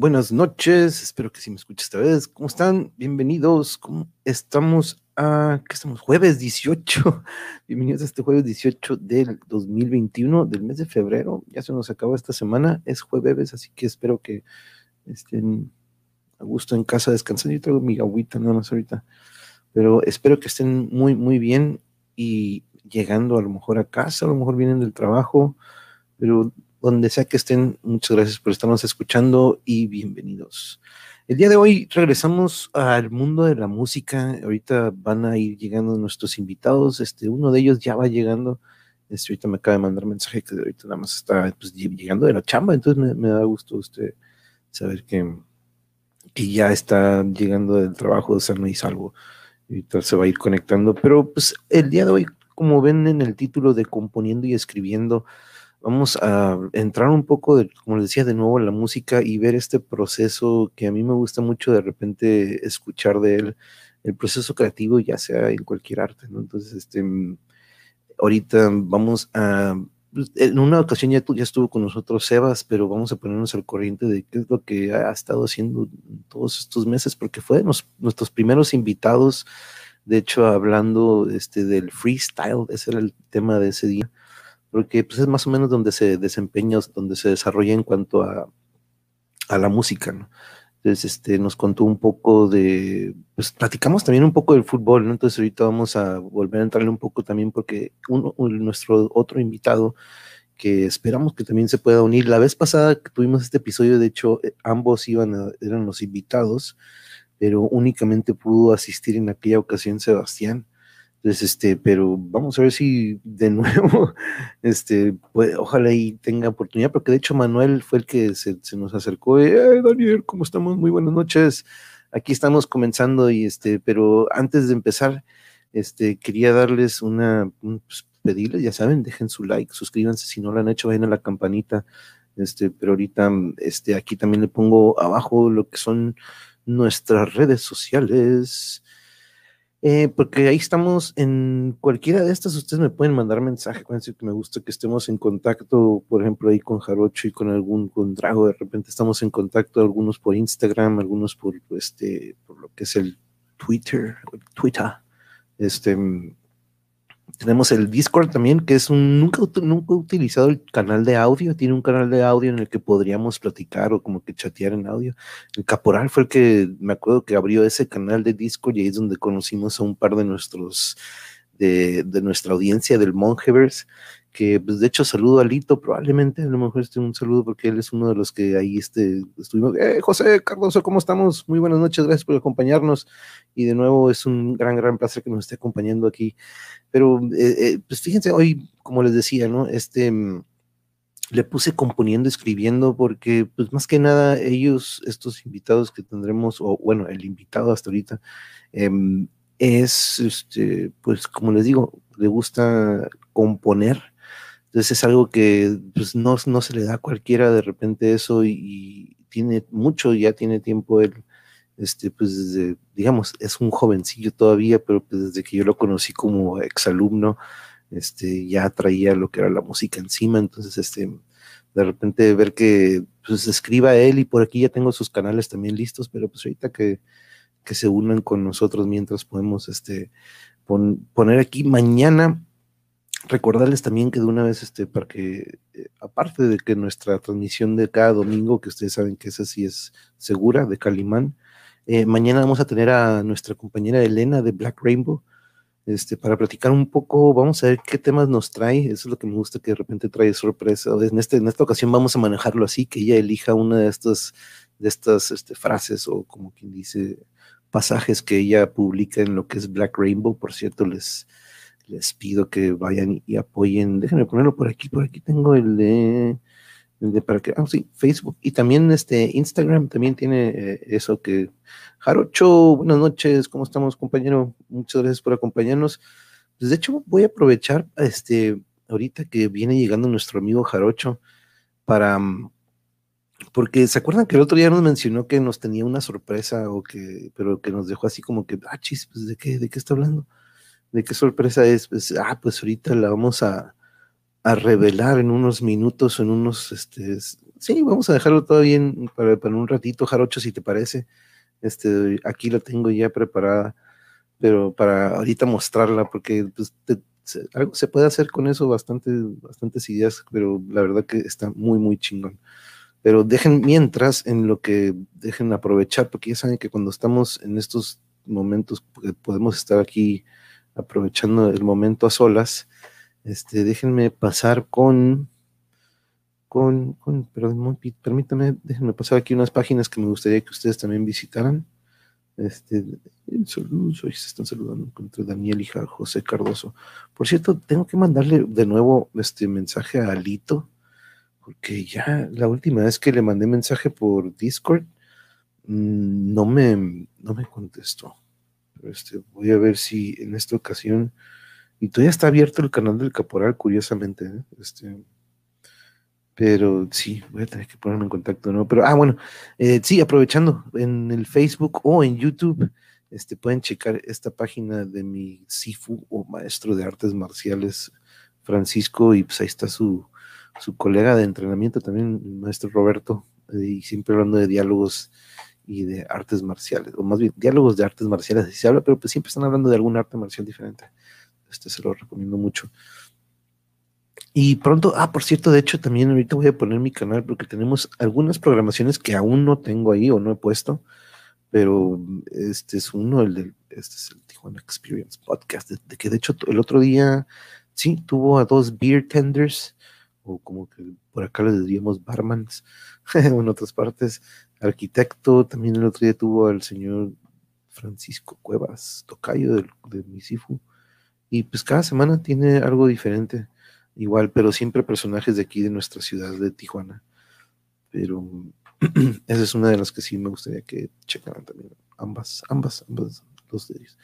Buenas noches, espero que sí me escuche esta vez. ¿Cómo están? Bienvenidos. ¿Cómo estamos? A, ¿Qué estamos? Jueves 18. Bienvenidos a este jueves 18 del 2021, del mes de febrero. Ya se nos acabó esta semana. Es jueves, así que espero que estén a gusto en casa descansando. Yo traigo mi agüita nada más ahorita. Pero espero que estén muy, muy bien y llegando a lo mejor a casa, a lo mejor vienen del trabajo, pero donde sea que estén, muchas gracias por estarnos escuchando y bienvenidos. El día de hoy regresamos al mundo de la música. Ahorita van a ir llegando nuestros invitados. Este, uno de ellos ya va llegando. Este, ahorita me acaba de mandar mensaje que ahorita nada más está pues, llegando de la chamba. Entonces me, da gusto usted saber que, que ya está llegando del trabajo de sano y salvo. Ahorita se va a ir conectando. Pero pues el día de hoy, como ven en el título de Componiendo y Escribiendo, vamos a entrar un poco, de, como les decía, de nuevo en la música y ver este proceso que a mí me gusta mucho de repente escuchar de él, el proceso creativo, ya sea en cualquier arte, ¿no? Entonces, este, mm, ahorita vamos a, pues, en una ocasión ya, ya estuvo con nosotros Sebas, pero vamos a ponernos al corriente de qué es lo que ha estado haciendo todos estos meses, porque fue nuestros primeros invitados, de hecho, hablando este, del freestyle, ese era el tema de ese día porque pues, es más o menos donde se desempeña, donde se desarrolla en cuanto a, a la música. Entonces, este, nos contó un poco de, pues platicamos también un poco del fútbol, ¿no? Entonces ahorita vamos a volver a entrarle un poco también porque uno, nuestro otro invitado que esperamos que también se pueda unir. La vez pasada que tuvimos este episodio, de hecho, eh, ambos iban eran los invitados, pero únicamente pudo asistir en aquella ocasión Sebastián. Entonces, este, pero vamos a ver si de nuevo, este, ojalá y tenga oportunidad, porque de hecho Manuel fue el que se, nos acercó. Y, Daniel, ¿cómo estamos? Muy buenas noches. Aquí estamos comenzando y este, pero antes de empezar, este, quería darles una, pues, pedirles, ya saben, dejen su like, suscríbanse si no lo han hecho, vayan a la campanita. Este, pero ahorita, este, aquí también le pongo abajo lo que son nuestras redes sociales. Eh, porque ahí estamos en cualquiera de estas, ustedes me pueden mandar mensaje, decir que me gusta que estemos en contacto, por ejemplo, ahí con Jarocho y con algún, con Drago, de repente estamos en contacto, algunos por Instagram, algunos por, este, por lo que es el Twitter, Twitter, este, tenemos el Discord también, que es un, nunca, nunca he utilizado el canal de audio, tiene un canal de audio en el que podríamos platicar o como que chatear en audio. El Caporal fue el que me acuerdo que abrió ese canal de Discord y ahí es donde conocimos a un par de nuestros, de, de nuestra audiencia del Mongeverse que pues de hecho saludo a Lito, probablemente a lo mejor esté un saludo porque él es uno de los que ahí este, estuvimos. Eh, José Cardoso, ¿cómo estamos? Muy buenas noches, gracias por acompañarnos y de nuevo es un gran, gran placer que nos esté acompañando aquí. Pero eh, eh, pues fíjense, hoy, como les decía, ¿no? Este, mm, le puse componiendo, escribiendo, porque pues más que nada ellos, estos invitados que tendremos, o bueno, el invitado hasta ahorita, em, es, este, pues como les digo, le gusta componer, entonces es algo que pues, no, no se le da a cualquiera de repente eso y, tiene mucho, ya tiene tiempo él, este, pues desde, digamos, es un jovencillo todavía, pero pues desde que yo lo conocí como exalumno, este, ya traía lo que era la música encima, entonces este, de repente ver que pues escriba él y por aquí ya tengo sus canales también listos, pero pues ahorita que, que se unan con nosotros mientras podemos este, poner aquí mañana recordarles también que de una vez, este, para que, eh, aparte de que nuestra transmisión de cada domingo, que ustedes saben que esa sí es segura, de Calimán, eh, mañana vamos a tener a nuestra compañera Elena de Black Rainbow, este, para platicar un poco, vamos a ver qué temas nos trae, eso es lo que me gusta que de repente trae sorpresa, en, este, en esta ocasión vamos a manejarlo así, que ella elija una de estas, de estas este, frases o como quien dice, pasajes que ella publica en lo que es Black Rainbow, por cierto, les, les pido que vayan y apoyen. Déjenme ponerlo por aquí, por aquí tengo el de, para que, ah, sí, Facebook y también este Instagram también tiene eh, eso que Jarocho, buenas noches, ¿cómo estamos, compañero? Muchas gracias por acompañarnos. Pues de hecho, voy a aprovechar este ahorita que viene llegando nuestro amigo Jarocho para porque se acuerdan que el otro día nos mencionó que nos tenía una sorpresa o que pero que nos dejó así como que ah chis pues de qué de qué está hablando de qué sorpresa es, pues, ah, pues ahorita la vamos a, a revelar en unos minutos, en unos, este, sí, vamos a dejarlo todo bien para, para, un ratito, Jarocho, si te parece. Este, aquí la tengo ya preparada, pero para ahorita mostrarla, porque pues, se, algo se puede hacer con eso, bastante, bastantes ideas, pero la verdad que está muy, muy chingón. Pero dejen mientras en lo que dejen aprovechar, porque ya saben que cuando estamos en estos momentos podemos estar aquí aprovechando el momento a solas. Este, déjenme pasar con, con, con permítame, déjenme pasar aquí unas páginas que me gustaría que ustedes también visitaran. Este, saludos, hoy se están saludando contra Daniel y José Cardoso. Por cierto, tengo que mandarle de nuevo este mensaje a Alito, porque ya la última vez que le mandé mensaje por Discord, mm, no me, no me contestó. Este, voy a ver si en esta ocasión, y todavía está abierto el canal del Caporal, curiosamente, ¿eh? este, pero sí, voy a tener que ponerme en contacto, ¿no? Pero, ah, bueno, eh, sí, aprovechando, en el Facebook o en YouTube, este, pueden checar esta página de mi Sifu o maestro de artes marciales, Francisco, y pues ahí está su, su colega de entrenamiento también, el maestro Roberto, eh, y siempre hablando de diálogos y de artes marciales, o más bien diálogos de artes marciales, así se habla, pero pues siempre están hablando de algún arte marcial diferente. Este se lo recomiendo mucho. Y pronto, ah, por cierto, de hecho, también ahorita voy a poner mi canal porque tenemos algunas programaciones que aún no tengo ahí o no he puesto, pero este es uno, el del, este es el Tijuana Experience Podcast, de, que de hecho el otro día, sí, tuvo a dos beer tenders, o como que por acá les diríamos barmans, en otras partes, arquitecto, también el otro día tuvo al señor Francisco Cuevas, tocayo del, de Misifu, y pues cada semana tiene algo diferente, igual, pero siempre personajes de aquí, de nuestra ciudad de Tijuana. Pero esa es una de las que sí me gustaría que checaran también, ambas, ambas, ambas, los de ellos.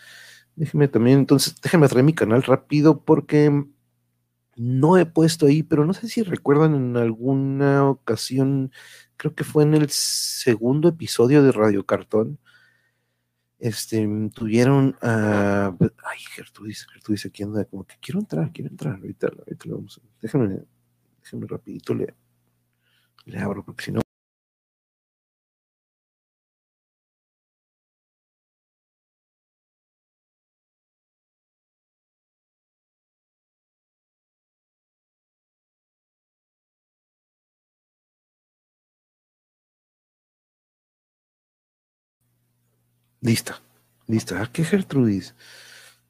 Déjenme también, entonces, déjenme traer mi canal rápido porque no he puesto ahí, pero no sé si recuerdan en alguna ocasión creo que fue en el segundo episodio de Radio Cartón, este, tuvieron a, ay, Gertrudis, Gertrudis aquí anda, como que quiero entrar, quiero entrar, ahorita, ahorita vamos a, déjame, déjame rapidito, le abro, porque si no, Lista, lista. Ah, qué Gertrudis.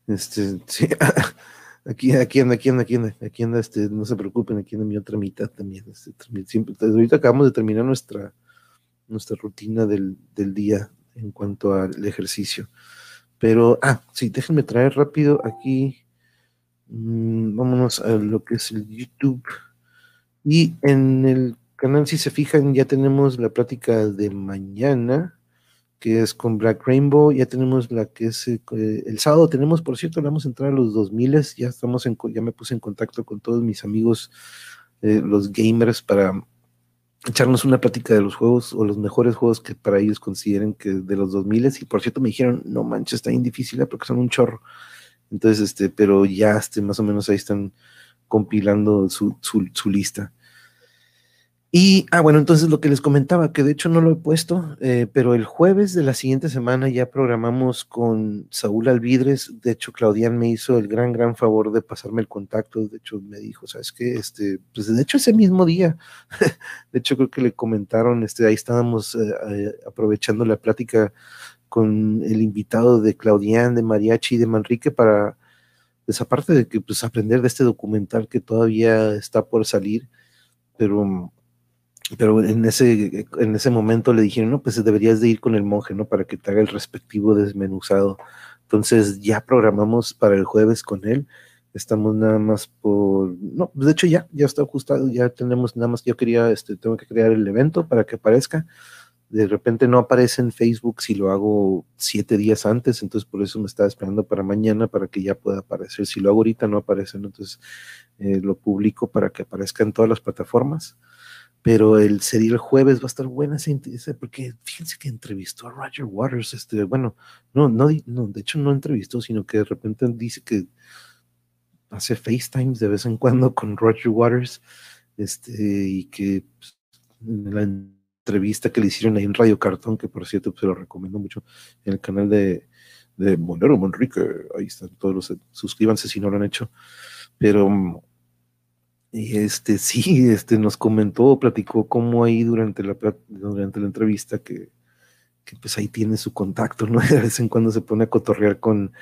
Este, sí, aquí, aquí anda, aquí anda, aquí anda, aquí anda, este, no se preocupen, aquí anda mi otra mitad también. Este, siempre, ahorita acabamos de terminar nuestra, nuestra rutina del, del día en cuanto al ejercicio. Pero, ah, sí, déjenme traer rápido aquí. Mm, vámonos a lo que es el YouTube. Y en el canal, si se fijan, ya tenemos la plática de mañana que es con Black Rainbow, ya tenemos la que es eh, el sábado tenemos, por cierto, vamos a entrar a los 2000, ya estamos en, ya me puse en contacto con todos mis amigos, eh, los gamers, para echarnos una plática de los juegos o los mejores juegos que para ellos consideren que de los 2000 y por cierto me dijeron, no manches, está bien difícil ¿eh? porque son un chorro. Entonces, este, pero ya este, más o menos ahí están compilando su, su, su lista. Y, ah, bueno, entonces lo que les comentaba, que de hecho no lo he puesto, eh, pero el jueves de la siguiente semana ya programamos con Saúl Alvidres. De hecho, Claudian me hizo el gran, gran favor de pasarme el contacto. De hecho, me dijo, ¿sabes qué? Este, pues de hecho, ese mismo día, de hecho, creo que le comentaron, este, ahí estábamos eh, eh, aprovechando la plática con el invitado de Claudian, de Mariachi y de Manrique para, pues aparte de que, pues aprender de este documental que todavía está por salir, pero pero en ese, en ese momento le dijeron, no, pues deberías de ir con el monje, ¿no? Para que te haga el respectivo desmenuzado. Entonces ya programamos para el jueves con él. Estamos nada más por, no, de hecho ya, ya está ajustado, ya tenemos nada más, yo quería, este, tengo que crear el evento para que aparezca. De repente no aparece en Facebook si lo hago siete días antes, entonces por eso me estaba esperando para mañana para que ya pueda aparecer. Si lo hago ahorita no aparece, entonces eh, lo publico para que aparezca en todas las plataformas pero el sería el jueves va a estar buena esa porque fíjense que entrevistó a Roger Waters, este, bueno, no, no, no, de hecho no entrevistó, sino que de repente dice que hace FaceTimes de vez en cuando con Roger Waters, este, y que pues, en la entrevista que le hicieron ahí en Radio Cartón, que por cierto pues, se lo recomiendo mucho, en el canal de, de Monero Monrique, ahí están todos los, suscríbanse si no lo han hecho, pero y este sí, este nos comentó, platicó cómo ahí durante la durante la entrevista que, pues ahí tiene su contacto, ¿no? De vez en cuando se pone a cotorrear con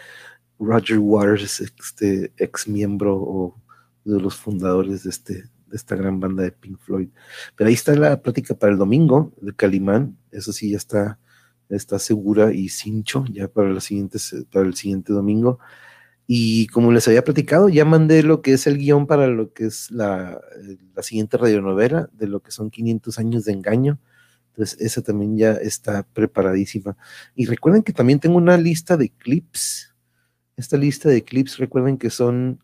Roger Waters, este ex miembro o de los fundadores de este de esta gran banda de Pink Floyd. Pero ahí está la plática para el domingo de Calimán, eso sí ya está está segura y cincho ya para, los siguientes, para el siguiente domingo. Y como les había platicado, ya mandé lo que es el guion para lo que es la, la siguiente radionovela, de lo que son 500 años de engaño. Entonces, esa también ya está preparadísima. Y recuerden que también tengo una lista de clips. Esta lista de clips, recuerden que son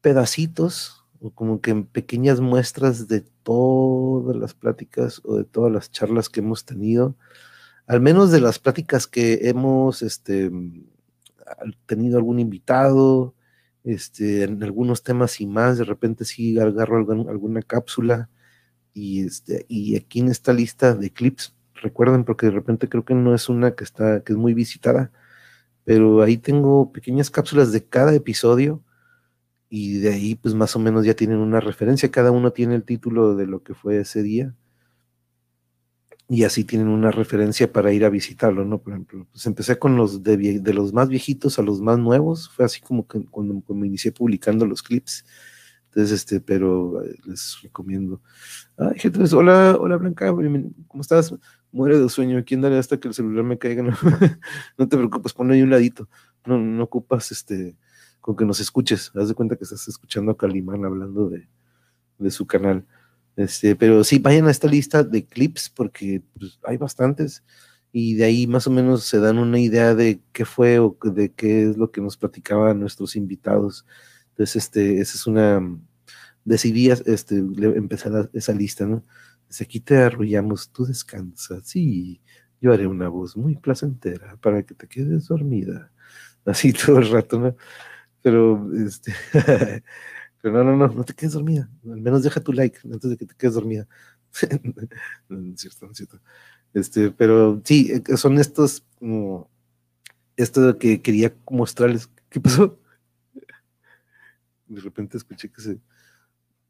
pedacitos o como que pequeñas muestras de todas las pláticas o de todas las charlas que hemos tenido al menos de las pláticas que hemos este, tenido algún invitado, este, en algunos temas y más, de repente sí agarro alguna cápsula y, este, y aquí en esta lista de clips, recuerden porque de repente creo que no es una que está, que es muy visitada, pero ahí tengo pequeñas cápsulas de cada episodio y de ahí pues más o menos ya tienen una referencia, cada uno tiene el título de lo que fue ese día y así tienen una referencia para ir a visitarlo, ¿no? Por ejemplo, pues empecé con los de, los más viejitos a los más nuevos, fue así como que cuando, me inicié publicando los clips. Entonces, este, pero eh, les recomiendo. Ay, gente, hola, hola Blanca, ¿cómo estás? Muere de sueño, aquí andaré hasta que el celular me caiga. No, te preocupes, ponle ahí un ladito. No, no ocupas este con que nos escuches. Haz de cuenta que estás escuchando a Calimán hablando de, de su canal. Este, pero sí, vayan a esta lista de clips porque pues, hay bastantes y de ahí más o menos se dan una idea de qué fue o de qué es lo que nos platicaban nuestros invitados. Entonces, este, esa es una, decidí este, empezar esa lista, ¿no? Desde aquí te arrullamos, tú descansas, sí, yo haré una voz muy placentera para que te quedes dormida, así todo el rato, ¿no? Pero, este, Pero no, no, no, no te quedes dormida. Al menos deja tu like antes de que te quedes dormida. no es cierto, no es cierto. Este, pero sí, eh, son estos como esto que quería mostrarles. ¿Qué pasó? De repente escuché que se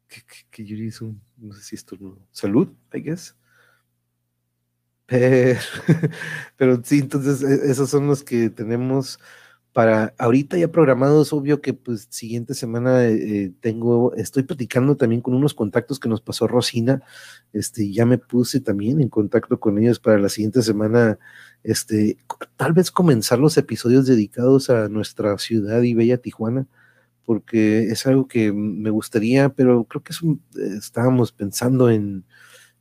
que, que, Yuri hizo no sé si esto no, salud, I guess. Pero, pero sí, entonces e, esos son los que tenemos para ahorita ya programado, es obvio que pues siguiente semana eh, tengo, estoy platicando también con unos contactos que nos pasó Rosina, este, ya me puse también en contacto con ellos para la siguiente semana, este, tal vez comenzar los episodios dedicados a nuestra ciudad y bella Tijuana, porque es algo que me gustaría, pero creo que estábamos pensando en,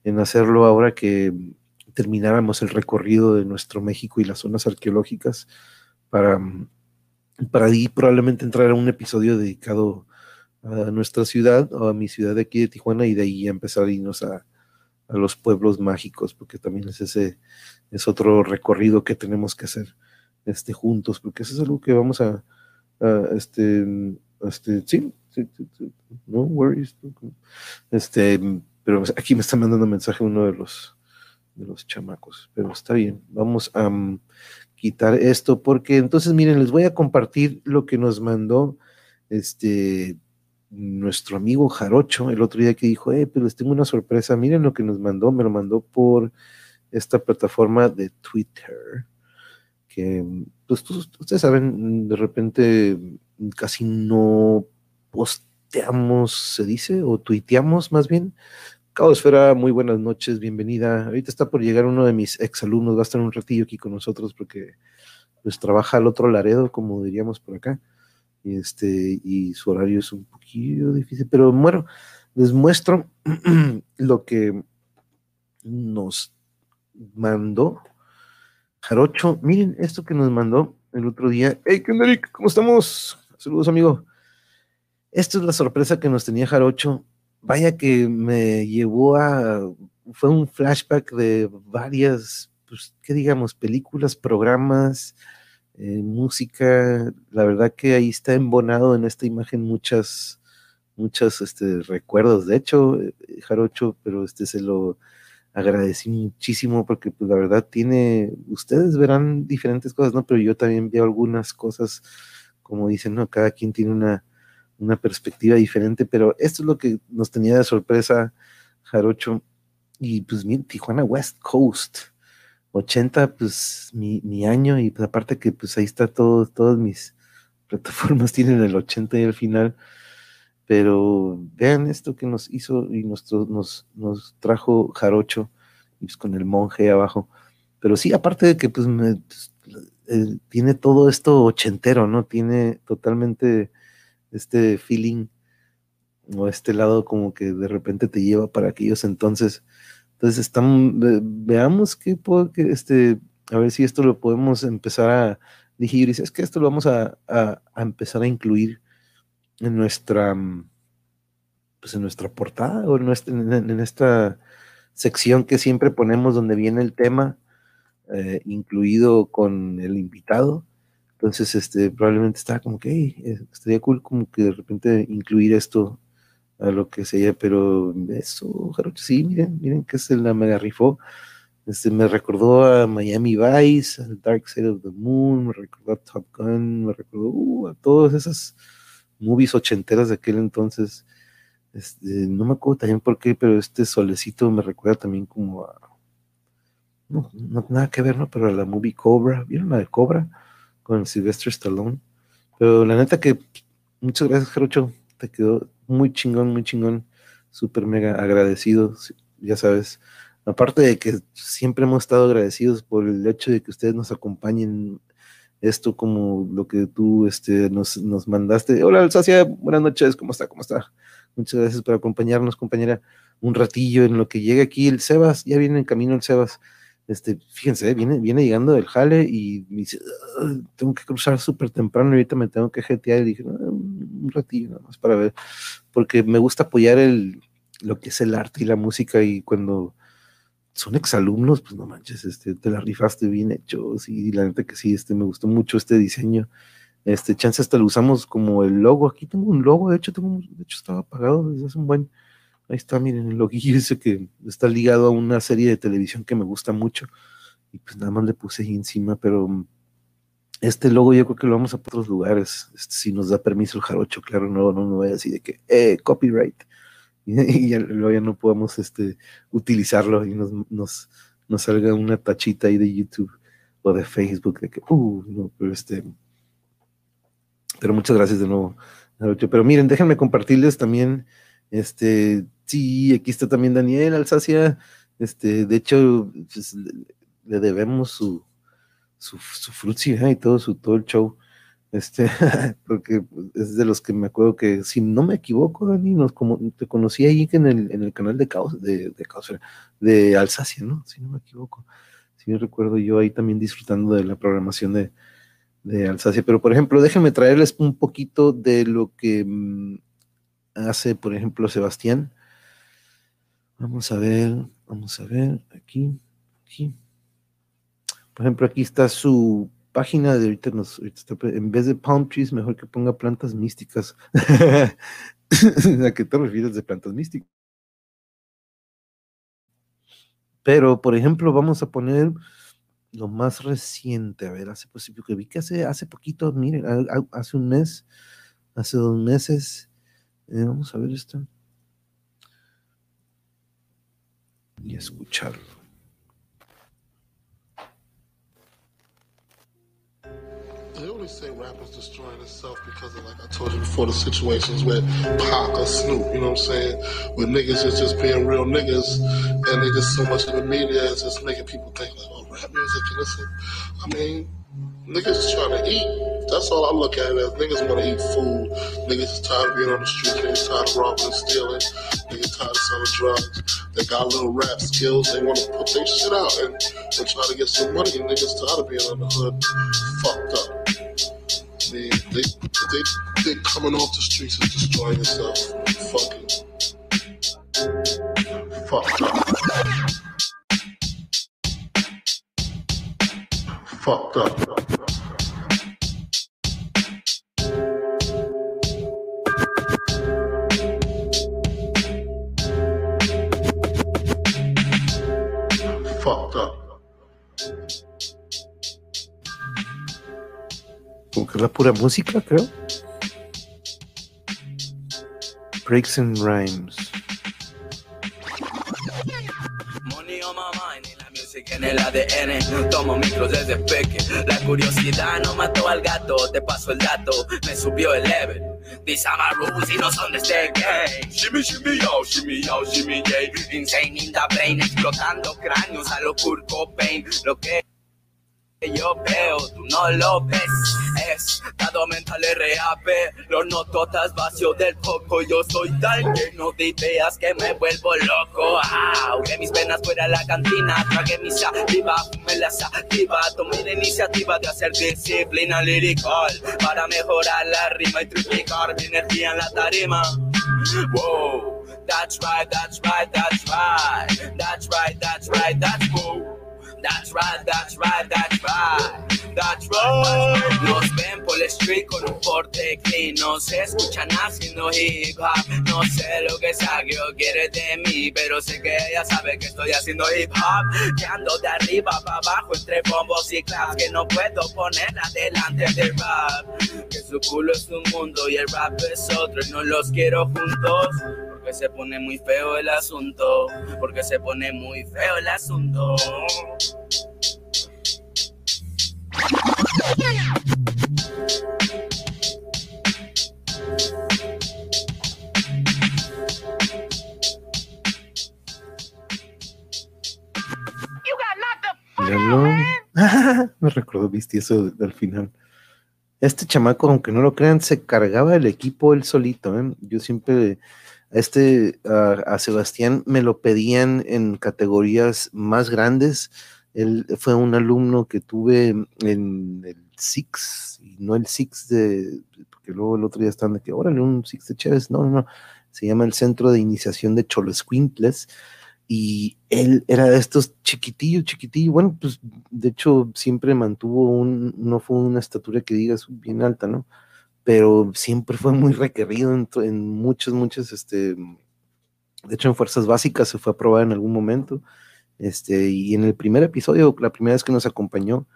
en hacerlo ahora que termináramos el recorrido de nuestro México y las zonas arqueológicas para para ahí probablemente entrar a un episodio dedicado a nuestra ciudad o a mi ciudad de aquí de Tijuana y de ahí empezar a irnos a, los pueblos mágicos, porque también es ese, es otro recorrido que tenemos que hacer este, juntos, porque eso es algo que vamos a, este, este, sí, no worries, este, pero aquí me está mandando mensaje uno de los, de los chamacos, pero está bien, vamos a, quitar esto, porque entonces miren, les voy a compartir lo que nos mandó este nuestro amigo Jarocho el otro día que dijo, eh, pero les tengo una sorpresa, miren lo que nos mandó, me lo mandó por esta plataforma de Twitter, que pues ustedes saben, de repente casi no posteamos, se dice, o tuiteamos más bien, Esfera, muy buenas noches, bienvenida. Ahorita está por llegar uno de mis exalumnos, va a estar un ratillo aquí con nosotros porque pues trabaja al otro Laredo, como diríamos por acá. Este, y su horario es un poquito difícil, pero bueno, les muestro lo que nos mandó Jarocho. Miren esto que nos mandó el otro día. Hey, ¿qué onda, ¿Cómo estamos? Saludos, amigo. Esta es la sorpresa que nos tenía Jarocho vaya que me llevó a, fue un flashback de varias, pues, ¿qué digamos? Películas, programas, eh, música. La verdad que ahí está embonado en esta imagen muchas, muchos este, recuerdos, de hecho, eh, Jarocho, pero este se lo agradecí muchísimo porque pues la verdad tiene, ustedes verán diferentes cosas, ¿no? Pero yo también veo algunas cosas, como dicen, ¿no? Cada quien tiene una, una perspectiva diferente, pero esto es lo que nos tenía de sorpresa, Jarocho. Y pues bien, Tijuana West Coast, 80, pues mi, mi año, y pues aparte que pues ahí está todo, todas mis plataformas tienen el 80 y el final pero vean esto que nos hizo y nos, nos trajo Jarocho, y pues con el monje abajo. Pero sí, aparte de que pues, pues tiene todo esto ochentero, ¿no? Tiene totalmente este feeling o este lado como que de repente te lleva para aquellos entonces. Entonces, veamos qué puedo, que este, a ver si esto lo podemos empezar a digerir. Es que esto lo vamos a empezar a incluir en nuestra, mm, pues en nuestra portada o en, en, esta sección que siempre ponemos donde viene el tema, eh, incluido con el invitado. Entonces, este, probablemente estaba como que, eh, estaría cool como que de repente incluir esto a lo que sea, pero eso, sí, miren, miren que se la mega rifó. Este, me recordó a Miami Vice, al Dark Side of the Moon, me recordó a Top Gun, me recordó uh, a todas esas movies ochenteras de aquel entonces. Este, no me acuerdo también por qué, pero este solecito me recuerda también como a. No nada que ver, ¿no? Pero a la movie Cobra. ¿Vieron la de Cobra? Con Sylvester Stallone. Pero la neta que muchas gracias, Jarocho. Te quedó muy chingón, muy chingón. Súper mega agradecido, ya sabes. Aparte de que siempre hemos estado agradecidos por el hecho de que ustedes nos acompañen esto como lo que tú este, nos, nos mandaste. Hola, Alsacia, buenas noches, ¿cómo está? ¿Cómo está? Muchas gracias por acompañarnos, compañera, un ratillo en lo que llega aquí el Sebas, ya viene en camino el Sebas. Este, fíjense, viene, viene llegando del jale y me dice, tengo que cruzar súper temprano, ahorita me tengo que jetear. Y dije, un ratillo nada más para ver, porque me gusta apoyar el, lo que es el arte y la música y cuando son exalumnos, pues no manches, este, te la rifaste bien hecho, sí, la neta que sí, este, me gustó mucho este diseño, este, chance hasta lo usamos como el logo, aquí tengo un logo, de hecho, tengo, de hecho estaba apagado desde hace un buen, ahí está, miren, el loguillo ese que está ligado a una serie de televisión que me gusta mucho, y pues nada más le puse ahí encima, pero este logo yo creo que lo vamos a otros lugares, este, si nos da permiso el jarocho, claro, no, no, no vaya así de que, eh, copyright, y, ya, luego ya no podemos este, utilizarlo y nos, nos, nos, salga una tachita ahí de YouTube o de Facebook de que, uh, no, pero este, pero muchas gracias de nuevo. Pero miren, déjenme compartirles también, este, sí, aquí está también Daniel Alsacia, este, de hecho, pues, le, debemos su, su, su y todo, su, todo el show. Este, porque es de los que me acuerdo que, si no me equivoco, Dani, nos como, te conocí ahí en el, en el canal de Caos, de, de, de Alsacia, ¿no? Si no me equivoco. Si me recuerdo yo ahí también disfrutando de la programación de, de Alsacia. Pero, por ejemplo, déjenme traerles un poquito de lo que mm, hace, por ejemplo, Sebastián. Vamos a ver, vamos a ver, aquí, aquí. Por ejemplo, aquí está su página de ahorita nos, en vez de palm trees, mejor que ponga plantas místicas. ¿A qué te refieres de plantas místicas? Pero, por ejemplo, vamos a poner lo más reciente. A ver, hace posible que vi que hace, hace poquito, miren, hace un mes, hace dos meses. Eh, vamos a ver esto. Y escucharlo. They always say rappers destroying themselves because of, like I told you before, the situations with Pac or Snoop, you know what I'm saying? Where niggas is just being real niggas and they just so much in the media, it's just making people think like, oh, rap music, listen. I mean, niggas trying to eat. That's all I look at it as. Niggas want to eat food. Niggas is tired of being on the street. Niggas tired of robbing and stealing. Niggas tired of selling drugs. They got little rap skills. They want to put their shit out and, and try to get some money. Niggas tired of being on the hood, fucked up. Man, they they they coming off the streets and destroying themselves. Fucking fucked up. fucked up. Fucked up. Pura música, creo. Breaks and Rhymes. En el ADN. Tomo micros desde peque. La curiosidad no mató al gato. Te paso el dato, me subió el level. These are my rules no son de este game. Shimmy, shimmy, yo, shimmy, yo, shimmy, yay. Insane in the brain, explotando cráneos a lo Kurt Cobain. Lo que yo veo, tú no lo ves. Estado mental RAP, lo noto estás vacío del coco. Yo soy tal lleno de ideas que me vuelvo loco. Aunque mis penas fuera a la cantina, tragué mi saliva, fumé la sativa. Tomé la iniciativa de hacer disciplina lyrical para mejorar la rima y triplicar mi energía en la tarima. Whoa, that's right, that's right, that's right. That's right, that's right, that's whoa. That's right, that's right, that's right, that's right. Nos ven por el street con un porte clean. No se escuchan haciendo hip hop. No sé lo que Sagio quiere de mí, pero sé que ella sabe que estoy haciendo hip hop. Que ando de arriba para abajo entre bombos y claps. Que no puedo poner adelante del rap. Que su culo es un mundo y el rap es otro y no los quiero juntos. Porque se pone muy feo el asunto. Porque se pone muy feo el asunto. Me recordó, viste eso al final. Este chamaco, aunque no lo crean, se cargaba el equipo él solito. ¿eh? Yo siempre, este, a, Sebastián me lo pedían en categorías más grandes. Él fue un alumno que tuve en el Six, no el Six de, porque luego el otro día están de que, órale, un Six de Chávez. No, no, no. Se llama el Centro de Iniciación de Choloscuintles y él era de estos chiquitillos, chiquitillos, bueno, pues de hecho siempre mantuvo un, no fue una estatura que digas bien alta, ¿no? Pero siempre fue muy requerido en, en muchas, muchas, este, de hecho en fuerzas básicas se fue a probar en algún momento, este, y en el primer episodio, la primera vez que nos acompañó,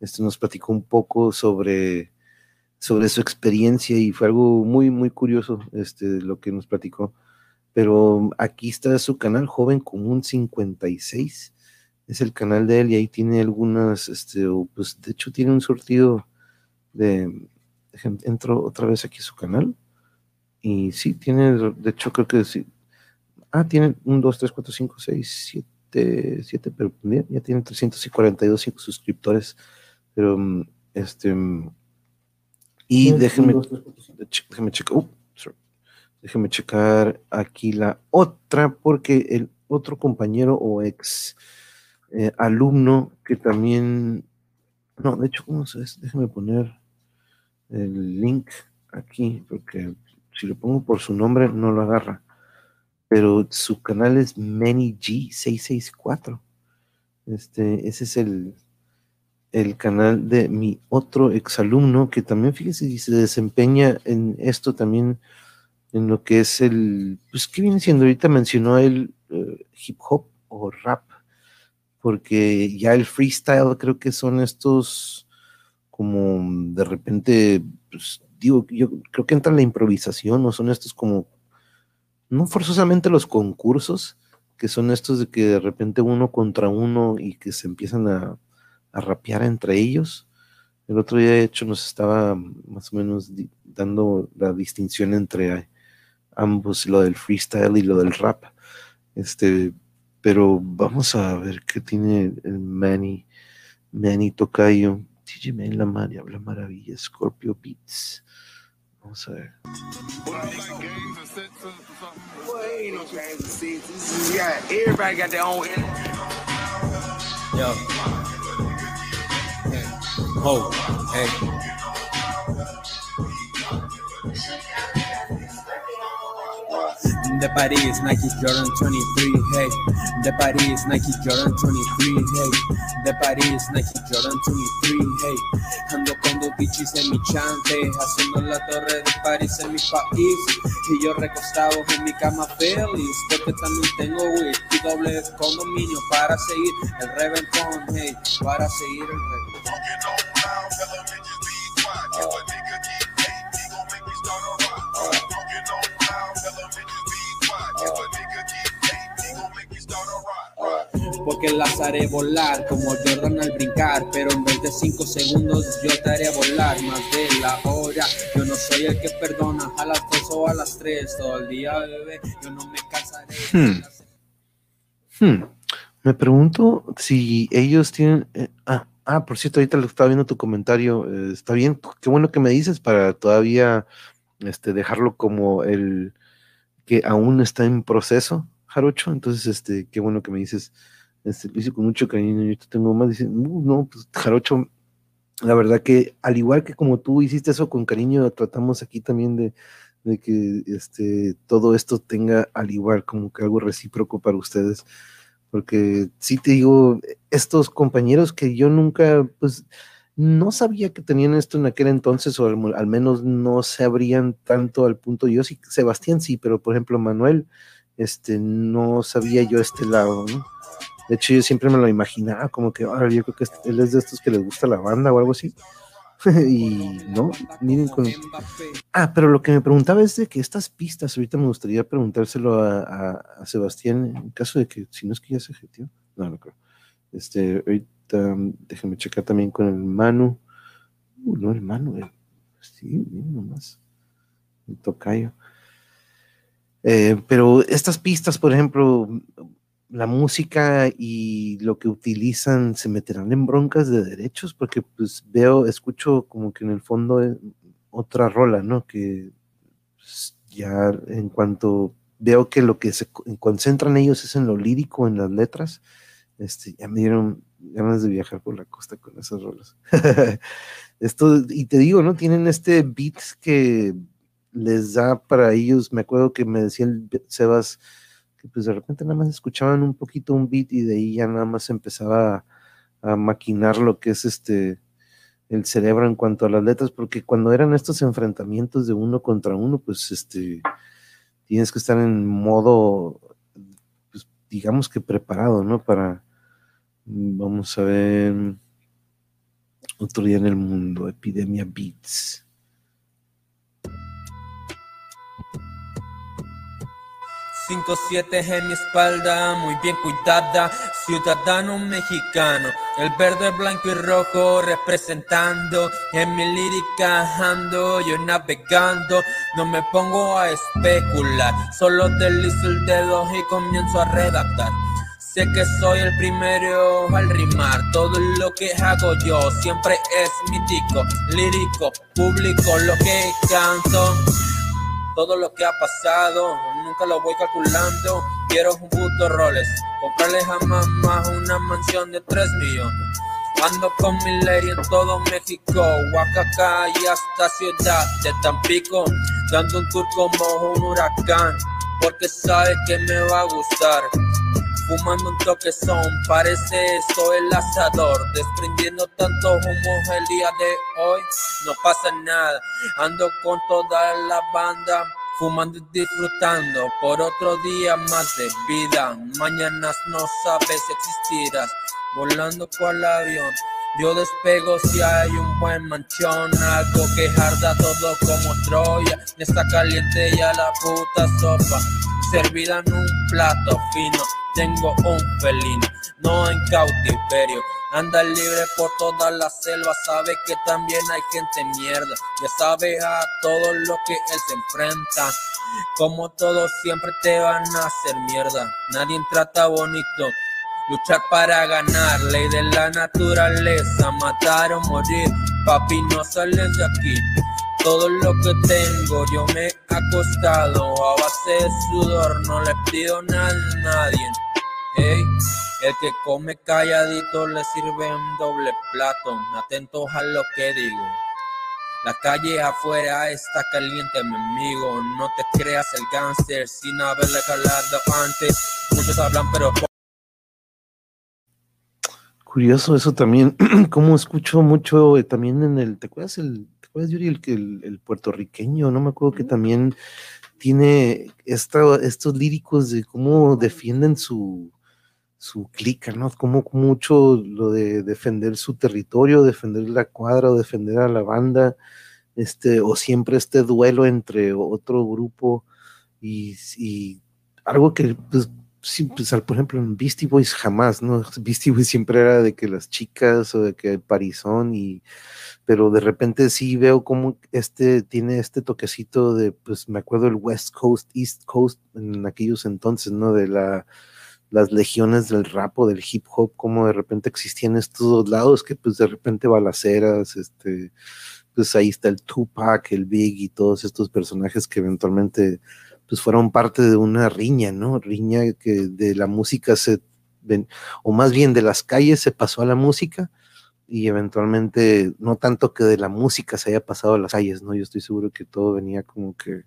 este, nos platicó un poco sobre, sobre su experiencia y fue algo muy, muy curioso, este, lo que nos platicó pero aquí está su canal Joven Común 56, es el canal de él y ahí tiene algunas, este, pues de hecho tiene un sortido de, entro otra vez aquí a su canal. Y sí, tiene, de hecho creo que sí, ah, tiene un 2, 3, 4, 5, 6, 7, 7, pero ya tiene 342 suscriptores, pero este, y déjenme, déjenme checar, uh, Déjeme checar aquí la otra, porque el otro compañero o ex eh, alumno que también, no, de hecho, ¿cómo se es? Déjeme poner el link aquí, porque si lo pongo por su nombre no lo agarra. Pero su canal es ManyG664. Este, ese es el, el canal de mi otro exalumno que también, fíjese, se desempeña en esto también en lo que es el, pues, ¿qué viene siendo? Ahorita mencionó el uh, hip hop o rap, porque ya el freestyle creo que son estos como de repente, pues, digo, yo creo que entra la improvisación, o son estos como, no forzosamente los concursos, que son estos de que de repente uno contra uno y que se empiezan a, a rapear entre ellos. El otro día, de hecho, nos estaba más o menos dando la distinción entre ambos, lo del freestyle y lo del rap. Este, pero vamos a ver qué tiene el Manny, Manny Tocayo. TJ la Manny habla maravilla, Scorpio Beats. Vamos a ver. Yo. Oh, hey. De París, Nike Jordan 23, hey. De París, Nike Jordan 23, hey. De París, Nike Jordan 23, hey. Ando con dos bichis en mi chante, haciendo la torre de París en mi país. Y yo recostado en mi cama feliz, porque también tengo weed y doble condominio para seguir el reventón, hey. Para seguir el reventón. Porque las haré volar como Jordan al brincar, pero en vez de 5 segundos yo te haré volar más de la hora. Yo no soy el que perdona a las 2 o a las 3 todo el día, bebé. Yo no me cansaré. Hmm. Hmm. Me pregunto si ellos tienen. eh, ah, ah, por cierto, ahorita lo estaba viendo tu comentario. eh, está bien, qué bueno que me dices para todavía este, dejarlo como el que aún está en proceso, Jarocho. Entonces, este, qué bueno que me dices. Este, lo hice con mucho cariño. Yo te tengo más. Dicen, "Uh, no, pues Jarocho, la verdad que al igual que como tú hiciste eso con cariño, tratamos aquí también de, de que este, todo esto tenga al igual como que algo recíproco para ustedes. Porque sí te digo, estos compañeros que yo nunca, pues, no sabía que tenían esto en aquel entonces, o al, al menos no se abrían tanto al punto. Yo sí, Sebastián sí, pero por ejemplo, Manuel, este, no sabía yo este lado, ¿no? De hecho, yo siempre me lo imaginaba como que, ah, yo creo que este- él es de estos que les gusta la banda o algo así. y no, miren con... Ah, pero lo que me preguntaba es de que estas pistas, ahorita me gustaría preguntárselo a, a- Sebastián, en caso de que, si no es que ya se gestió, no, no creo. Este, ahorita um, déjame checar también con el Manu. Uh, no, el Manu, el- sí, miren nomás. El tocayo. Eh, pero estas pistas, por ejemplo, la música y lo que utilizan se meterán en broncas de derechos, porque pues veo, escucho como que en el fondo eh, otra rola, ¿no? Que pues, ya en cuanto veo que lo que se co- concentran ellos es en lo lírico, en las letras, este, ya me dieron ganas de viajar por la costa con esas rolas. Esto, y te digo, ¿no? Tienen este beat que les da para ellos, me acuerdo que me decía el Sebas, que pues de repente nada más escuchaban un poquito un beat y de ahí ya nada más empezaba a, a maquinar lo que es este el cerebro en cuanto a las letras, porque cuando eran estos enfrentamientos de uno contra uno, pues este tienes que estar en modo, pues, digamos que preparado, ¿no? Para, mm, vamos a ver, otro día en el mundo, Epidemia Beats. 5-7 en mi espalda, muy bien cuidada, ciudadano mexicano, el verde, blanco y rojo representando, en mi lírica ando, yo navegando, no me pongo a especular, solo deslizo el dedo y comienzo a redactar. Sé que soy el primero al rimar, todo lo que hago yo siempre es mítico, lírico, público, lo que canto todo lo que ha pasado, nunca lo voy calculando. Quiero un puto roles, comprarle a mamá una mansión de 3 millones. Ando con mi lady en todo México, Oaxaca y hasta Ciudad de Tampico, dando un tour como un huracán, porque sabe que me va a gustar. Fumando un toque son, parece esto el asador, desprendiendo tanto humo el día de hoy, no pasa nada, ando con toda la banda, fumando y disfrutando. Por otro día más de vida, mañanas no sabes existirás, volando cual avión, yo despego si hay un buen manchón, algo que arda todo como Troya, ya está caliente ya la puta sopa, servida en un plato fino, tengo un felino, no en cautiverio. Anda libre por toda la selva, sabe que también hay gente mierda, ya sabe a todo lo que él se enfrenta. Como todos siempre te van a hacer mierda, nadie trata bonito. Luchar para ganar, ley de la naturaleza, matar o morir, papi no sales de aquí. Todo lo que tengo yo me he acostado a base de sudor, no le pido nada a nadie. El que come calladito le sirve un doble plato, atentos a lo que digo. La calle afuera está caliente, mi amigo. No te creas el gánster sin haberle calado antes. Muchos hablan, pero. Curioso eso también, como escucho mucho eh, también en el, ¿te acuerdas el, te acuerdas Yuri, el, el, el puertorriqueño? No me acuerdo que también tiene esta, estos líricos de cómo defienden su, su clica, ¿no? Como mucho lo de defender su territorio, defender la cuadra o defender a la banda, este, o siempre este duelo entre otro grupo y, y algo que, pues, pues, por ejemplo, en Beastie Boys jamás, ¿no? Beastie Boys siempre era de que las chicas o de que Parizón y, pero de repente sí veo como este tiene este toquecito de, pues me acuerdo el West Coast, East Coast en aquellos entonces, ¿no? De la las legiones del rap o del hip hop, como de repente existían estos dos lados, que pues de repente balaceras, este, pues ahí está el Tupac, el Big y todos estos personajes que eventualmente pues fueron parte de una riña, ¿no? Riña que de la música se, o más bien de las calles se pasó a la música y eventualmente no tanto que de la música se haya pasado a las calles, ¿no? Yo estoy seguro que todo venía como que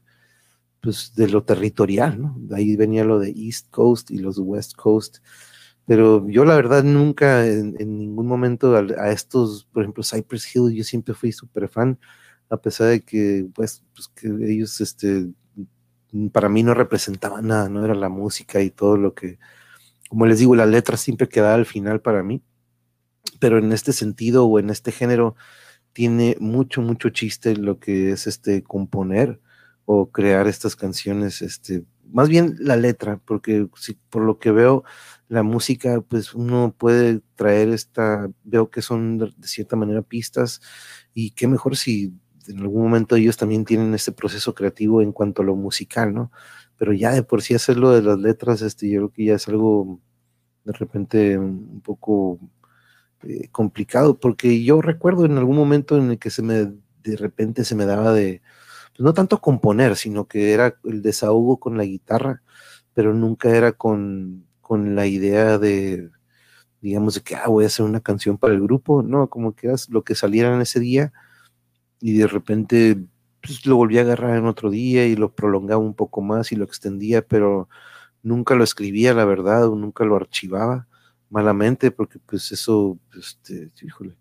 pues, de lo territorial, ¿no? De ahí venía lo de East Coast y los West Coast. Pero yo la verdad nunca en, ningún momento a, estos, por ejemplo, Cypress Hill, yo siempre fui súper fan, a pesar de que, pues, pues, que ellos, este, para mí no representaban nada, no era la música y todo lo que, como les digo, la letra siempre quedaba al final para mí, pero en este sentido o en este género tiene mucho, mucho chiste lo que es este componer o crear estas canciones, este, más bien la letra, porque si, por lo que veo, la música, pues uno puede traer esta, veo que son de, cierta manera pistas, y qué mejor si en algún momento ellos también tienen este proceso creativo en cuanto a lo musical, ¿no? Pero ya de por sí hacerlo de las letras, este, yo creo que ya es algo de repente un poco eh, complicado, porque yo recuerdo en algún momento en el que se me, de repente se me daba de, pues, no tanto componer, sino que era el desahogo con la guitarra, pero nunca era con, con la idea de, digamos, de que ah, voy a hacer una canción para el grupo, no, como que era lo que saliera en ese día y de repente pues, lo volví a agarrar en otro día y lo prolongaba un poco más y lo extendía, pero nunca lo escribía, la verdad, o nunca lo archivaba malamente, porque pues eso, este, híjole,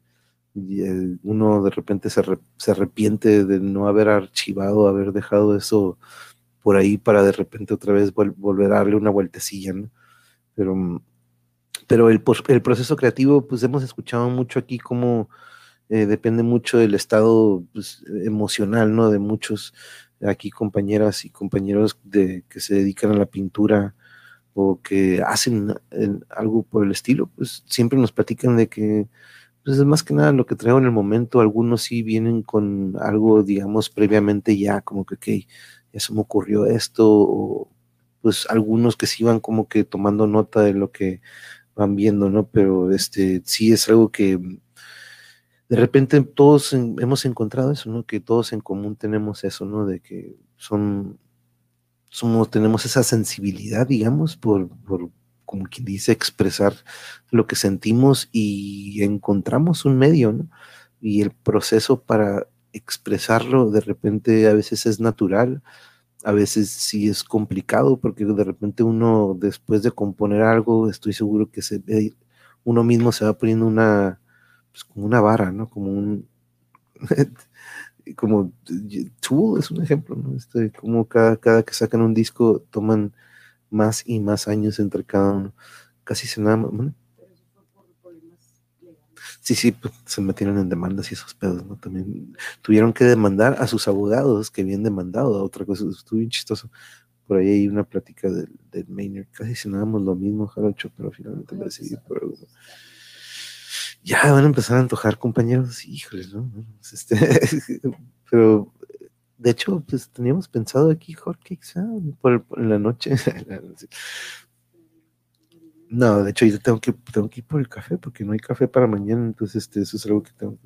y uno de repente se, se, arrepiente de no haber archivado, haber dejado eso por ahí para de repente otra vez volver a darle una vueltecilla, ¿no? Pero, mm, pero el, el, proceso creativo, pues hemos escuchado mucho aquí cómo eh, depende mucho del estado pues, emocional, ¿no? De muchos aquí compañeras y compañeros de, que se dedican a la pintura o que hacen eh, algo por el estilo, pues siempre nos platican de que pues es más que nada lo que traigo en el momento. Algunos sí vienen con algo, digamos, previamente ya, como que, ok, ya se me ocurrió esto, o pues algunos que sí van como que tomando nota de lo que van viendo, ¿no? Pero este sí es algo que de repente todos hemos encontrado eso, ¿no? Que todos en común tenemos eso, ¿no? De que son, somos, tenemos esa sensibilidad, digamos, por, por como quien dice, expresar lo que sentimos y encontramos un medio, ¿no? Y el proceso para expresarlo de repente a veces es natural, a veces sí es complicado porque de repente uno después de componer algo, estoy seguro que se uno mismo se va poniendo una, pues como una vara, ¿no? Como un, como Tool es un ejemplo, ¿no? Este, como cada, cada que sacan un disco toman más y más años entre cada uno. Casi se nada más. Sí, sí, pues, se metieron en demandas y esos pedos, ¿no? También tuvieron que demandar a sus abogados que habían demandado a otra cosa. Estuvo bien chistoso. Por ahí hay una plática del, del Maynard. Casi cenábamos lo mismo, Jarocho, pero finalmente me decidí por algo. Ya van a empezar a antojar, compañeros. Híjoles, ¿no? Este, pero de hecho, pues teníamos pensado aquí Jorge por, por la noche. no, de hecho, yo tengo que, tengo que ir por el café porque no hay café para mañana, entonces este, eso es algo que tengo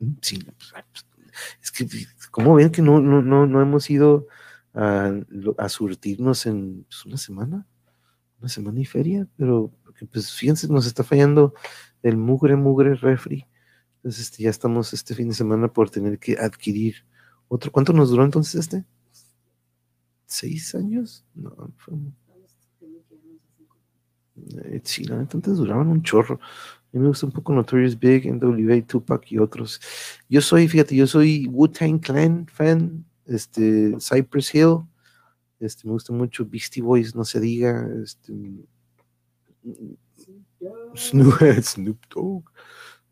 mm, Sí, pues, pues, es que, como ven que no, no, no, no hemos ido a, a surtirnos en pues, una semana? Una semana y feria, pero pues fíjense, nos está fallando el mugre, mugre refri Entonces este, ya estamos este fin de semana por tener que adquirir otro. ¿Cuánto nos duró entonces este? ¿Seis años? No, fue... Eh, sí, la antes duraban un chorro. A mí me gusta un poco Notorious Big, NWA, Tupac y otros. Yo soy, fíjate, yo soy Wu-Tang Clan fan, este, Cypress Hill, este, me gusta mucho Beastie Boys, no se diga, este, Snoop, Snoop Dogg.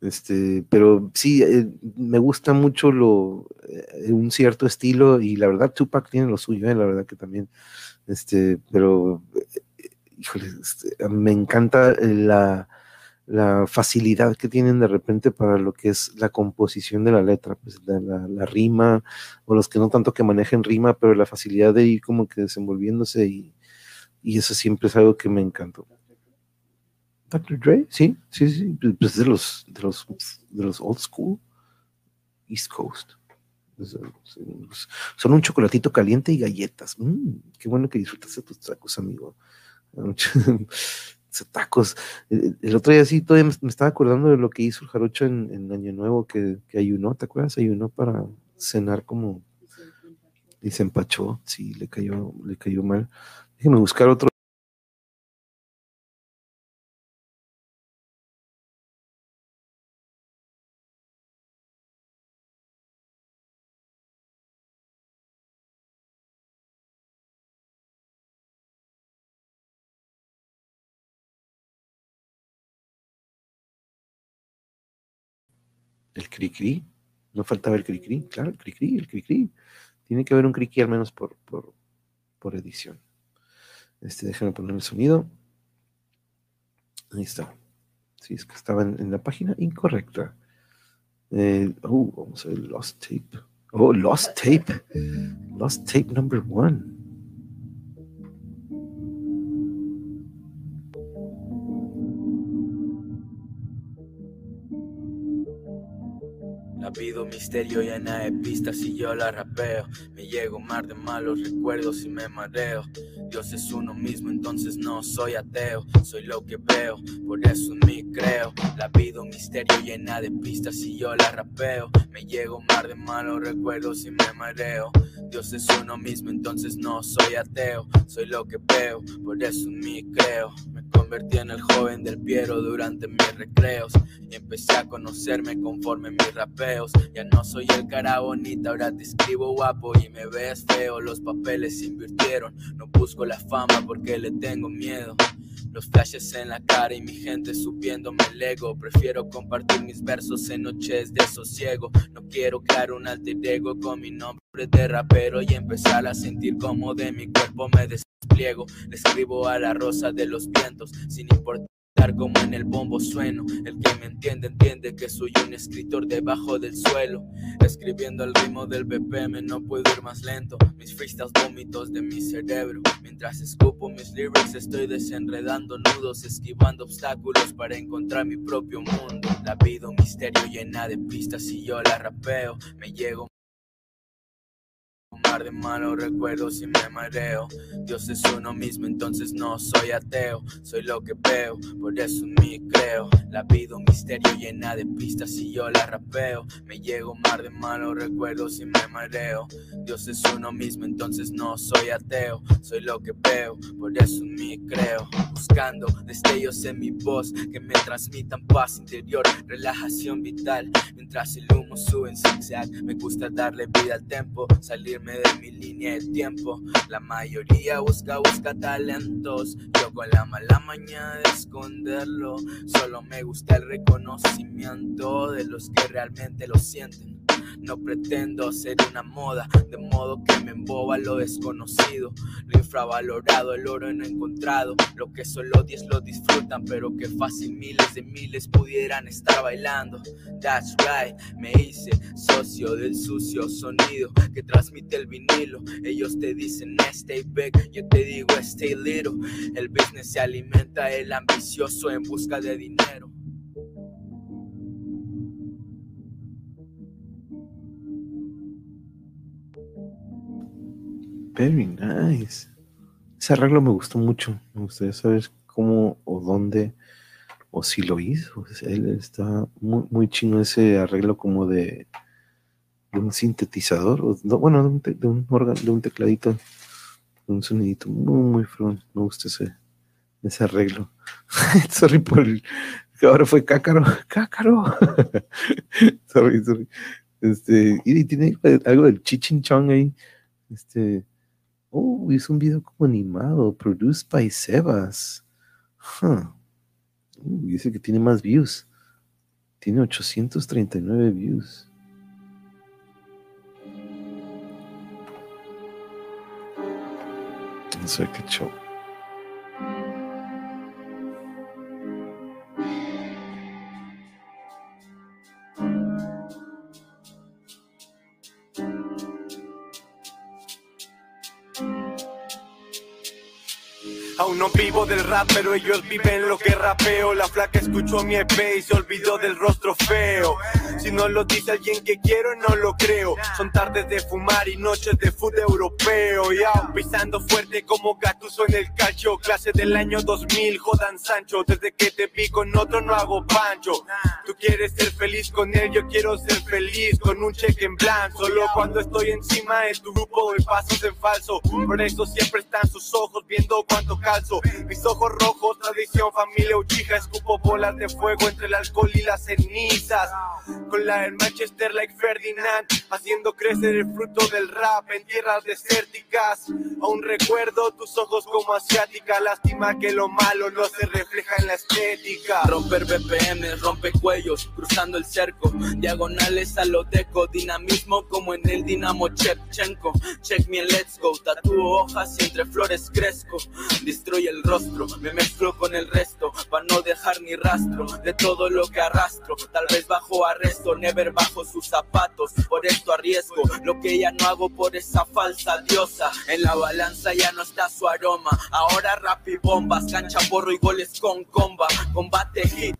Este, pero sí, eh, me gusta mucho lo, eh, un cierto estilo y la verdad Tupac tiene lo suyo, eh, la verdad que también, este, pero, híjole, este, me encanta la, facilidad que tienen de repente para lo que es la composición de la letra, pues la, la, rima, o los que no tanto que manejen rima, pero la facilidad de ir como que desenvolviéndose y, y eso siempre es algo que me encantó. Dr. Dre, sí, sí, sí, pues, pues de los, de los, de los old school, East Coast. Son un chocolatito caliente y galletas. Mm, qué bueno que disfrutas de tus tacos, amigo. tacos. El, otro día sí, todavía me, estaba acordando de lo que hizo el jarocho en, Año Nuevo, que, que, ayunó, ¿te acuerdas? Ayunó para cenar como... Y se empachó, sí, le cayó, le cayó mal. Déjeme buscar otro. El cri-cri. No faltaba el cri-cri. Claro, el cri-cri, el cri-cri. Tiene que haber un cri-cri al menos por, por, por edición. Este, déjame poner el sonido. Ahí está. Sí, es que estaba en, la página incorrecta. Eh, oh, vamos a ver Lost Tape. Oh, Lost Tape. Lost Tape number one. Pido misterio llena de pistas y yo la rapeo. Me llego mar de malos recuerdos y me mareo. Dios es uno mismo, entonces no soy ateo. Soy lo que veo, por eso en mí creo. La vida misterio llena de pistas y yo la rapeo. Me llego mar de malos recuerdos y me mareo. Dios es uno mismo, entonces no soy ateo. Soy lo que veo, por eso en mí creo. Me convertí en el joven del Piero durante mis recreos. Y empecé a conocerme conforme mis rapeos. Ya no soy el cara bonita, ahora te escribo guapo y me ves feo. Los papeles se invirtieron, no busco la fama porque le tengo miedo. Los flashes en la cara y mi gente subiéndome el ego. Prefiero compartir mis versos en noches de sosiego. No quiero crear un alter ego con mi nombre de rapero y empezar a sentir como de mi cuerpo me despliego. Le escribo a la rosa de los vientos sin importar como en el bombo sueno. El que me entiende, entiende que soy un escritor debajo del suelo. Escribiendo el ritmo del BPM, no puedo ir más lento. Mis freestyles vómitos de mi cerebro. Mientras escupo mis lyrics, estoy desenredando nudos, esquivando obstáculos para encontrar mi propio mundo. La vida un misterio llena de pistas y yo la rapeo. Me llego mar de malos recuerdos y me mareo. Dios es uno mismo, entonces no soy ateo. Soy lo que veo, por eso en mí creo. La vida un misterio llena de pistas y yo la rapeo. Me llego mar de malos recuerdos y me mareo. Dios es uno mismo, entonces no soy ateo. Soy lo que veo, por eso en mí creo. Buscando destellos en mi voz que me transmitan paz interior, relajación vital. Mientras el humo sube en zigzag, me gusta darle vida al tempo, salirme de mi línea de tiempo. La mayoría busca, busca talentos. Yo con la mala mañana de esconderlo. Solo me gusta el reconocimiento de los que realmente lo sienten. No pretendo ser una moda, de modo que me emboba lo desconocido. Lo infravalorado, el oro no encontrado. Lo que solo 10 lo disfrutan, pero que fácil miles de miles pudieran estar bailando. That's right, me hice socio del sucio sonido que transmite el vinilo. Ellos te dicen stay big, yo te digo stay little. El business se alimenta el ambicioso en busca de dinero. Very nice. Ese arreglo me gustó mucho. Me gustaría saber cómo o dónde o si lo hizo. él está muy, muy chino ese arreglo como de, un sintetizador, o, bueno, de un, órgano, de un tecladito, un sonidito muy, muy fron. Me gusta ese, ese arreglo. sorry por el, ahora fue cácaro, cácaro. sorry, sorry. Este, y tiene algo del chichinchong ahí. Este, oh, hizo un video como animado, produced by Sebas. Huh. Uh, dice que tiene más views. Tiene 839 views. No sé qué show. Del rap, pero ellos viven lo que rapeo. La flaca escuchó mi EP y se olvidó del rostro feo. Si no lo dice alguien que quiero, no lo creo. Son tardes de fumar y noches de food europeo. Ya, pisando fuerte como gatuso en el calcio. Clase del año 2000, jodan Sancho. Desde que te vi con otro no hago pancho. Tú quieres ser feliz con él, yo quiero ser feliz con un cheque en blanco. Solo cuando estoy encima de tu grupo doy pasos en falso. Por eso siempre están sus ojos viendo cuánto mis ojos rojos, tradición, familia uchija, escupo bolas de fuego entre el alcohol y las cenizas. Con la del Manchester like Ferdinand, haciendo crecer el fruto del rap en tierras desérticas. Aún recuerdo tus ojos como asiática, lástima que lo malo no se refleja en la estética. Romper BPM, rompe cuellos, cruzando el cerco, diagonales a lo deco, dinamismo como en el Dinamo Chepchenko. Check me and let's go, tatúo hojas y entre flores crezco destruye el rostro. Me mezclo con el resto para no dejar ni rastro de todo lo que arrastro. Tal vez bajo arresto, never bajo sus zapatos. Por esto arriesgo lo que ya no hago por esa falsa diosa. En la balanza ya no está su aroma. Ahora rap y bombas, cancha, borro y goles con comba. Combate hit.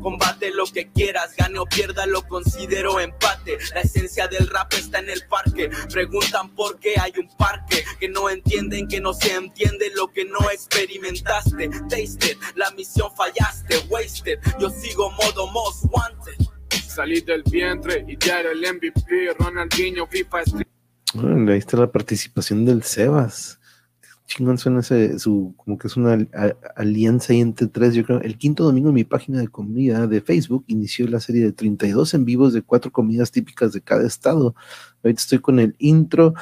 Combate lo que quieras, gane o pierda, lo considero empate. La esencia del rap está en el parque. Preguntan por qué hay un parque. Que no entienden que no se entiende lo que no experimentaste. Tasted, la misión fallaste, wasted. Yo sigo modo most wanted. Salí del vientre y ya el MVP. Ronaldinho, FIFA ahí está la participación del Sebas chingón suena ese, su, como que es una alianza ahí entre tres, yo creo. El quinto domingo en mi página de comida de Facebook inició la serie de 32 en vivos de cuatro comidas típicas de cada estado. Ahorita estoy con el intro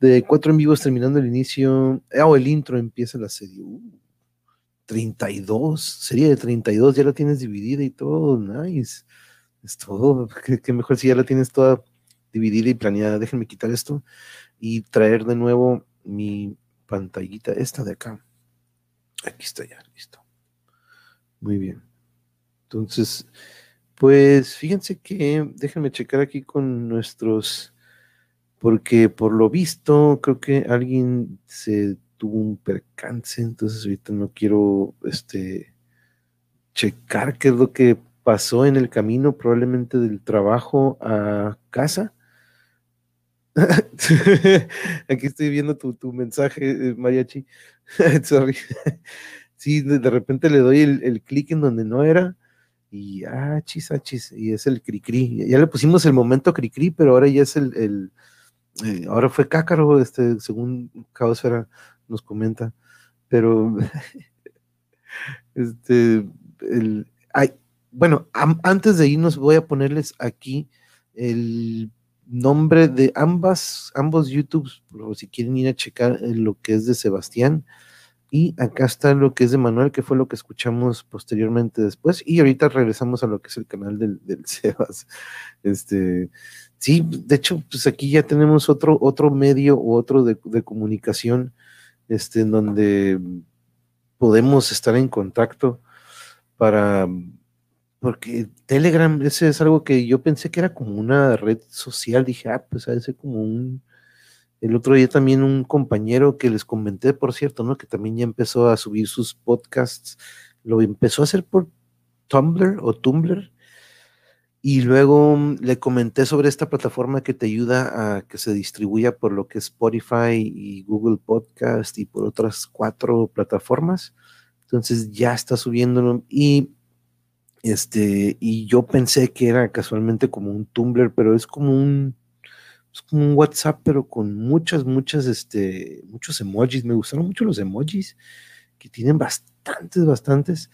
de cuatro en vivos terminando el inicio. Ah, o el intro empieza la serie. 32, uh, serie de 32, ya la tienes dividida y todo, nice. Es todo, que, mejor si ya la tienes toda dividida y planeada. Déjenme quitar esto y traer de nuevo mi pantallita esta de acá. Aquí está ya, listo. Muy bien. Entonces, pues fíjense que déjenme checar aquí con nuestros, porque por lo visto creo que alguien se tuvo un percance, entonces ahorita no quiero este checar qué es lo que pasó en el camino, probablemente del trabajo a casa Aquí estoy viendo tu, mensaje, eh, Mariachi. Sorry. Sí, de, repente le doy el, el clic en donde no era y ah, chis, ah, chis, y es el cri-cri. Ya le pusimos el momento cri-cri, pero ahora ya es el, el eh, ahora fue cácaro, este, según Caosfera nos comenta. Pero, este, el, ay, bueno, antes de irnos voy a ponerles aquí el nombre de ambas, ambos YouTubes, por si quieren ir a checar lo que es de Sebastián. Y acá está lo que es de Manuel, que fue lo que escuchamos posteriormente después. Y ahorita regresamos a lo que es el canal del, del Sebas. Este, sí, de hecho, pues aquí ya tenemos otro, otro medio u otro de, de comunicación, este, en donde podemos estar en contacto para porque Telegram, ese es algo que yo pensé que era como una red social. Dije, ah, pues a ser como un. El otro día también un compañero que les comenté, por cierto, ¿no? Que también ya empezó a subir sus podcasts. Lo empezó a hacer por Tumblr o Tumblr. Y luego mm, le comenté sobre esta plataforma que te ayuda a que se distribuya por lo que es Spotify y Google Podcast y por otras cuatro plataformas. Entonces ya está subiéndolo. Y Este, y yo pensé que era casualmente como un Tumblr, pero es como un, es como un WhatsApp, pero con muchas, muchas, este, muchos emojis. Me gustaron mucho los emojis, que tienen bastantes, bastantes,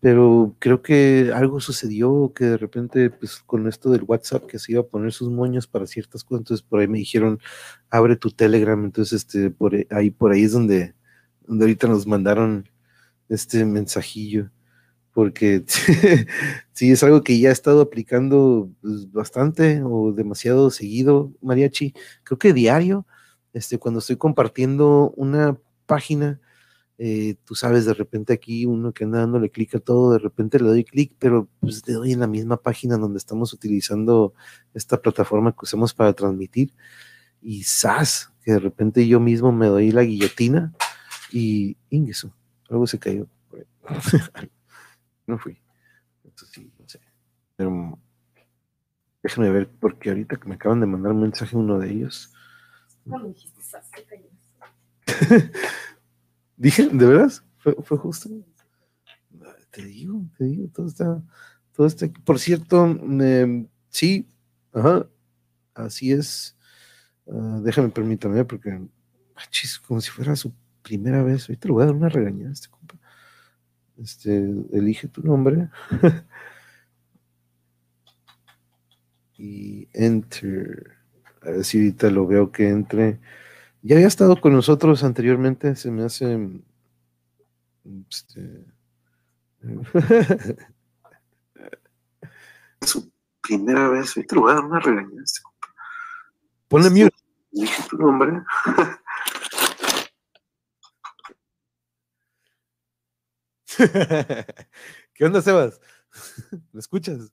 pero creo que algo sucedió que de repente, pues con esto del WhatsApp, que se iba a poner sus moños para ciertas cosas, entonces por ahí me dijeron, abre tu Telegram, entonces, este, por ahí, por ahí es donde, donde ahorita nos mandaron este mensajillo porque sí es algo que ya he estado aplicando pues, bastante o demasiado seguido, mariachi, creo que diario, este, cuando estoy compartiendo una página, eh, tú sabes, de repente aquí uno que anda dándole clic a todo, de repente le doy clic, pero pues le doy en la misma página donde estamos utilizando esta plataforma que usamos para transmitir, y ¡zas! que de repente yo mismo me doy la guillotina y ingreso, algo se cayó. no fui. Entonces sí, no sé. Pero déjenme ver, porque ahorita que me acaban de mandar un mensaje uno de ellos. No me dijiste Dije, ¿de veras? ¿Fue, fue justo? Te digo, te digo, todo está, todo está. Por cierto, sí, ajá, así es. Uh, déjame, permítame, porque, chis, como si fuera su primera vez. Ahorita le voy a dar una regañada a este compa. Este, elige tu nombre. y enter. A ver si ahorita lo veo que entre. Ya había estado con nosotros anteriormente, se me hace. Este, su primera vez. Ahorita le voy a dar una regañada. Este Ponle mute. Elige tu nombre. ¿Qué onda, Sebas? ¿Me escuchas?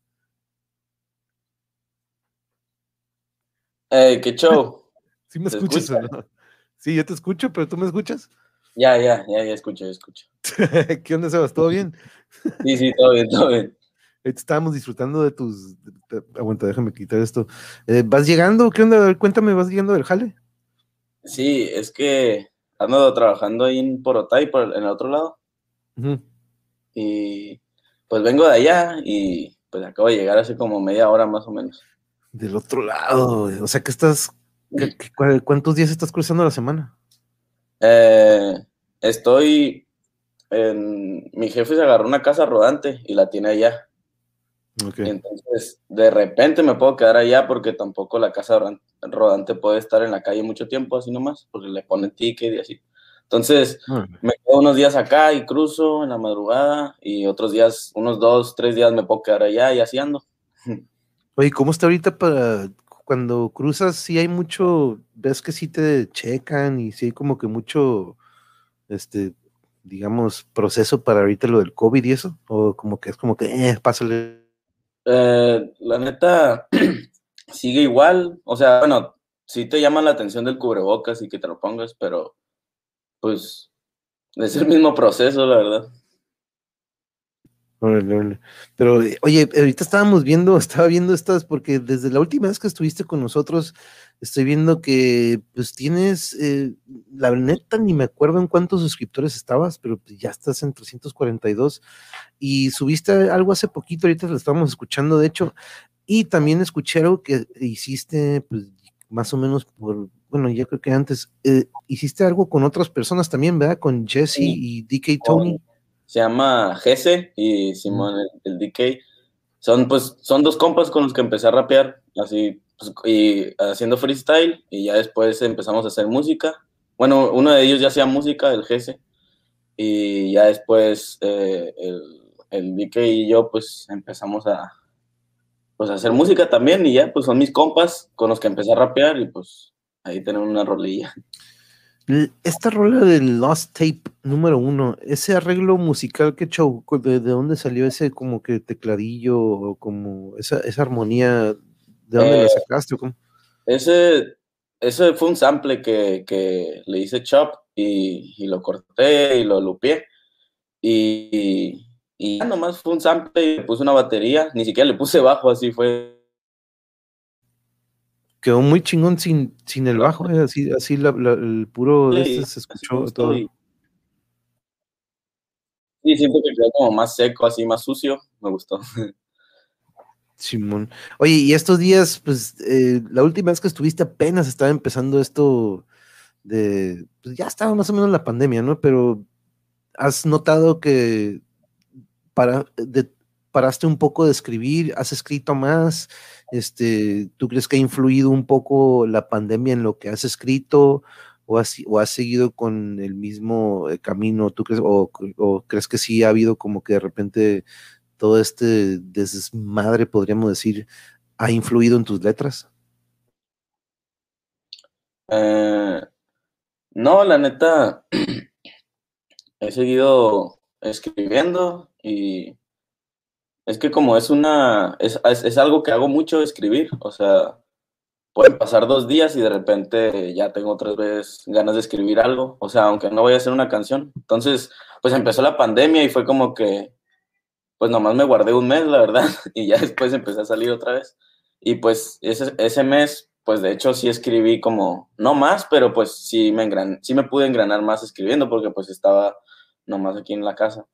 Hey, qué show. ¿Sí me escuchas Sí, yo te escucho, pero tú me escuchas. Ya, ya, ya, ya escucho, ya escucho. ¿Qué onda, Sebas? ¿Todo bien? sí, sí, todo bien, todo bien. Estábamos disfrutando de tus. Aguanta, déjame quitar esto. Eh, ¿Vas llegando? ¿Qué onda? Cuéntame, ¿vas llegando del jale? Sí, es que ando trabajando ahí en Porotay, por, en el otro lado. Y pues vengo de allá y pues acabo de llegar hace como media hora más o menos. Del otro lado, o sea que estás, ¿cuántos días estás cruzando la semana? Eh, estoy, en, mi jefe se agarró una casa rodante y la tiene allá. Entonces, de repente me puedo quedar allá porque tampoco la casa rodante puede estar en la calle mucho tiempo, así nomás, porque le ponen ticket y así. Entonces, me quedo unos días acá y cruzo en la madrugada y otros días, unos dos, tres días me puedo quedar allá y así ando. Oye, ¿cómo está ahorita para cuando cruzas? Si hay mucho, ves que sí te checan y sí hay como que mucho, este, digamos, proceso para ahorita lo del COVID y eso, o como que es como que, eh, pásale. Eh, la neta, sigue igual, o sea, bueno, sí te llama la atención del cubrebocas y que te lo pongas, pero pues es el mismo proceso, la verdad. Pero, oye, ahorita estábamos viendo, estaba viendo estas, porque desde la última vez que estuviste con nosotros, estoy viendo que pues tienes, eh, la neta, ni me acuerdo en cuántos suscriptores estabas, pero pues, ya estás en 342 y subiste algo hace poquito, ahorita lo estábamos escuchando, de hecho, y también escuché algo que hiciste, pues más o menos por bueno, ya creo que antes, eh, hiciste algo con otras personas también, ¿verdad? Con Jesse y DK Tony. Se llama Jesse y Simón, el, DK. Son, pues, son dos compas con los que empecé a rapear, así, pues, y haciendo freestyle, y ya después empezamos a hacer música. Bueno, uno de ellos ya hacía música, el Jesse, y ya después eh, el, el DK y yo, pues, empezamos a, pues, hacer música también, y ya, pues, son mis compas con los que empecé a rapear, y pues, ahí tenemos una rolilla. Esta rola del Lost Tape número uno, ese arreglo musical que show, ¿de, dónde salió ese como que tecladillo o como esa, armonía? ¿De dónde la eh, sacaste? Ese, ese fue un sample que, le hice chop y, lo corté y lo lupié. Y, y ya nomás fue un sample y le puse una batería, ni siquiera le puse bajo, así fue quedó muy chingón sin, sin el bajo, eh, así, así el puro este se escuchó todo. Sí, siento que quedó como más seco, así más sucio. Me gustó. Simón. Oye, y estos días, pues, eh, la última vez que estuviste apenas estaba empezando esto de, pues ya estaba más o menos la pandemia, ¿no? Pero has notado que para, paraste un poco de escribir, has escrito más, este, ¿tú crees que ha influido un poco la pandemia en lo que has escrito o has, o has seguido con el mismo eh, camino? ¿Tú crees o, o crees que sí ha habido como que de repente todo este desmadre, podríamos decir, ha influido en tus letras? Eh, no, la neta, he seguido escribiendo y es que como es una, es, es, algo que hago mucho escribir, o sea, pueden pasar dos días y de repente ya tengo otra vez ganas de escribir algo, o sea, aunque no voy a hacer una canción. Entonces, pues empezó la pandemia y fue como que, pues nomás me guardé un mes, la verdad, y ya después empecé a salir otra vez. Y pues ese, ese mes, pues de hecho sí escribí como, no más, pero pues sí me, engran, sí me pude engranar más escribiendo porque pues estaba nomás aquí en la casa.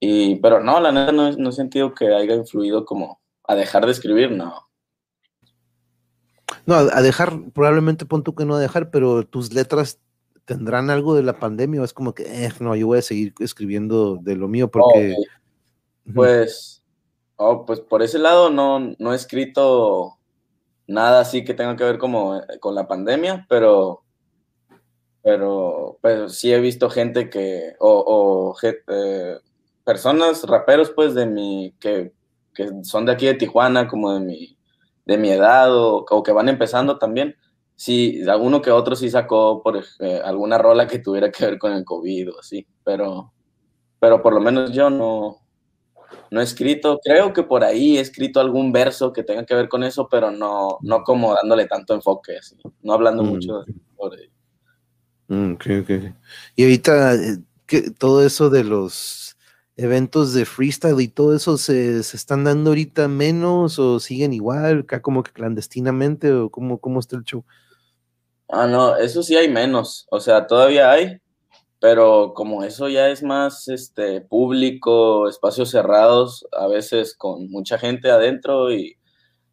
Y, pero no, la neta no, no he sentido que haya influido como a dejar de escribir, no. No, a dejar, probablemente pon tú que no a dejar, pero tus letras tendrán algo de la pandemia o es como que, eh, no, yo voy a seguir escribiendo de lo mío porque... Pues, oh, pues por ese lado no, no he escrito nada así que tenga que ver como eh, con la pandemia, pero, pero pues, sí he visto gente que, o, o eh, personas, raperos, pues, de mi, que, que, son de aquí de Tijuana, como de mi, de mi edad, o, o que van empezando también. Sí, alguno que otro sí sacó por eh, alguna rola que tuviera que ver con el COVID o así, pero, pero por lo menos yo no, no he escrito, creo que por ahí he escrito algún verso que tenga que ver con eso, pero no, no como dándole tanto enfoque, así, no hablando Mm. mucho sobre ello. Mm, ok, ok. Y ahorita, eh, que todo eso de los eventos de freestyle y todo eso se, se están dando ahorita menos o siguen igual, acá como que clandestinamente o cómo, cómo está el show. Ah, no, eso sí hay menos, o sea, todavía hay, pero como eso ya es más este público, espacios cerrados, a veces con mucha gente adentro y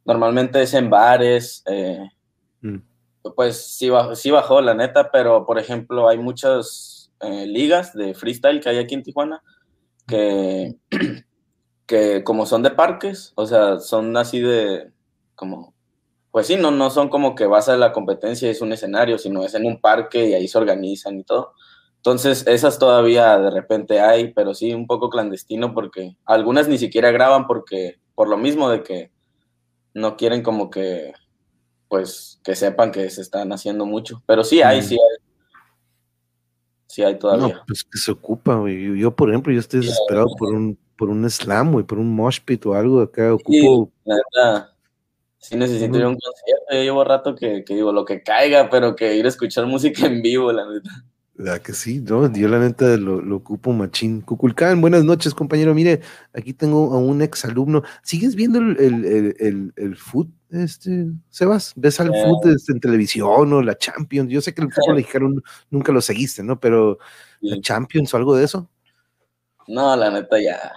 normalmente es en bares, eh, Mm. Pues sí bajó, la neta, pero por ejemplo hay muchas eh, ligas de freestyle que hay aquí en Tijuana que, que como son de parques, o sea, son así de como, pues sí, no, no son como que vas la competencia es un escenario, sino es en un parque y ahí se organizan y todo. Entonces, esas todavía de repente hay, pero sí un poco clandestino porque algunas ni siquiera graban porque, por lo mismo de que no quieren como que, pues, que sepan que se están haciendo mucho. Pero sí hay, Mm. sí hay. Sí hay todavía. No, pues que se ocupa, güey. Yo, por ejemplo, yo estoy desesperado por un, por un slam, güey, por un mosh pit o algo acá. Ocupo. Sí, la neta, sí necesito ir a un concierto. Yo llevo rato que, que digo lo que caiga, pero que ir a escuchar música en vivo, la neta. ¿Verdad que sí? No, yo la neta lo, lo ocupo machín. Cuculcán, buenas noches, compañero. Mire, aquí tengo a un ex alumno. ¿Sigues viendo el, el, el, el, el foot, este, Sebas? ¿Ves al Eh. foot este, en televisión o la Champions? Yo sé que el fútbol mexicano nunca lo seguiste, ¿no? Pero la. Champions o algo de eso, No, la neta ya.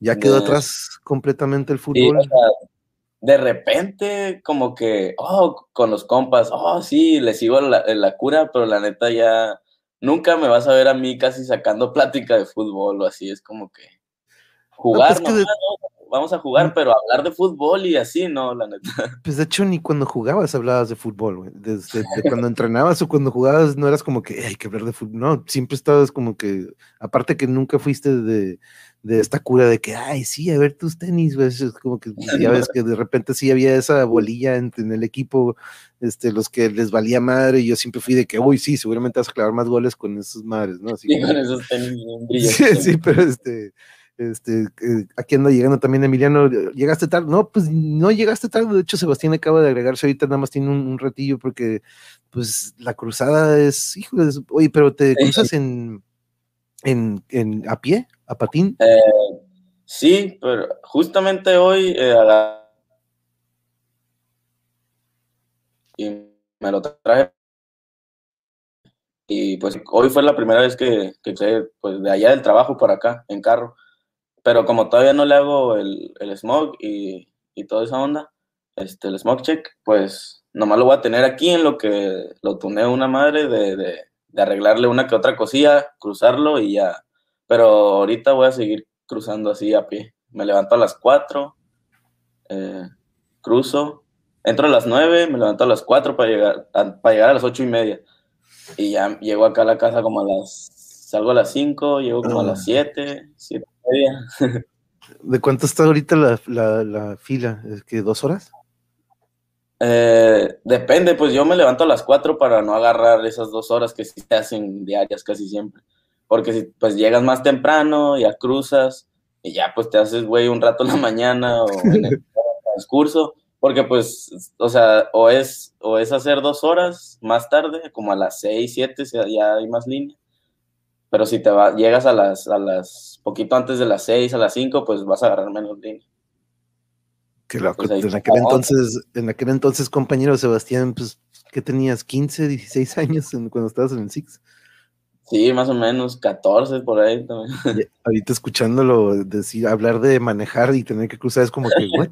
Ya quedó atrás completamente el sí, fútbol. o sea, de repente, como que, oh, con los compas, oh, sí, le sigo la, la cura, pero la neta ya nunca me vas a ver a mí casi sacando plática de fútbol o así. Es como que jugar, pues que nomás, de- ¿no? Vamos a jugar, Mm. pero hablar de fútbol y así, no, la neta. Pues de hecho, ni cuando jugabas hablabas de fútbol, güey. Desde de cuando entrenabas o cuando jugabas, no eras como que "Eh, hay que hablar de fútbol. No, siempre estabas como que, aparte que nunca fuiste de, de esta cura de que, ay, sí, a ver tus tenis, güey. Es como que ya ves que de repente sí había esa bolilla en, en el equipo, este, los que les valía madre. Y yo siempre fui de que, uy, sí, seguramente vas a clavar más goles con esas madres, ¿no? Así que- con esos tenis bien Sí, brillantes. sí, pero este, este, eh, aquí anda llegando también Emiliano. ¿Llegaste tarde? No, pues no llegaste tarde. De hecho, Sebastián acaba de agregarse ahorita, nada más tiene un, un ratillo porque, pues, la cruzada es, híjole, oye, pero te Sí. cruzas en, en, en, a pie, a patín. Eh, sí, pero justamente hoy eh, agarré y me lo traje Y pues hoy fue la primera vez que, que pues de allá del trabajo por acá, en carro. Pero como todavía no le hago el, el smog y, y toda esa onda, este, el smog check, pues nomás lo voy a tener aquí en lo que lo tuneo una madre de, de, de arreglarle una que otra cosilla, cruzarlo y ya. Pero ahorita voy a seguir cruzando así a pie. Me levanto a las 4, eh, cruzo, entro a las 9, me levanto a las 4 para llegar a, para llegar a las 8 y media. Y ya llego acá a la casa como a las, salgo a las 5, llego como a las 7, 7 y media. ¿De cuánto está ahorita la, la, la fila? ¿Es que dos horas? Eh, depende, pues yo me levanto a las 4 para no agarrar esas dos horas que sí se hacen diarias casi siempre. Porque si pues llegas más temprano, ya cruzas y ya pues te haces, güey, un rato en la mañana o en el transcurso. Porque pues, o sea, o es, o es hacer dos horas más tarde, como a las 6, 7, ya hay más línea. Pero si te va, llegas a las, a las, poquito antes de las 6, a las 5, pues vas a agarrar menos línea. Que loco. Pues ahí en, aquel entonces, en aquel entonces, compañero Sebastián, pues, ¿qué tenías? ¿15, 16 años en- cuando estabas en el Six? Sí, más o menos, 14 por ahí también. Y ahorita escuchándolo decir, hablar de manejar y tener que cruzar es como que, what?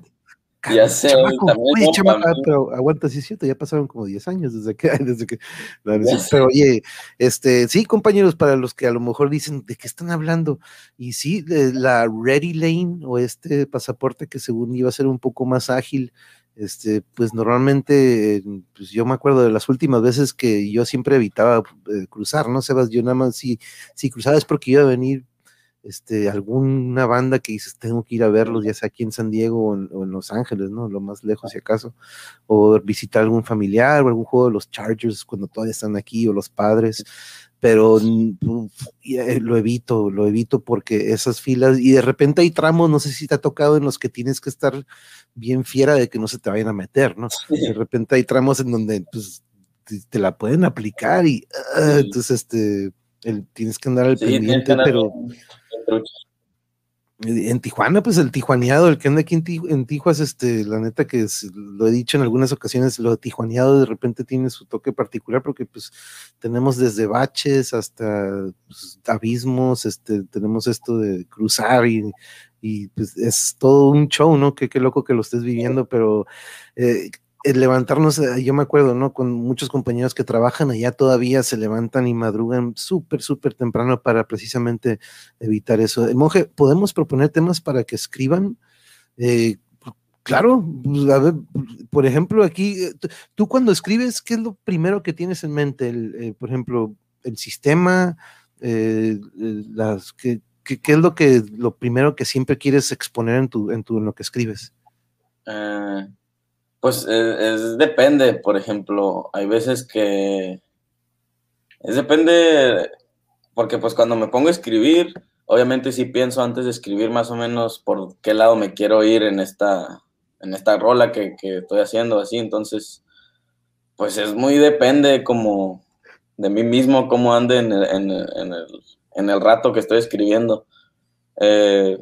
Ya sé, Chamaco, también oye, como chamaco, para ah, pero aguanta, sí es cierto, ya pasaron como 10 años desde que, desde que, no, pero oye, este, sí, compañeros, para los que a lo mejor dicen, ¿de qué están hablando? Y sí, de la Ready Lane o este pasaporte que según iba a ser un poco más ágil, este, pues normalmente, pues yo me acuerdo de las últimas veces que yo siempre evitaba eh, cruzar, ¿no? Sebas, yo nada más, si, si cruzaba es porque iba a venir este, alguna banda que dices, tengo que ir a verlos, ya sea aquí en San Diego o en, o en Los Ángeles, ¿no? Lo más lejos si acaso, o visitar algún familiar o algún juego de los Chargers cuando todavía están aquí, o los padres, pero eh, lo evito, lo evito porque esas filas, y de repente hay tramos, no sé si te ha tocado en los que tienes que estar bien fiera de que no se te vayan a meter, ¿no? De repente hay tramos en donde, pues, te, la pueden aplicar y, ah, entonces, este, el- tienes que andar al Sí, pendiente, andar pero... En Tijuana, pues el tijuaneado, el que anda aquí en, Tiju- en Tijuas, este, la neta que es- lo he dicho en algunas ocasiones, lo tijuaneado de repente tiene su toque particular porque pues tenemos desde baches hasta pues, abismos, este, tenemos esto de cruzar y, y pues es todo un show, ¿no? Qué, qué loco que lo estés viviendo, pero eh, el levantarnos, eh, yo me acuerdo, ¿no? Con muchos compañeros que trabajan allá todavía se levantan y madrugan súper, súper temprano para precisamente evitar eso. Eh, Monje, ¿podemos proponer temas para que escriban? Eh, claro, pues, a ver, por ejemplo, aquí, tú- cuando escribes, ¿qué es lo primero que tienes en mente? El, por ejemplo, el sistema, las, ¿qué, qué, es lo que lo primero que siempre quieres exponer en tu, en tu, en lo que escribes? Eh, pues eh, es, depende, por ejemplo, hay veces que es depende, porque pues cuando me pongo a escribir, obviamente sí pienso antes de escribir más o menos por qué lado me quiero ir en esta, en esta rola que, que estoy haciendo así, entonces pues es muy depende como de mí mismo, cómo ande en el, en en el- en el rato que estoy escribiendo. Eh,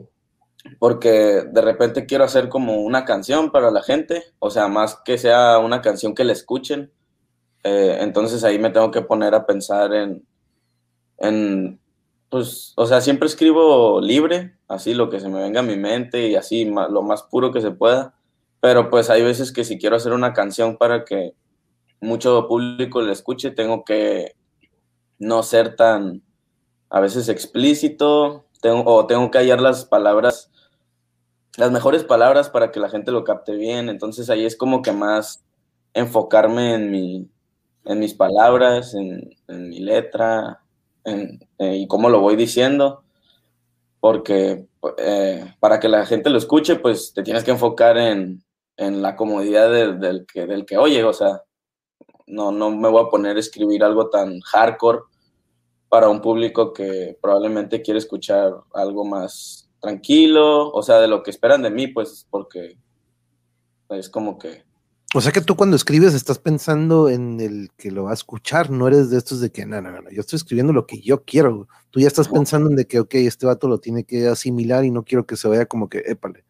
porque de repente quiero hacer como una canción para la gente, o sea, más que sea una canción que la escuchen. Eh, entonces ahí me tengo que poner a pensar en, en, pues, o sea, siempre escribo libre, así lo que se me venga a mi mente y así lo más puro que se pueda, pero pues hay veces que si quiero hacer una canción para que mucho público la escuche, tengo que no ser tan, a veces explícito, o tengo que hallar las palabras, las mejores palabras para que la gente lo capte bien. Entonces ahí es como que más enfocarme en mi, en mis palabras, en, mi letra, en, eh, y cómo lo voy diciendo. Porque eh, para que la gente lo escuche, pues te tienes que enfocar en, en la comodidad del que, del que oye. O sea, no, no me voy a poner a escribir algo tan hardcore para un público que probablemente quiere escuchar algo más tranquilo, o sea, de lo que esperan de mí, pues porque es como que... O sea que tú cuando escribes estás pensando en el que lo va a escuchar, no eres de estos de que, no, no, no, yo estoy escribiendo lo que yo quiero. Tú ya estás pensando en de que, ok, este vato lo tiene que asimilar y no quiero que se vaya como que, épale.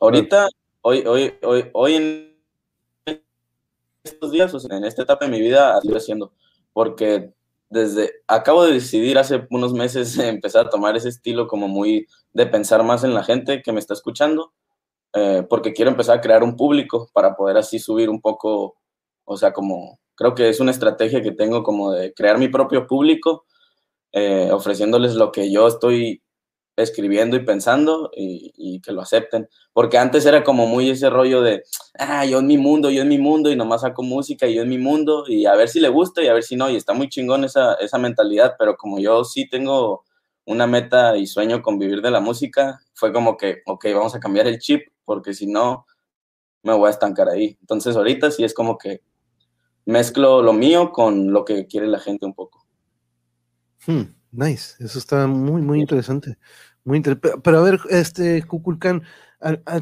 Ahorita, hoy, hoy, hoy, hoy en estos días, o sea, en esta etapa de mi vida, así lo haciendo, porque desde, acabo de decidir hace unos meses empezar a tomar ese estilo como muy de pensar más en la gente que me está escuchando, eh, porque quiero empezar a crear un público para poder así subir un poco, o sea, como creo que es una estrategia que tengo como de crear mi propio público, eh, ofreciéndoles lo que yo estoy escribiendo y pensando y, que lo acepten. Porque antes era como muy ese rollo de, ah, yo en mi mundo, yo en mi mundo y nomás saco música y yo en mi mundo y a ver si le gusta y a ver si no. Y está muy chingón esa, esa mentalidad, pero como yo sí tengo una meta y sueño con vivir de la música, fue como que, ok, vamos a cambiar el chip porque si no, me voy a estancar ahí. Entonces ahorita sí es como que mezclo lo mío con lo que quiere la gente un poco. Hmm. Nice, eso está muy, muy interesante. Muy pero, a ver, este Kukulkan,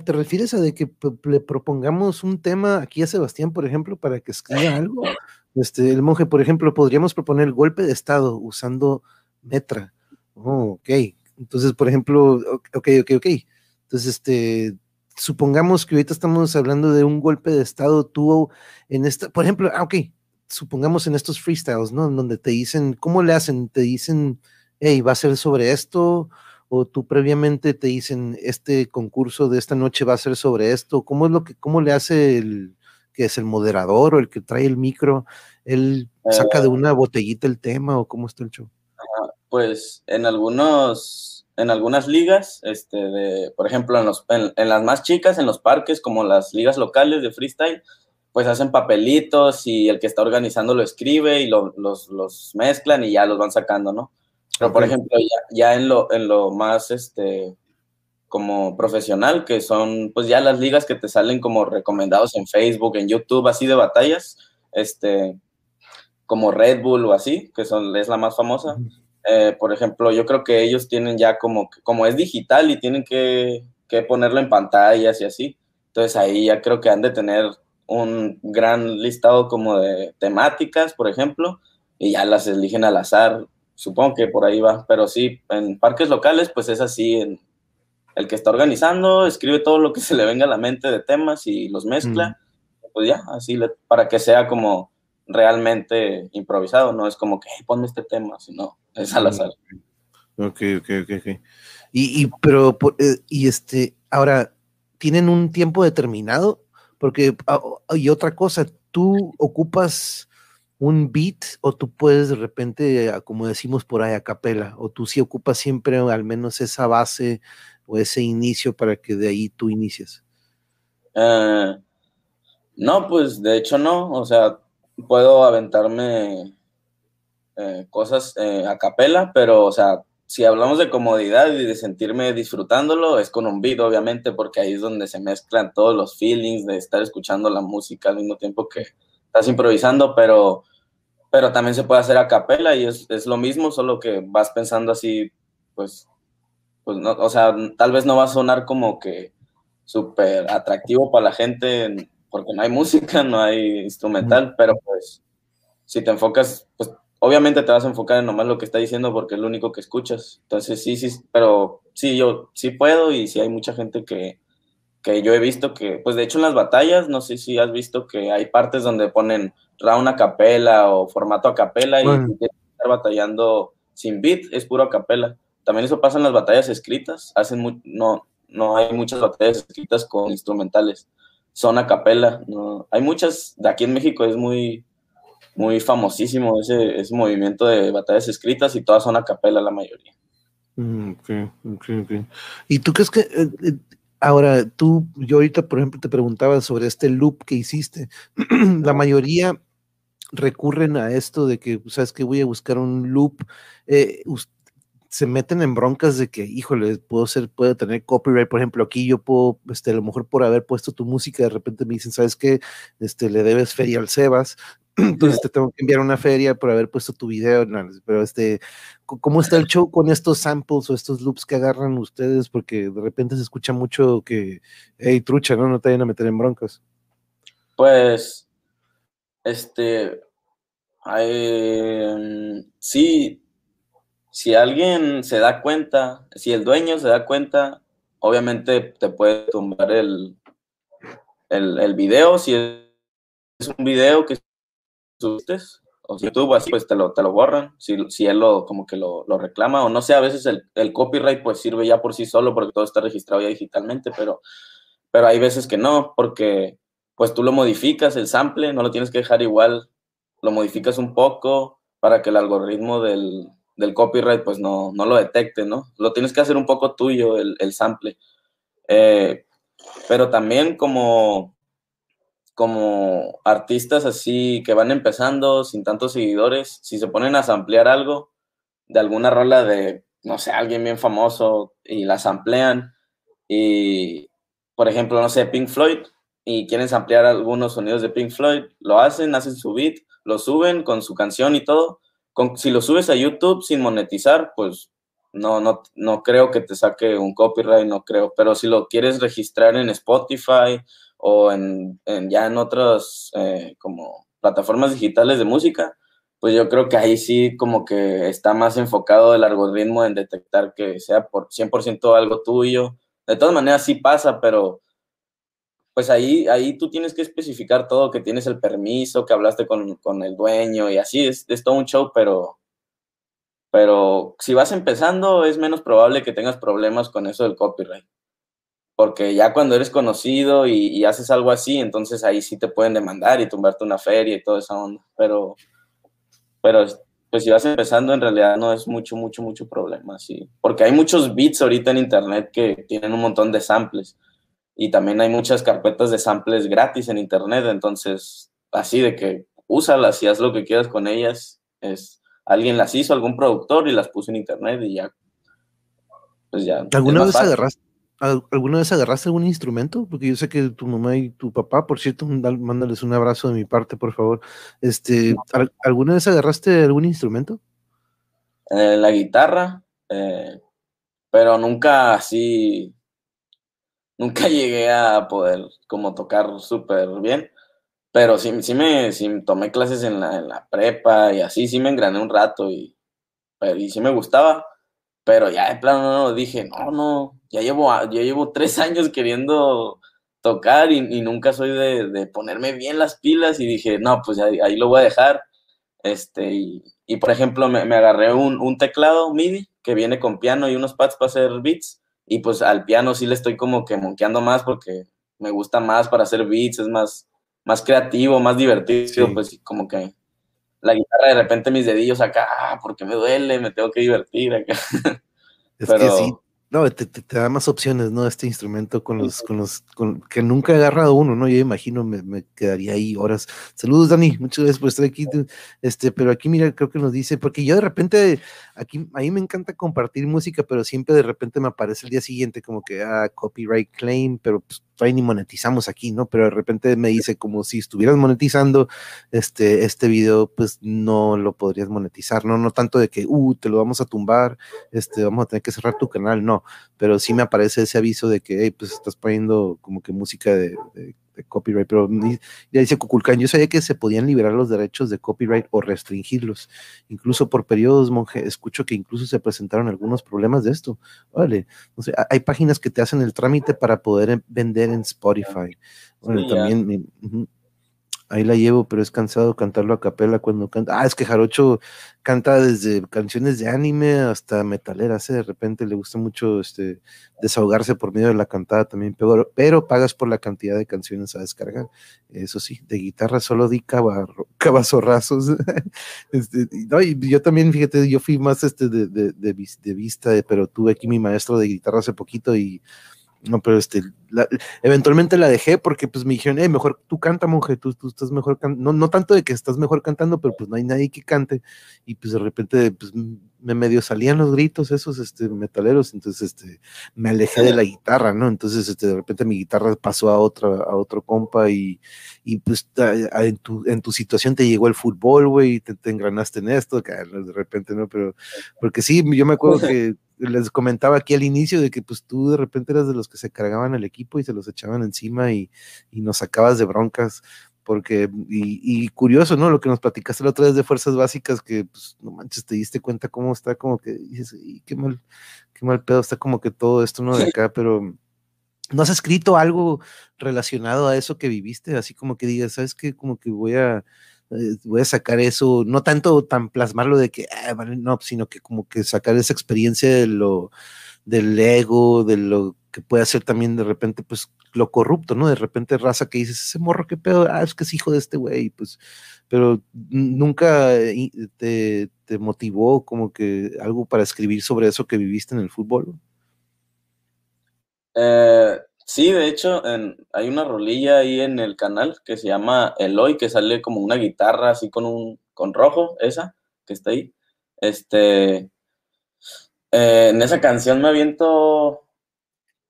¿te refieres a de que le propongamos un tema aquí a Sebastián, por ejemplo, para que escriba algo? Este, el monje, por ejemplo, podríamos proponer el golpe de estado usando metra. Oh, ok. Entonces, por ejemplo, ok, ok, ok. Entonces, este, supongamos que ahorita estamos hablando de un golpe de estado, tú en esta, por ejemplo, ah, ok, supongamos en estos freestyles, ¿no? En donde te dicen, ¿cómo le hacen? Te dicen, hey, va a ser sobre esto, o tú previamente te dicen, este concurso de esta noche va a ser sobre esto, ¿cómo es lo que, cómo le hace el que es el moderador o el que trae el micro? ¿Él saca de eh. una botellita el tema o cómo está el show? Pues en algunos, en algunas ligas, este, de, por ejemplo, en, los, en las más chicas, en los parques, como las ligas locales de freestyle, pues hacen papelitos y el que está organizando lo escribe y los, los, mezclan y ya los van sacando, ¿no? Pero, por ejemplo, ya, ya, en, lo, en lo más, este, como profesional, que son, pues ya las ligas que te salen como recomendados en Facebook, en YouTube, así de batallas, este, como Red Bull o así, que son, es la más famosa. Eh, por ejemplo, yo creo que ellos tienen ya como, como es digital y tienen que, que ponerlo en pantallas y así. Entonces ahí ya creo que han de tener un gran listado como de temáticas, por ejemplo, y ya las eligen al azar. Supongo que por ahí va, pero sí, en parques locales, pues es así. el que está organizando escribe todo lo que se le venga a la mente de temas y los mezcla. Pues ya, así para que sea como realmente improvisado, no es como que ponme este tema, sino es al azar. Ok, ok, ok, ok. Y, y pero, eh, y este, ahora, ¿tienen un tiempo determinado porque, ah, y otra cosa, tú ocupas un beat o tú puedes de repente, ah, como decimos por ahí, a capela, o tú sí ocupas siempre al menos esa base o ese inicio para que de ahí tú inicies. Eh, no, pues de hecho no, o sea, puedo aventarme eh, cosas eh, a capela, pero, o sea, si hablamos de comodidad y de sentirme disfrutándolo, es con un beat, obviamente, porque ahí es donde se mezclan todos los feelings de estar escuchando la música al mismo tiempo que estás improvisando, pero, pero también se puede hacer a capela y es, es lo mismo, solo que vas pensando así, pues, pues no, o sea, tal vez no va a sonar como que súper atractivo para la gente, porque no hay música, no hay instrumental, pero pues si te enfocas, pues obviamente te vas a enfocar en nomás lo que está diciendo porque es lo único que escuchas. Entonces, sí, sí, pero sí, yo sí puedo y sí hay mucha gente que, que yo he visto que, pues de hecho en las batallas, no sé si has visto que hay partes donde ponen round a capela o formato a capela y estar batallando sin beat, es puro a capela. También eso pasa en las batallas escritas, hacen no, no hay muchas batallas escritas con instrumentales, son a capela. No, hay muchas, de aquí en México es muy, muy famosísimo ese, ese movimiento de batallas escritas y todas son a capela la mayoría. Mm, ¿Y tú crees que eh, eh, ahora tú, yo ahorita por ejemplo te preguntaba sobre este loop que hiciste, la mayoría recurren a esto de que, sabes que voy a buscar un loop, eh, se meten en broncas de que, híjole, puedo ser, puedo tener copyright, por ejemplo, aquí yo puedo, este, a lo mejor por haber puesto tu música, de repente me dicen, ¿sabes qué? Este, le debes feria al Sebas, entonces te tengo que enviar una feria por haber puesto tu video, pero este, ¿cómo está el show con estos samples o estos loops que agarran ustedes? Porque de repente se escucha mucho que, hey, trucha, ¿no? No te vayan a meter en broncas. Pues, este, hay, sí, si alguien se da cuenta, si el dueño se da cuenta, obviamente te puede tumbar el, el, el video, si es un video que o YouTube, así, pues te lo, te lo borran, si, si él lo, como que lo, lo, reclama, o no sé, a veces el, el, copyright pues sirve ya por sí solo porque todo está registrado ya digitalmente, pero, pero hay veces que no, porque pues tú lo modificas, el sample, no lo tienes que dejar igual, lo modificas un poco para que el algoritmo del, del copyright pues no, no, lo detecte, ¿no? Lo tienes que hacer un poco tuyo, el, el sample. Eh, pero también como como artistas así que van empezando sin tantos seguidores, si se ponen a samplear algo de alguna rola de, no sé, alguien bien famoso y la samplean y, por ejemplo, no sé, Pink Floyd y quieren samplear algunos sonidos de Pink Floyd, lo hacen, hacen su beat, lo suben con su canción y todo. Con, si lo subes a YouTube sin monetizar, pues no, no, no creo que te saque un copyright, no creo, pero si lo quieres registrar en Spotify o en, ya en otras eh, como plataformas digitales de música, pues yo creo que ahí sí como que está más enfocado el algoritmo en detectar que sea por 100% algo tuyo. De todas maneras sí pasa, pero pues ahí, ahí tú tienes que especificar todo, que tienes el permiso, que hablaste con, con el dueño y así, es, es, todo un show, pero, pero si vas empezando es menos probable que tengas problemas con eso del copyright porque ya cuando eres conocido y, haces algo así, entonces ahí sí te pueden demandar y tumbarte una feria y toda esa onda, pero, pero pues si vas empezando en realidad no es mucho, mucho, mucho problema, sí, porque hay muchos beats ahorita en internet que tienen un montón de samples y también hay muchas carpetas de samples gratis en internet, entonces así de que úsalas y haz lo que quieras con ellas, es alguien las hizo, algún productor y las puso en internet y ya, pues ya. ¿Alguna vez agarraste? ¿Alguna vez agarraste algún instrumento? Porque yo sé que tu mamá y tu papá, por cierto, mándales un abrazo de mi parte, por favor. Este, ¿Alguna vez agarraste algún instrumento? Eh, la guitarra, eh, pero nunca así, nunca llegué a poder como tocar súper bien, pero sí, sí me sí tomé clases en la, en la, prepa y así, sí me engrané un rato y, y sí me gustaba, pero ya de plano no, dije, no, no, ya llevo, ya llevo tres años queriendo tocar y, nunca soy de, ponerme bien las pilas y dije, no, pues ahí, lo voy a dejar. Este, y, por ejemplo, me, agarré un, teclado MIDI que viene con piano y unos pads para hacer beats y pues al piano sí le estoy como que monqueando más porque me gusta más para hacer beats, es más, más creativo, más divertido, pues como que la guitarra de repente mis dedillos acá, ah, porque me duele, me tengo que divertir acá. Es que sí, no, te, da más opciones, ¿no? Este instrumento con los, con los, con, que nunca he agarrado uno, ¿no? Yo imagino me, me, quedaría ahí horas. Saludos, Dani, muchas gracias por estar aquí. Este, pero aquí, mira, creo que nos dice, porque yo de repente, aquí, a mí me encanta compartir música, pero siempre de repente me aparece el día siguiente como que, ah, copyright claim, pero pues ni monetizamos aquí, ¿no? Pero de repente me dice como si estuvieras monetizando este, este video, pues no lo podrías monetizar, ¿no? No tanto de que, uh, te lo vamos a tumbar, este, vamos a tener que cerrar tu canal, no, pero sí me aparece ese aviso de que, hey, pues estás poniendo como que música de, copyright, pero ya dice Cuculcán, yo sabía que se podían liberar los derechos de copyright o restringirlos, incluso por periodos, monje, escucho que incluso se presentaron algunos problemas de esto, vale, no sé, hay páginas que te hacen el trámite para poder vender en Spotify, bueno, también, ahí la llevo, pero es cansado cantarlo a capela cuando canta. Ah, es que Jarocho canta desde canciones de anime hasta metaleras, ¿eh? de repente le gusta mucho este, desahogarse por medio de la cantada también, pero, pero pagas por la cantidad de canciones a descargar. Eso sí, de guitarra solo di cabazorrazos. este, no, y yo también, fíjate, yo fui más este de, de, de vista, pero tuve aquí mi maestro de guitarra hace poquito y no, pero este, eventualmente la dejé porque pues me dijeron, eh, mejor tú canta, monje, tú, tú estás mejor cantando, no, no tanto de que estás mejor cantando, pero pues no hay nadie que cante, y pues de repente pues me medio salían los gritos esos, este, metaleros, entonces este, me alejé de la guitarra, ¿no? Entonces este, de repente mi guitarra pasó a otra, a otro compa y, y pues en tu, en tu situación te llegó el fútbol, güey, y te, te engranaste en esto, de repente, ¿no? Pero, porque sí, yo me acuerdo que les comentaba aquí al inicio de que pues tú de repente eras de los que se cargaban el equipo y se los echaban encima y, nos sacabas de broncas, porque, y, curioso, ¿no? Lo que nos platicaste la otra vez de fuerzas básicas, que pues no manches, te diste cuenta cómo está, como que dices, y qué mal, qué mal pedo está como que todo esto, ¿no? De acá, pero ¿no has escrito algo relacionado a eso que viviste? Así como que digas, ¿sabes qué? Como que voy a eh, voy a sacar eso, no tanto tan plasmarlo de que, ah, no, sino que como que sacar esa experiencia de lo, del ego, de lo que puede hacer también de repente, pues lo corrupto, ¿no? De repente raza que dices, ese morro, qué pedo, ah, es que es hijo de este güey, pues, pero nunca eh, te, te, motivó como que algo para escribir sobre eso que viviste en el fútbol. Eh, sí, de hecho, hay una rolilla ahí en el canal que se llama Eloy, que sale como una guitarra así con un, con rojo, esa, que está ahí. Este, eh, en esa canción me aviento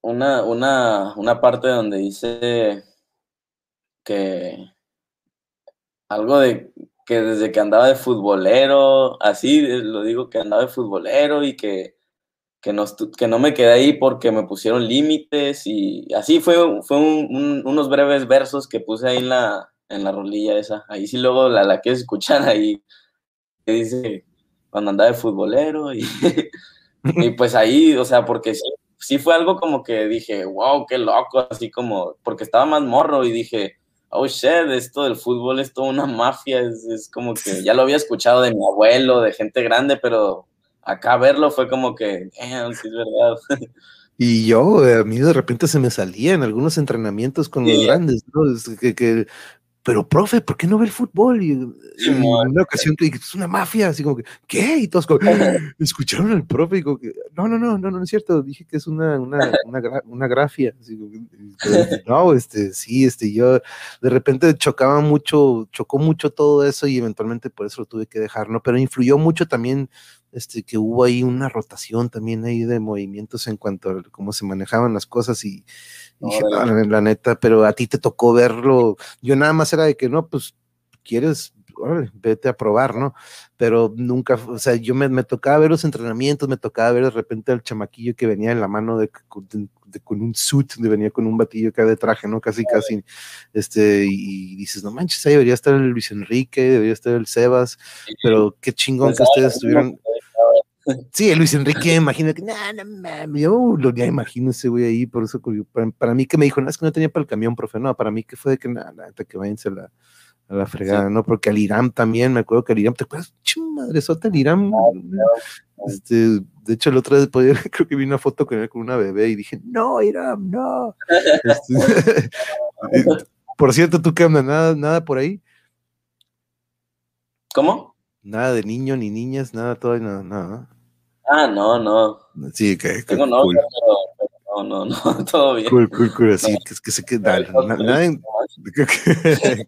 una, una, una parte donde dice que algo de que desde que andaba de futbolero, así lo digo que andaba de futbolero y que, que, no, que no me quedé ahí porque me pusieron límites y así fue, fue unos breves versos que puse ahí en la, en la rolilla esa. Ahí sí luego la, la quieres escuchar ahí, que dice cuando andaba de futbolero y, y pues ahí, o sea, porque sí, sí fue algo como que dije, wow, qué loco, así como, porque estaba más morro y dije, oh shit, esto del fútbol es toda una mafia, es, como que ya lo había escuchado de mi abuelo, de gente grande, pero acá verlo fue como que, damn, sí es verdad. Y yo, a mí de repente se me salía en algunos entrenamientos con los grandes, ¿no? que, que, pero profe, ¿por qué no ve el fútbol? Y, en una ocasión que es una mafia, así como que, ¿qué? Y todos como, escucharon al profe y como que, no, no, no, no, no es cierto, dije que es una, una, una, una grafia. Así como, no, este, sí, este, yo de repente chocaba mucho, chocó mucho todo eso y eventualmente por eso lo tuve que dejar, ¿no? Pero influyó mucho también este, que hubo ahí una rotación también ahí de movimientos en cuanto a cómo se manejaban las cosas y, dije, la, neta, pero a ti te tocó verlo, yo nada más era de que no, pues quieres, vete a probar, ¿no? Pero nunca, o sea, yo me, me, tocaba ver los entrenamientos, me tocaba ver de repente al chamaquillo que venía en la mano de, con un suit, donde venía con un batillo acá de traje, ¿no? Casi, casi, este, y, dices, no manches, ahí debería estar el Luis Enrique, debería estar el Sebas, pero qué chingón pues que ustedes estuvieran Sí, Luis Enrique, imagino que, no, no yo lo ya imagino ese güey ahí, por eso para, mí que me dijo, no, es que no tenía para el camión, profe, no, para mí que fue de que nada, que váyanse a la, a la fregada, ¿no? Porque al Irán también, me acuerdo que al Irán, ¿te acuerdas? Madresota, el Irán, este, de hecho, el otro día creo que vi una foto con él con una bebé y dije, no, Irán, no. Este, por cierto, ¿tú qué onda? ¿Nada, nada por ahí? ¿Cómo? Nada de niño ni niñas, nada, todavía nada, nada. Ah, no, no. Sí, que. Tengo no, cool. pero, no, no, no, todo bien. Cool, cool, cool, así, que, que se queda.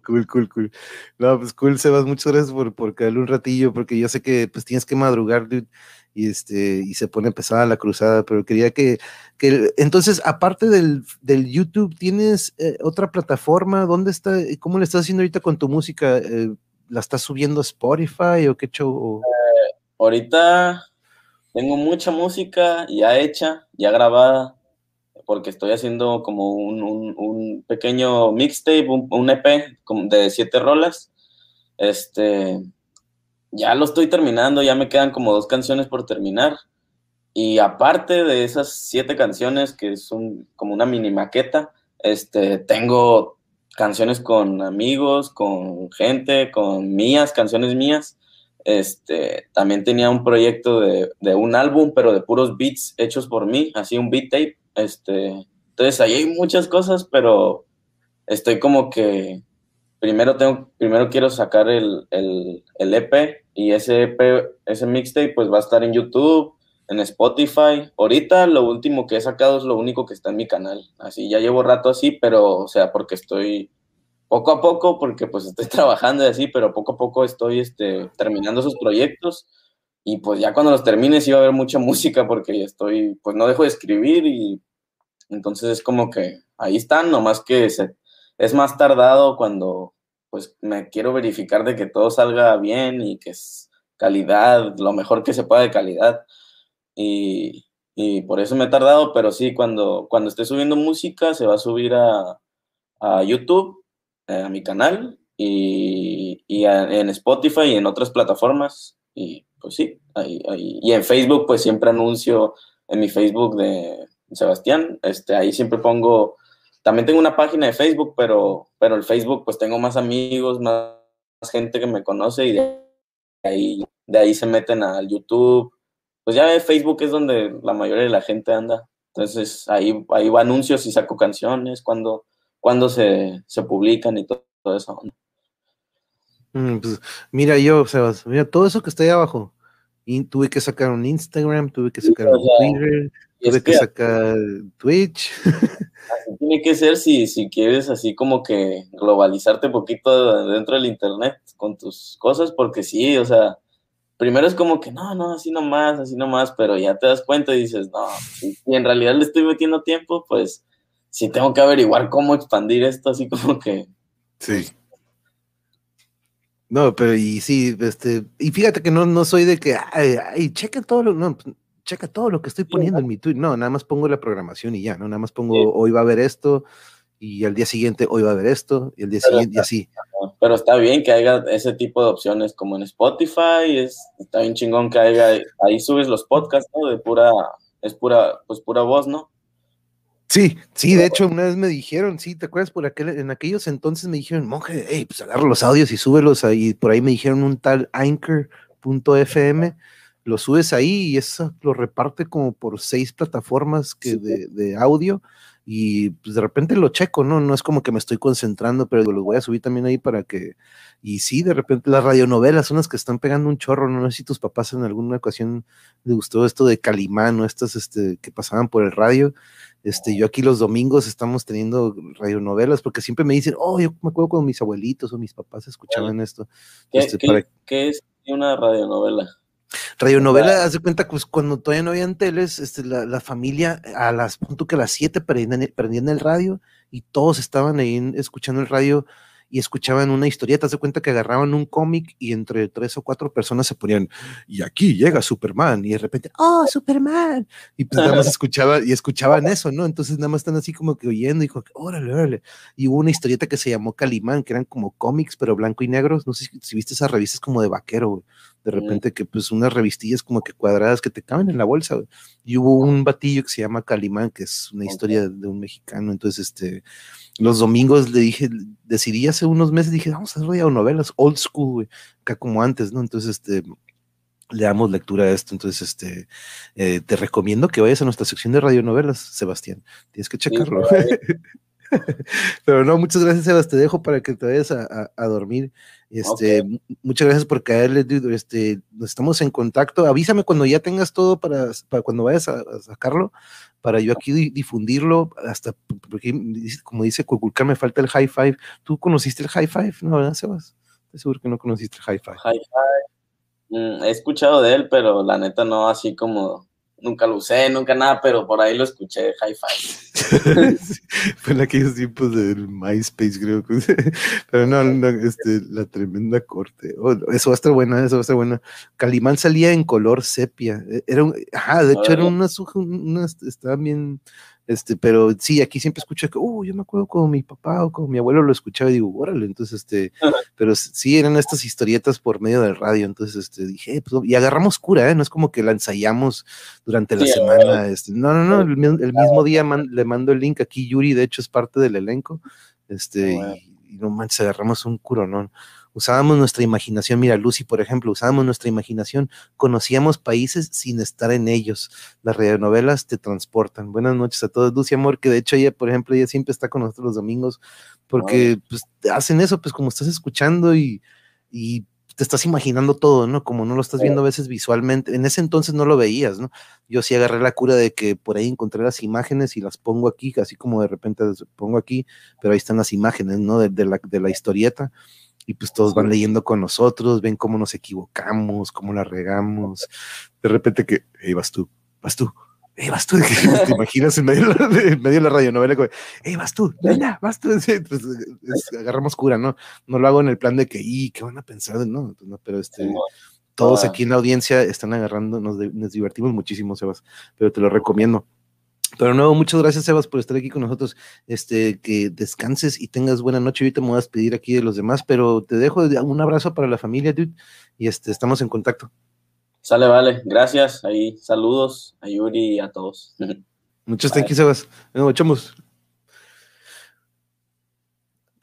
Cool, cool, cool. No, pues cool, Sebas, muchas gracias por, por caerle un ratillo, porque yo sé que pues tienes que madrugar, dude, y este, y se pone pesada la cruzada, pero quería que, que entonces, aparte del, del YouTube, ¿tienes eh, otra plataforma? ¿Dónde está, cómo le estás haciendo ahorita con tu música? Eh, ¿La estás subiendo a Spotify o qué show? Eh, ahorita tengo mucha música ya hecha, ya grabada, porque estoy haciendo como un, pequeño mixtape, un, EP de siete rolas. Este, ya lo estoy terminando, ya me quedan como dos canciones por terminar. Y aparte de esas siete canciones, que son como una mini maqueta, este, tengo canciones con amigos, con gente, con mías, canciones mías. Este, también tenía un proyecto de, un álbum, pero de puros beats hechos por mí, así un beat tape. Este, entonces ahí hay muchas cosas, pero estoy como que primero tengo, primero quiero sacar el, EP y ese EP, ese mixtape pues va a estar en YouTube, en Spotify. Ahorita lo último que he sacado es lo único que está en mi canal. Así ya llevo rato así, pero o sea, porque estoy poco a poco, porque pues estoy trabajando y así, pero poco a poco estoy este, terminando esos proyectos. Y pues ya cuando los termine sí va a haber mucha música porque estoy, pues no dejo de escribir y entonces es como que ahí están, nomás que se, es más tardado cuando pues me quiero verificar de que todo salga bien y que es calidad, lo mejor que se pueda de calidad y, por eso me he tardado, pero sí, cuando, cuando esté subiendo música se va a subir a, YouTube, eh, a mi canal y, en Spotify y en otras plataformas. Y pues sí, ahí, y en Facebook pues siempre anuncio en mi Facebook de Sebastián, este, ahí siempre pongo, también tengo una página de Facebook, pero, pero el Facebook pues tengo más amigos, más gente que me conoce y de ahí, de ahí se meten al YouTube. Pues ya Facebook es donde la mayoría de la gente anda. Entonces ahí, ahí va anuncios y saco canciones, cuando, cuando se, se publican y todo, eso. Mm, pues, mira, yo, Sebas, mira, todo eso que está ahí abajo. Y tuve que sacar un Instagram, tuve que sacar un Twitter, tuve que, sacar Twitch. Así tiene que ser si, si quieres así como que globalizarte un poquito dentro del internet con tus cosas, porque sí, o sea, primero es como que no, no, así nomás, así nomás, pero ya te das cuenta y dices, no, si, en realidad le estoy metiendo tiempo, pues sí tengo que averiguar cómo expandir esto, así como que. Sí. No, pero y sí, este, y fíjate que no, no soy de que, ay, ay checa todo lo, no, checa todo lo que estoy poniendo en mi tweet, no, nada más pongo la programación y ya, no, nada más pongo, hoy va a haber esto, y al día siguiente, hoy va a haber esto, y al día siguiente, y así. Pero está bien que haya ese tipo de opciones como en Spotify, es, está bien chingón que haya, ahí subes los podcasts, ¿no? De pura, es pura, pues pura voz, ¿no? Sí, sí, de hecho, una vez me dijeron, sí, ¿te acuerdas? Por aquel, en aquellos entonces me dijeron, monje, hey, pues agarra los audios y súbelos ahí. Por ahí me dijeron un tal anchor.fm, lo subes ahí y eso lo reparte como por seis plataformas que de, de, audio y pues de repente lo checo, ¿no? No es como que me estoy concentrando, pero los voy a subir también ahí para que, y sí, de repente las radionovelas son las que están pegando un chorro, no sé si tus papás en alguna ocasión les gustó esto de Calimán o estas este, que pasaban por el radio, este, yo aquí los domingos estamos teniendo radionovelas porque siempre me dicen, oh, yo me acuerdo cuando mis abuelitos o mis papás escuchaban esto. ¿Qué, este, ¿qué, es una radionovela? Radionovela, haz de cuenta, pues cuando todavía no habían teles, este, la, la familia a las punto que a las 7 prendían, prendían, el radio y todos estaban ahí escuchando el radio y escuchaban una historieta, se cuenta que agarraban un cómic y entre tres o cuatro personas se ponían, y aquí llega Superman, y de repente, oh, Superman, y pues nada más escuchaba, y escuchaban eso, ¿no? Entonces nada más están así como que oyendo, y dijo, órale, órale, y hubo una historieta que se llamó Calimán, que eran como cómics, pero blanco y negros, no sé si, viste esas revistas como de vaquero, de repente que pues unas revistillas como que cuadradas que te caben en la bolsa, y hubo un batillo que se llama Calimán, que es una historia de un mexicano, entonces este los domingos le dije, decidí hace unos meses, dije, vamos a hacer novelas old school, güey, acá como antes, ¿no? Entonces, este, le damos lectura a esto. Entonces, este, eh, te recomiendo que vayas a nuestra sección de radionovelas, Sebastián. Tienes que checarlo. Pero no, muchas gracias, Sebas. Te dejo para que te vayas a, a, dormir. Este, Muchas gracias por caerle. Este, estamos en contacto. Avísame cuando ya tengas todo para, para cuando vayas a, a sacarlo, para yo aquí difundirlo. Hasta porque, como dice Cuculcar, me falta el high five. ¿Tú conociste el high five? No, ¿verdad, Sebas? Estoy seguro que no conociste el high five. High five. Mm, he escuchado de él, pero la neta no así como nunca lo usé, nunca nada, pero por ahí lo escuché, hi-fi. Fue en aquellos tiempos del MySpace, creo. pero no, no este, la tremenda corte. Oh, eso va a estar buena, eso va a estar buena. Calimán salía en color sepia. E, era un, ajá, de hecho, era unas, estaban bien este, pero sí, aquí siempre escucho que, uh, yo me acuerdo como mi papá o como mi abuelo lo escuchaba y digo, órale, entonces, este, pero sí eran estas historietas por medio del radio, entonces, este, dije, pues, y agarramos cura, ¿eh? No es como que la ensayamos durante la semana, este, no, no, no, el, mismo día le mando el link aquí, Yuri, de hecho, es parte del elenco, este, y, y, no manches, agarramos un curo, ¿no? Usábamos nuestra imaginación, mira, Lucy, por ejemplo, usábamos nuestra imaginación, conocíamos países sin estar en ellos. Las radionovelas te transportan. Buenas noches a todos. Lucy, amor, que de hecho ella, por ejemplo, ella siempre está con nosotros los domingos, porque pues, hacen eso, pues como estás escuchando y, y te estás imaginando todo, ¿no? Como no lo estás viendo a veces visualmente. En ese entonces no lo veías, ¿no? Yo sí agarré la cura de que por ahí encontré las imágenes y las pongo aquí, así como de repente las pongo aquí, pero ahí están las imágenes, ¿no? De, la, de la historieta y pues todos van leyendo con nosotros, ven cómo nos equivocamos, cómo la regamos. De repente que, hey, vas tú, vas tú, hey, vas tú, te imaginas en medio, de, medio de la radionovela, como, hey, vas tú, venga, vas tú, pues, agarramos cura, ¿no? No lo hago en el plan de que, y, ¿qué van a pensar? No, pues, no pero este, todos aquí en la audiencia están agarrando, nos, nos divertimos muchísimo, Sebas, pero te lo recomiendo. Pero no, muchas gracias, Sebas, por estar aquí con nosotros. Este, que descanses y tengas buena noche. Ahorita me voy a despedir aquí de los demás, pero te dejo un abrazo para la familia, dude, y este, estamos en contacto. Sale, vale. Gracias. Ahí, saludos a Yuri y a todos. Muchas gracias, Sebas. Nos echamos.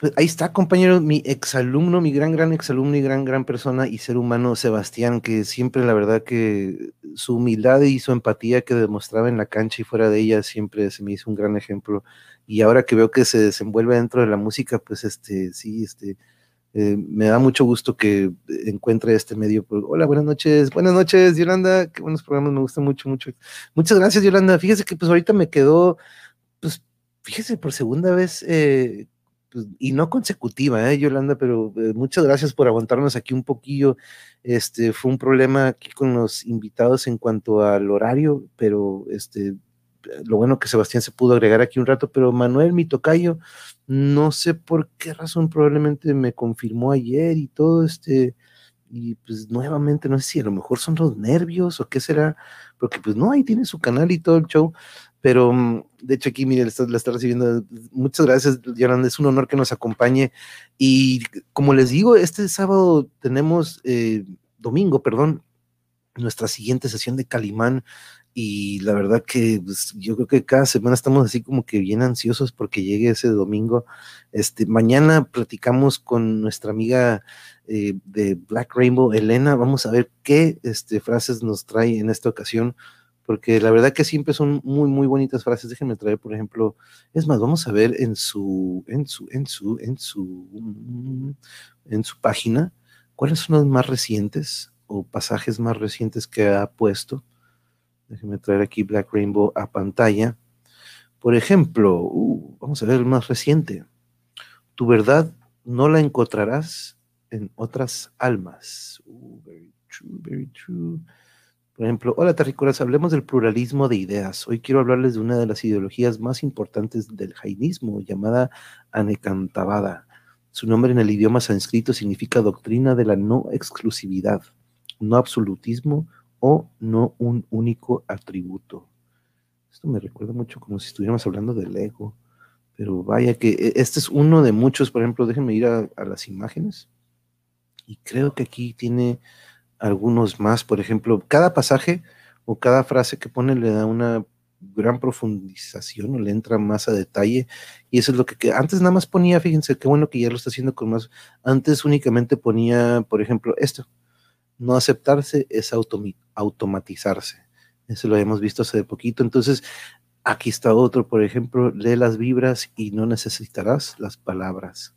Pues ahí está, compañero, mi exalumno, mi gran, gran exalumno y gran, gran persona y ser humano, Sebastián, que siempre la verdad que su humildad y su empatía que demostraba en la cancha y fuera de ella siempre se me hizo un gran ejemplo. Y ahora que veo que se desenvuelve dentro de la música, pues este, sí, este, eh, me da mucho gusto que encuentre este medio. Hola, buenas noches. Buenas noches, Yolanda. Qué buenos programas, me gustan mucho, mucho. Muchas gracias, Yolanda. Fíjese que pues ahorita me quedó, pues, fíjese, por segunda vez eh, pues, y no consecutiva, ¿eh, Yolanda, pero eh, muchas gracias por aguantarnos aquí un poquillo. Este fue un problema aquí con los invitados en cuanto al horario, pero este lo bueno que Sebastián se pudo agregar aquí un rato, pero Manuel, mi tocayo, no sé por qué razón, probablemente me confirmó ayer y todo este, y pues nuevamente, no sé si a lo mejor son los nervios o qué será, porque pues no, ahí tiene su canal y todo el show, pero mm, de hecho aquí, mire, la está, recibiendo. Muchas gracias, Yolanda, es un honor que nos acompañe. Y como les digo, este sábado tenemos, eh, domingo, perdón, nuestra siguiente sesión de Calimán. Y la verdad que pues, yo creo que cada semana estamos así como que bien ansiosos porque llegue ese domingo. Este, mañana platicamos con nuestra amiga eh, de Black Rainbow, Elena. Vamos a ver qué este, frases nos trae en esta ocasión porque la verdad que siempre son muy, muy bonitas frases. Déjenme traer, por ejemplo, es más, vamos a ver en su, en su, en su, en su, en su página, cuáles son los más recientes o pasajes más recientes que ha puesto. Déjenme traer aquí Black Rainbow a pantalla. Por ejemplo, uh, vamos a ver el más reciente. Tu verdad no la encontrarás en otras almas. Uh, very true, very true. Por ejemplo, hola terrícolas, hablemos del pluralismo de ideas. Hoy quiero hablarles de una de las ideologías más importantes del jainismo, llamada Anekantabada. Su nombre en el idioma sánscrito significa doctrina de la no exclusividad, no absolutismo o no un único atributo. Esto me recuerda mucho como si estuviéramos hablando del ego, pero vaya que e, este es uno de muchos, por ejemplo, déjenme ir a las imágenes. Y creo que aquí tiene algunos más. Por ejemplo, cada pasaje o cada frase que pone le da una gran profundización o le entra más a detalle. Y eso es lo que, antes nada más ponía, fíjense, qué bueno que ya lo está haciendo con más. Antes únicamente ponía, por ejemplo, esto. No aceptarse es automatizarse. Eso lo habíamos visto hace poquito. Entonces, aquí está otro, por ejemplo, lee las vibras y no necesitarás las palabras.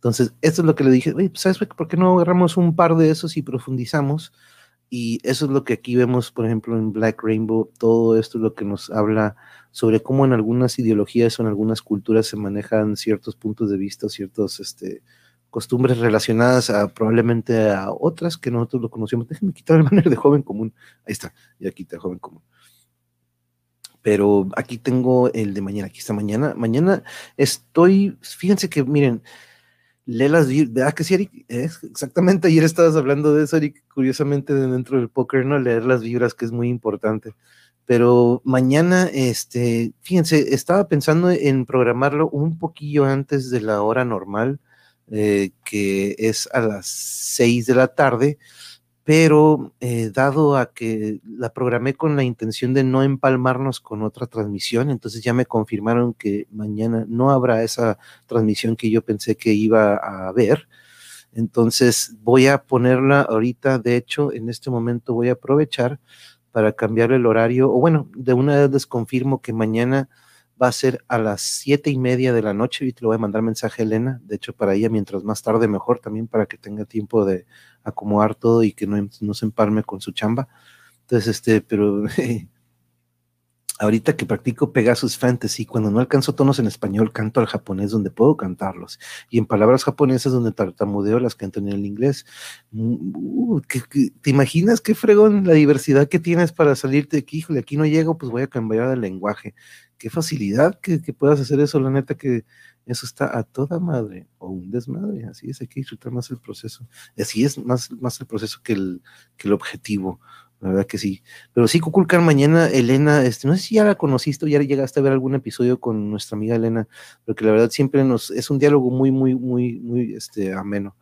Entonces, esto es lo que le dije, pues, ¿sabes por qué no agarramos un par de esos y profundizamos? Y eso es lo que aquí vemos, por ejemplo, en Black Rainbow, todo esto es lo que nos habla sobre cómo en algunas ideologías o en algunas culturas se manejan ciertos puntos de vista, ciertas este, costumbres relacionadas a probablemente a otras que nosotros lo conocemos. Déjenme quitar el banner de joven común. Ahí está, ya quita joven común. Pero aquí tengo el de mañana, aquí está mañana. Mañana estoy, fíjense que miren, lee las vibras, que sí, Eric? exactamente, ayer estabas hablando de eso, Eric, curiosamente dentro del póker, ¿no? Leer las vibras, que es muy importante. Pero mañana, este, fíjense, estaba pensando en programarlo un poquillo antes de la hora normal, eh, que es a las seis de la tarde, pero eh, dado a que la programé con la intención de no empalmarnos con otra transmisión, entonces ya me confirmaron que mañana no habrá esa transmisión que yo pensé que iba a haber. Entonces voy a ponerla ahorita, de hecho, en este momento voy a aprovechar para cambiar el horario, o bueno, de una vez les confirmo que mañana va a ser a las siete y media de la noche y te voy a mandar mensaje a Elena, de hecho para ella mientras más tarde mejor también para que tenga tiempo de acomodar todo y que no, no se empalme con su chamba. Entonces, este, pero ahorita que practico Pegasus Fantasy, cuando no alcanzo tonos en español, canto al japonés donde puedo cantarlos. Y en palabras japonesas donde tartamudeo las canto en el inglés. Mm, uh, te imaginas qué fregón la diversidad que tienes para salirte de aquí? Híjole, aquí no llego, pues voy a cambiar el lenguaje. Qué facilidad que, que puedas hacer eso, la neta que eso está a toda madre o un desmadre. Así es, hay que disfrutar más el proceso. Así es más, más el proceso que el, que el objetivo. La verdad que sí. Pero sí, Kukulkan, mañana, Elena, este, no sé si ya la conociste o ya llegaste a ver algún episodio con nuestra amiga Elena, porque la verdad siempre nos, es un diálogo muy, muy, muy, muy, este, ameno.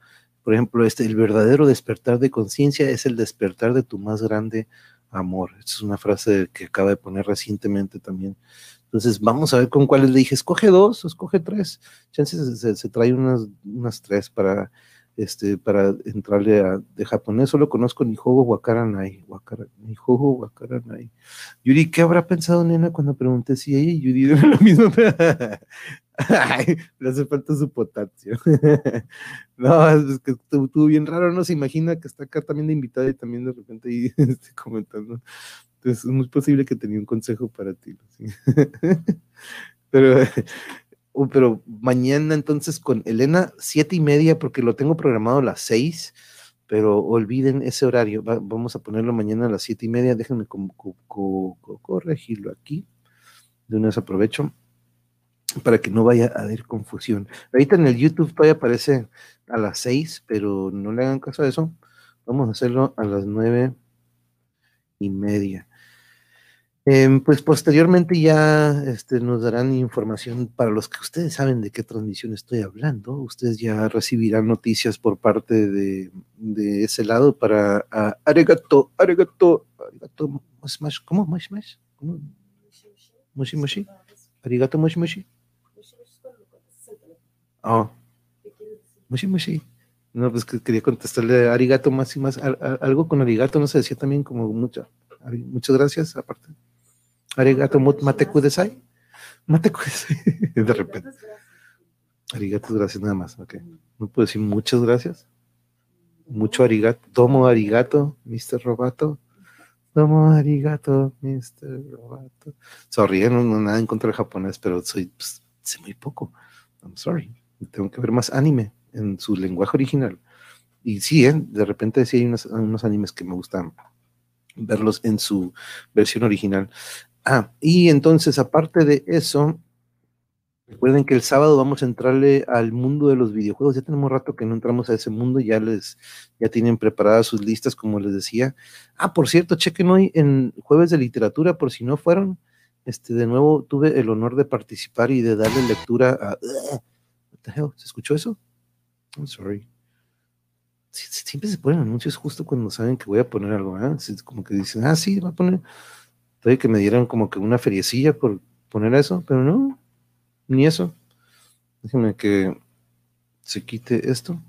Por ejemplo, este, el verdadero despertar de conciencia es el despertar de tu más grande amor. Esta es una frase que acaba de poner recientemente también Entonces, vamos a ver con cuáles le dije, escoge dos escoge tres. Chances se, trae unas, unas tres para, este, para entrarle de japonés. Solo conozco Nihogo Wakaranai. Wakara, Nihogo Wakaranai. Yuri, ¿qué habrá pensado nena cuando pregunté si ella Yuri eran lo mismo? Ay, le hace falta su potasio. no, es que estuvo bien raro, no se imagina que está acá también de invitada y también de repente ahí este, comentando. Entonces es muy posible que tenía un consejo para ti. pero, uh, pero mañana entonces con Elena, siete y media, porque lo tengo programado a las seis, pero olviden ese horario. Va- vamos a ponerlo mañana a las siete y media. Déjenme co- co- co- co- corregirlo aquí. De una vez aprovecho para que no vaya a haber confusión. Ahorita en el YouTube todavía aparece a las 6, pero no le hagan caso a eso. Vamos a hacerlo a las nueve y media. Em, pues posteriormente ya este, nos darán información para los que ustedes saben de qué transmisión estoy hablando. Ustedes ya recibirán noticias por parte de, de ese lado para Arigato, Arigato, Arigato, moshi moshi, ¿cómo? Moshi moshi, ¿cómo? Moshi moshi, Arigato moshi moshi. Oh. Mushi mushi. No, pues que quería contestarle arigato más y más. Al- al- algo con arigato no se decía también como mucho. Muchas gracias, aparte. Arigato mut mate kudesai. Mate kudesai. De repente. Arigato, gracias nada más. Ok. No puedo decir muchas gracias. Mucho arigato. Domo arigato, Mr. Robato. Domo arigato, Mr. Robato. Sorry, eh, no, no nada en contra del japonés, pero soy, pues, sé muy poco. I'm sorry. Tengo que ver más anime en su lenguaje original. Y sí, ¿eh? de repente sí hay unos, unos animes que me gustan verlos en su versión original. Ah, y entonces, aparte de eso, recuerden que el sábado vamos a entrarle al mundo de los videojuegos. Ya tenemos rato que no entramos a ese mundo, ya les, ya tienen preparadas sus listas, como les decía. Ah, por cierto, chequen hoy en jueves de literatura, por si no fueron. Este, de nuevo tuve el honor de participar y de darle lectura a. ¿Se escuchó eso? I'm sorry. Siempre se ponen anuncios justo cuando saben que voy a poner algo, ¿eh? Como que dicen, ah, sí, va a poner. Todavía que me dieran como que una feriecilla por poner eso, pero no, ni eso. Déjenme que se quite esto.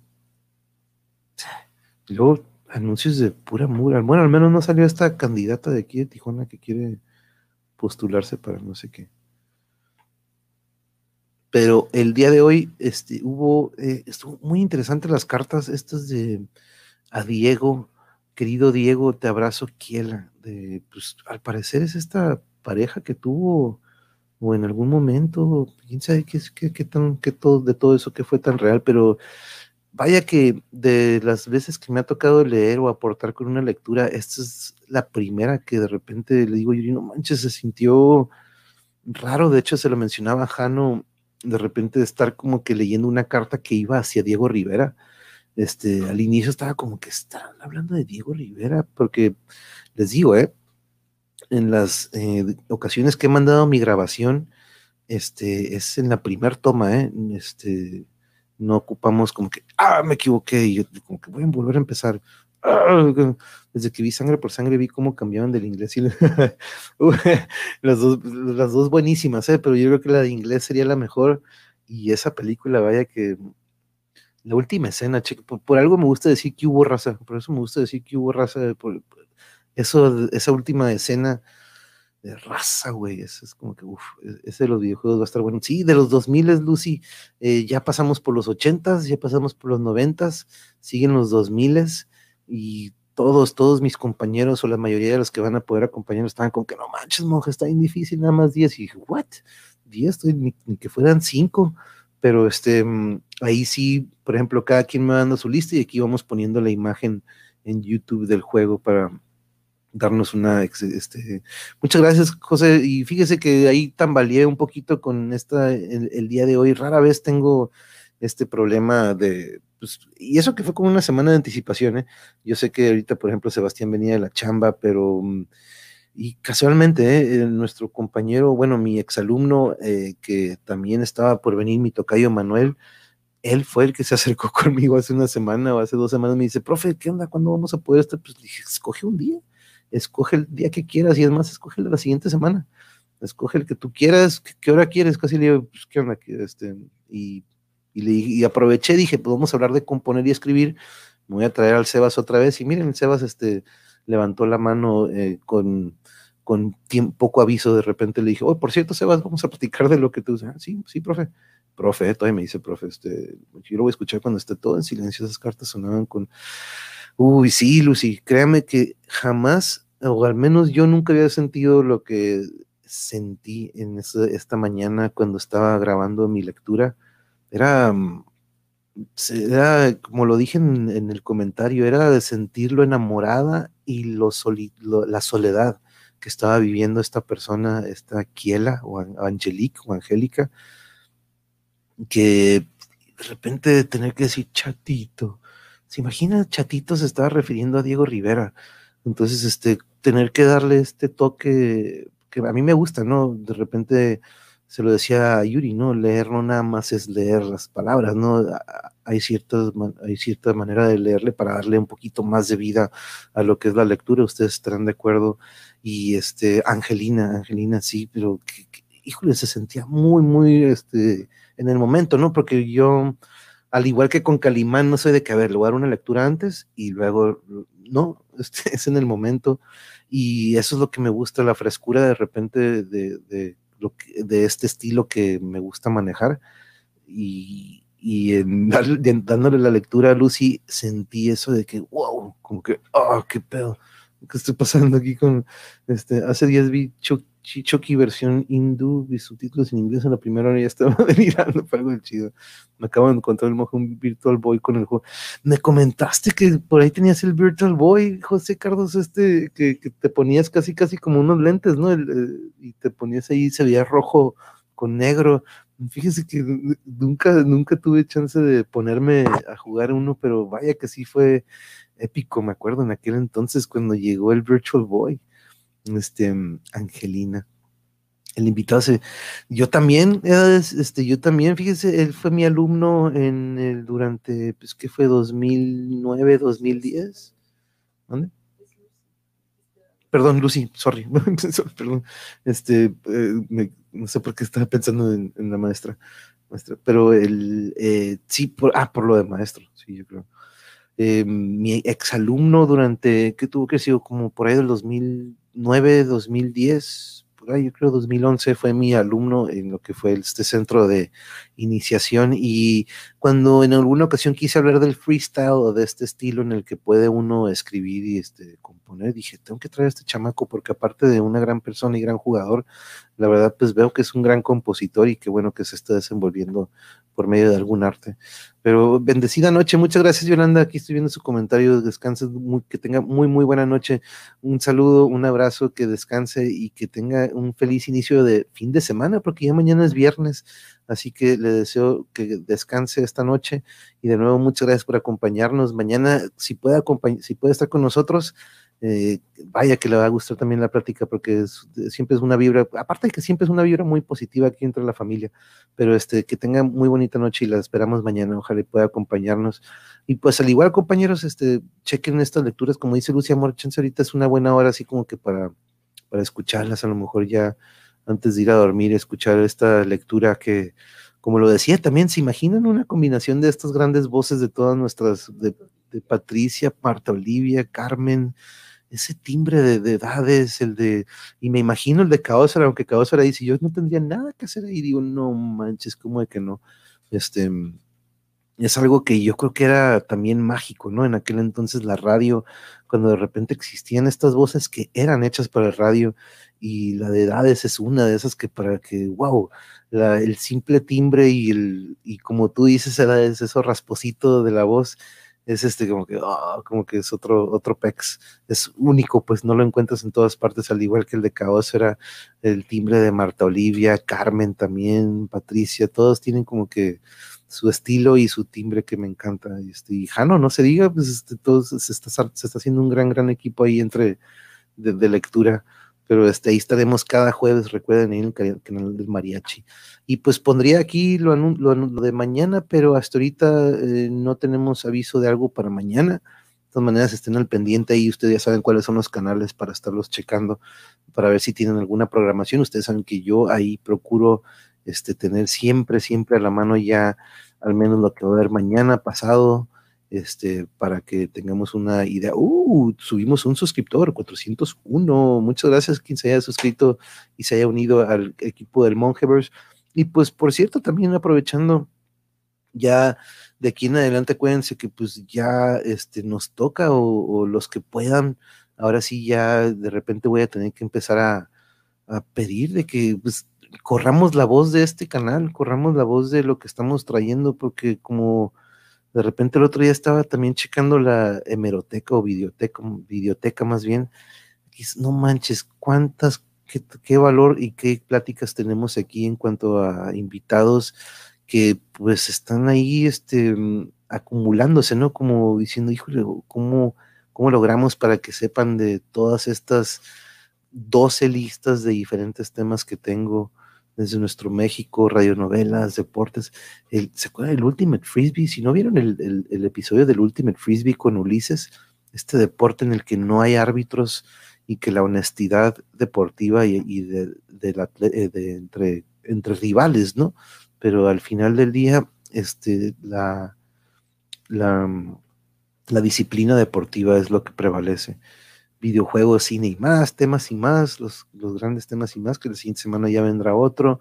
Y luego anuncios de pura mura. Bueno, al menos no salió esta candidata de aquí de Tijuana que quiere postularse para no sé qué. Pero el día de hoy este, hubo, eh, estuvo muy interesante las cartas estas de a Diego, querido Diego, te abrazo, Kiela. De, pues, al parecer es esta pareja que tuvo, o en algún momento, quién sabe qué, qué, tan, qué todo, de todo eso que fue tan real, pero vaya que de las veces que me ha tocado leer o aportar con una lectura, esta es la primera que de repente le digo, Yuri, no manches, se sintió raro, de hecho se lo mencionaba a Jano, de repente de estar como que leyendo una carta que iba hacia Diego Rivera, este, al inicio estaba como que están hablando de Diego Rivera, porque les digo, ¿eh? en las eh, ocasiones que he mandado mi grabación, este, es en la primer toma, ¿eh? este, no ocupamos como que, ah, me equivoqué, y yo como que voy a volver a empezar. Desde que vi sangre por sangre vi cómo cambiaban del inglés las dos, las dos buenísimas, ¿eh? pero yo creo que la de inglés sería la mejor y esa película, vaya que la última escena, che, por, por algo me gusta decir que hubo raza, por eso me gusta decir que hubo raza, por, por eso, esa última escena de raza, güey, eso es como que, uff, ese de los videojuegos va a estar bueno. Sí, de los 2000 es Lucy, eh, ya pasamos por los 80s, ya pasamos por los 90s, siguen los 2000s y todos, todos mis compañeros o la mayoría de los que van a poder acompañarnos estaban como que no manches, monja, está bien difícil, nada más 10. Y dije, ¿what? 10, ni, ni que fueran 5. Pero este, mm, ahí sí, por ejemplo, cada quien me dando su lista y aquí vamos poniendo la imagen en YouTube del juego para darnos una, este, muchas gracias, José, y fíjese que ahí tambaleé un poquito con esta, el, el día de hoy, rara vez tengo este problema de, pues, y eso que fue como una semana de anticipación, ¿eh? Yo sé que ahorita, por ejemplo, Sebastián venía de la chamba, pero, mm, y casualmente, ¿eh? Nuestro compañero, bueno, mi exalumno, eh, que también estaba por venir, mi tocayo Manuel, él fue el que se acercó conmigo hace una semana o hace dos semanas, me dice, profe, ¿qué onda? ¿Cuándo vamos a poder estar? Pues le dije, escoge un día, escoge el día que quieras y es más, escoge el de la siguiente semana. escoge el que tú quieras, ¿qué, hora quieres? Casi le digo, pues, ¿qué onda? Este, y, y, le, y aproveché, dije, pues vamos a hablar de componer y escribir, me voy a traer al Sebas otra vez, y miren, el Sebas este, levantó la mano eh, con, con poco aviso, de repente le dije, oh, por cierto, Sebas, vamos a platicar de lo que tú dices, ah, sí, sí, profe, profe, todavía me dice, profe, este, yo lo voy a escuchar cuando esté todo en silencio, esas cartas sonaban con, uy, sí, Lucy, créame que jamás, o al menos yo nunca había sentido lo que sentí en esta mañana cuando estaba grabando mi lectura. Era, mm, era como lo dije en, el comentario, era de sentirlo enamorada y lo, la soledad que estaba viviendo esta persona, esta Kiela o Angelique o Angélica, que de repente tener que decir chatito. ¿Se imagina? Chatito se estaba refiriendo a Diego Rivera. Entonces, este, tener que darle este toque que a mí me gusta, ¿no? De repente se lo decía a Yuri, ¿no? Leer no nada más es leer las palabras, ¿no? Hay, ciertas, hay cierta manera de leerle para darle un poquito más de vida a lo que es la lectura, ustedes estarán de acuerdo. Y este, Angelina, Angelina sí, pero híjole, se sentía muy, muy, este, en el momento, ¿no? Porque yo, al igual que con Calimán, no soy de que, a ver, le dar una lectura antes y luego, no, este, es en el momento y eso es lo que me gusta, la frescura de repente de, de, lo que, de este estilo que me gusta manejar. Y, y en, dándole la lectura a Lucy, sentí eso de que, wow, como que, oh, qué pedo, ¿qué estoy pasando aquí con, este, hace días vi Chucky versión hindú y subtítulos en inglés en la primera hora ya estaba delirando para algo chido. Me acabo de encontrar el un Virtual Boy con el juego. Me comentaste que por ahí tenías el Virtual Boy, José Carlos, este, que, te ponías casi, casi como unos lentes, ¿no? y te ponías ahí, se veía rojo con negro. Fíjese que nunca, nunca tuve chance de ponerme a jugar uno, pero vaya que sí fue épico, me acuerdo en aquel entonces cuando llegó el Virtual Boy este, Angelina. El invitado se, yo también, este, yo también, fíjese, él fue mi alumno en el, durante, pues, ¿qué fue? 2009, 2010. ¿Dónde? Perdón, Lucy, sorry, perdón, este, eh, no sé por qué estaba pensando en, la maestra, maestra, pero el, eh, sí, por, ah, por lo de maestro, sí, yo creo. Eh, mi exalumno durante, ¿qué tuvo que sido? Como por ahí del 2000, 2009, 2010, por ahí yo creo 2011 fue mi alumno en lo que fue este centro de iniciación. Y cuando en alguna ocasión quise hablar del freestyle o de este estilo en el que puede uno escribir y este, componer, dije, tengo que traer a este chamaco porque aparte de una gran persona y gran jugador, la verdad pues veo que es un gran compositor y qué bueno que se está desenvolviendo por medio de algún arte. Pero bendecida noche, muchas gracias Yolanda, aquí estoy viendo su comentario, descanse, que tenga muy, muy buena noche, un saludo, un abrazo, que descanse y que tenga un feliz inicio de fin de semana, porque ya mañana es viernes, así que le deseo que descanse esta noche. Y de nuevo muchas gracias por acompañarnos. Mañana, si puede, si puede estar con nosotros, eh, vaya que le va a gustar también la plática porque siempre es una vibra, aparte de que siempre es una vibra muy positiva aquí entre la familia, pero este, que tenga muy bonita noche y la esperamos mañana, ojalá pueda acompañarnos. Y pues al igual compañeros, este, chequen estas lecturas, como dice Lucia Morchens, ahorita es una buena hora así como que para, para escucharlas, a lo mejor ya antes de ir a dormir, escuchar esta lectura que, como lo decía, también se imaginan una combinación de estas grandes voces de todas nuestras, de, de Patricia, Marta Olivia, Carmen, ese timbre de, edades, el de, y me imagino el de Caosara, aunque Caosara dice, yo no tendría nada que hacer ahí, digo, no manches, ¿cómo de que no? Este, es algo que yo creo que era también mágico, ¿no? En aquel entonces la radio, cuando de repente existían estas voces que eran hechas para el radio, y la de edades es una de esas que para que, wow, el simple timbre y el, y como tú dices, edades, eso rasposito de la voz, es este como que, ah, como que es otro, otro pex, es único, pues no lo encuentras en todas partes, al igual que el de Caos era el timbre de Marta Olivia, Carmen también, Patricia, todos tienen como que su estilo y su timbre que me encanta. Este, y Jano, no se diga, pues este, todos se está, se está haciendo un gran, gran equipo ahí entre de lectura pero este, ahí estaremos cada jueves, recuerden, en el canal del mariachi. Y pues pondría aquí lo, lo, de mañana, pero hasta ahorita eh, no tenemos aviso de algo para mañana. De todas maneras, estén al pendiente ahí, ustedes ya saben cuáles son los canales para estarlos checando, para ver si tienen alguna programación. Ustedes saben que yo ahí procuro este, tener siempre, siempre a la mano ya al menos lo que va a haber mañana, pasado, este, para que tengamos una idea. Uh, subimos un suscriptor, 401. Muchas gracias quien se haya suscrito y se haya unido al equipo del Mongeverse. Y pues, por cierto, también aprovechando ya de aquí en adelante, acuérdense que pues ya este, nos toca o, los que puedan, ahora sí ya de repente voy a tener que empezar a, a pedir de que pues corramos la voz de este canal, corramos la voz de lo que estamos trayendo, porque como de repente el otro día estaba también checando la hemeroteca o videoteca, videoteca más bien. No manches, cuántas, qué, valor y qué pláticas tenemos aquí en cuanto a invitados que pues están ahí este, acumulándose, ¿no? Como diciendo, híjole, ¿cómo, cómo logramos para que sepan de todas estas 12 listas de diferentes temas que tengo? Desde nuestro México, radionovelas, deportes. ¿Se acuerdan del Ultimate Frisbee? Si no vieron el, episodio del Ultimate Frisbee con Ulises, este deporte en el que no hay árbitros y que la honestidad deportiva y, de, eh, de, entre, entre rivales, ¿no? Pero al final del día, este, la disciplina deportiva es lo que prevalece videojuegos, cine y más, temas y más, los, los grandes temas y más, que la siguiente semana ya vendrá otro,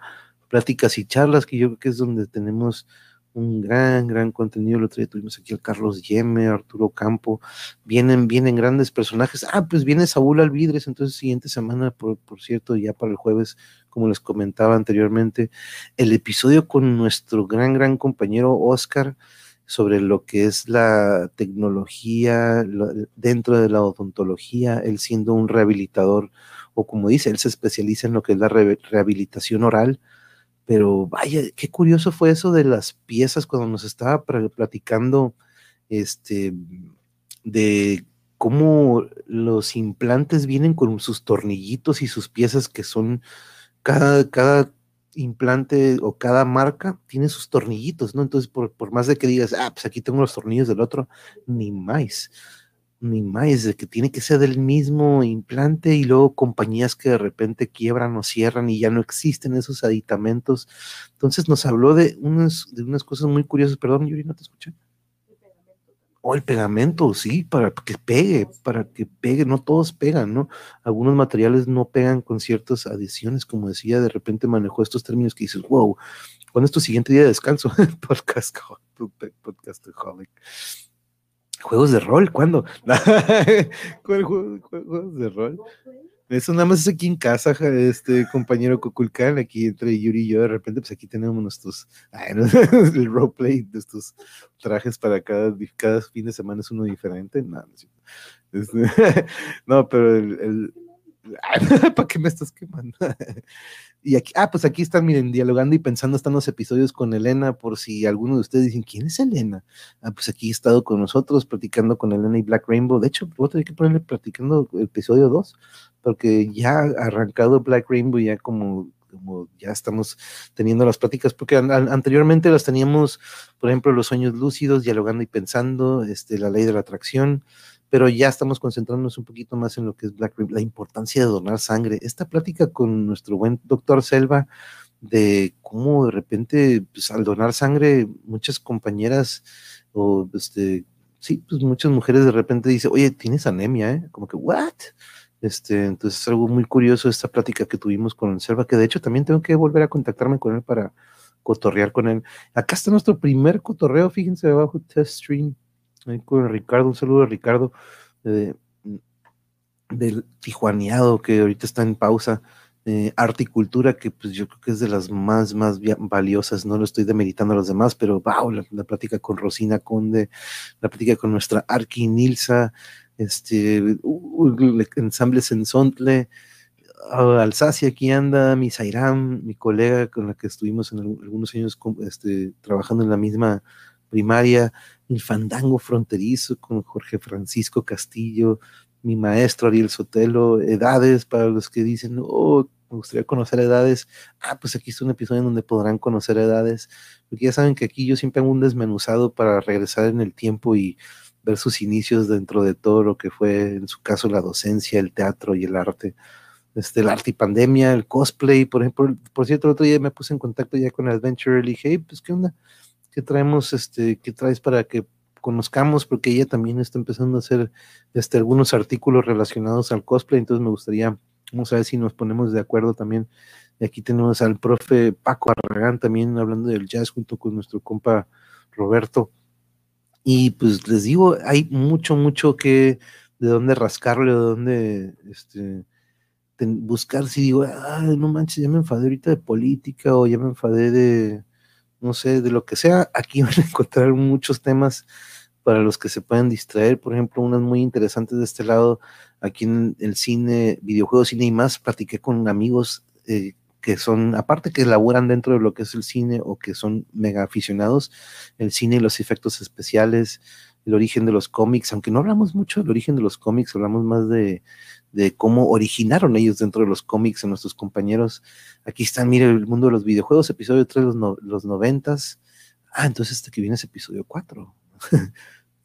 pláticas y charlas, que yo creo que es donde tenemos un gran, gran contenido. El otro día tuvimos aquí al Carlos Yeme, Arturo Campo, vienen, vienen grandes personajes. Ah, pues viene Saúl Alvidres, entonces siguiente semana, por, por cierto, ya para el jueves, como les comentaba anteriormente, el episodio con nuestro gran, gran compañero Oscar sobre lo que es la tecnología dentro de la odontología, él siendo un rehabilitador, o como dice, él se especializa en lo que es la rehabilitación oral, pero vaya, qué curioso fue eso de las piezas cuando nos estaba platicando este, de cómo los implantes vienen con sus tornillitos y sus piezas que son cada, cada implante o cada marca tiene sus tornillitos, ¿no? Entonces, por, más de que digas, ah, pues aquí tengo los tornillos del otro, ni más, ni más, de que tiene que ser del mismo implante y luego compañías que de repente quiebran o cierran y ya no existen esos aditamentos. Entonces, nos habló de unas, de unas cosas muy curiosas. Perdón, Yuri, no te escuché. O el pegamento, sí, para que pegue, para que pegue, no todos pegan, ¿no? Algunos materiales no pegan con ciertas adiciones, como decía, de repente manejó estos términos que dices, wow, ¿cuándo es tu siguiente día de descanso? podcast, podcast Juegos de rol, ¿cuándo? ¿Cuál juego, juegos de rol? Eso nada más es aquí en casa, este compañero Coculcán, aquí entre Yuri y yo, de repente, pues aquí tenemos nuestros, el roleplay de estos trajes para cada, cada fin de semana es uno diferente. No, no, pero el, ¿para qué me estás quemando? Y aquí, ah, pues aquí están, miren, dialogando y pensando, están los episodios con Elena, por si alguno de ustedes dicen, ¿quién es Elena? Ah, pues aquí he estado con nosotros, platicando con Elena y Black Rainbow. De hecho, voy a tener que ponerle platicando episodio 2, porque ya ha arrancado Black Rainbow, ya como, como ya estamos teniendo las pláticas, porque anteriormente las teníamos, por ejemplo, los sueños lúcidos, dialogando y pensando, este, la ley de la atracción, pero ya estamos concentrándonos un poquito más en lo que es Black la importancia de donar sangre. Esta plática con nuestro buen doctor Selva de cómo de repente, pues, al donar sangre, muchas compañeras o este, sí, pues muchas mujeres de repente dicen, oye, tienes anemia, ¿eh? Como que, ¿what? Este, entonces es algo muy curioso esta plática que tuvimos con Selva, que de hecho también tengo que volver a contactarme con él para cotorrear con él. Acá está nuestro primer cotorreo, fíjense abajo, test stream con Ricardo, un saludo a Ricardo del Tijuaneado, que ahorita está en pausa. Eh, arte y cultura, que pues yo creo que es de las más, más valiosas, no lo estoy demeritando a los demás, pero wow, la, plática con Rosina Conde, la plática con nuestra Arki Nilsa, este, uh, ensambles en Sontle, uh, Alsacia aquí anda, mi Zairam, mi colega con la que estuvimos en algunos años este, trabajando en la misma primaria, el fandango fronterizo con Jorge Francisco Castillo, mi maestro Ariel Sotelo, edades para los que dicen, oh, me gustaría conocer edades. Ah, pues aquí está un episodio en donde podrán conocer edades, porque ya saben que aquí yo siempre hago un desmenuzado para regresar en el tiempo y ver sus inicios dentro de todo lo que fue, en su caso, la docencia, el teatro y el arte. Este, el arte y pandemia, el cosplay, por ejemplo, por cierto, el otro día me puse en contacto ya con Adventure y dije, hey, pues, ¿qué onda? ¿Qué traemos, este, qué traes para que conozcamos? Porque ella también está empezando a hacer, este, algunos artículos relacionados al cosplay, entonces me gustaría, vamos a ver si nos ponemos de acuerdo también. Y aquí tenemos al profe Paco Arragán también hablando del jazz junto con nuestro compa Roberto. Y pues les digo, hay mucho, mucho que, de dónde rascarle, de dónde, este, buscar si digo, ay, no manches, ya me enfadé ahorita de política o ya me enfadé de, no sé, de lo que sea, aquí van a encontrar muchos temas para los que se pueden distraer, por ejemplo, unas muy interesantes de este lado, aquí en el cine, videojuegos, cine y más, platiqué con amigos eh, que son, aparte que laburan dentro de lo que es el cine o que son mega aficionados, el cine y los efectos especiales, el origen de los cómics, aunque no hablamos mucho del origen de los cómics, hablamos más de, de cómo originaron ellos dentro de los cómics a nuestros compañeros. Aquí están, mire, el mundo de los videojuegos, episodio 3, los, los noventas. Ah, entonces este que viene es episodio 4.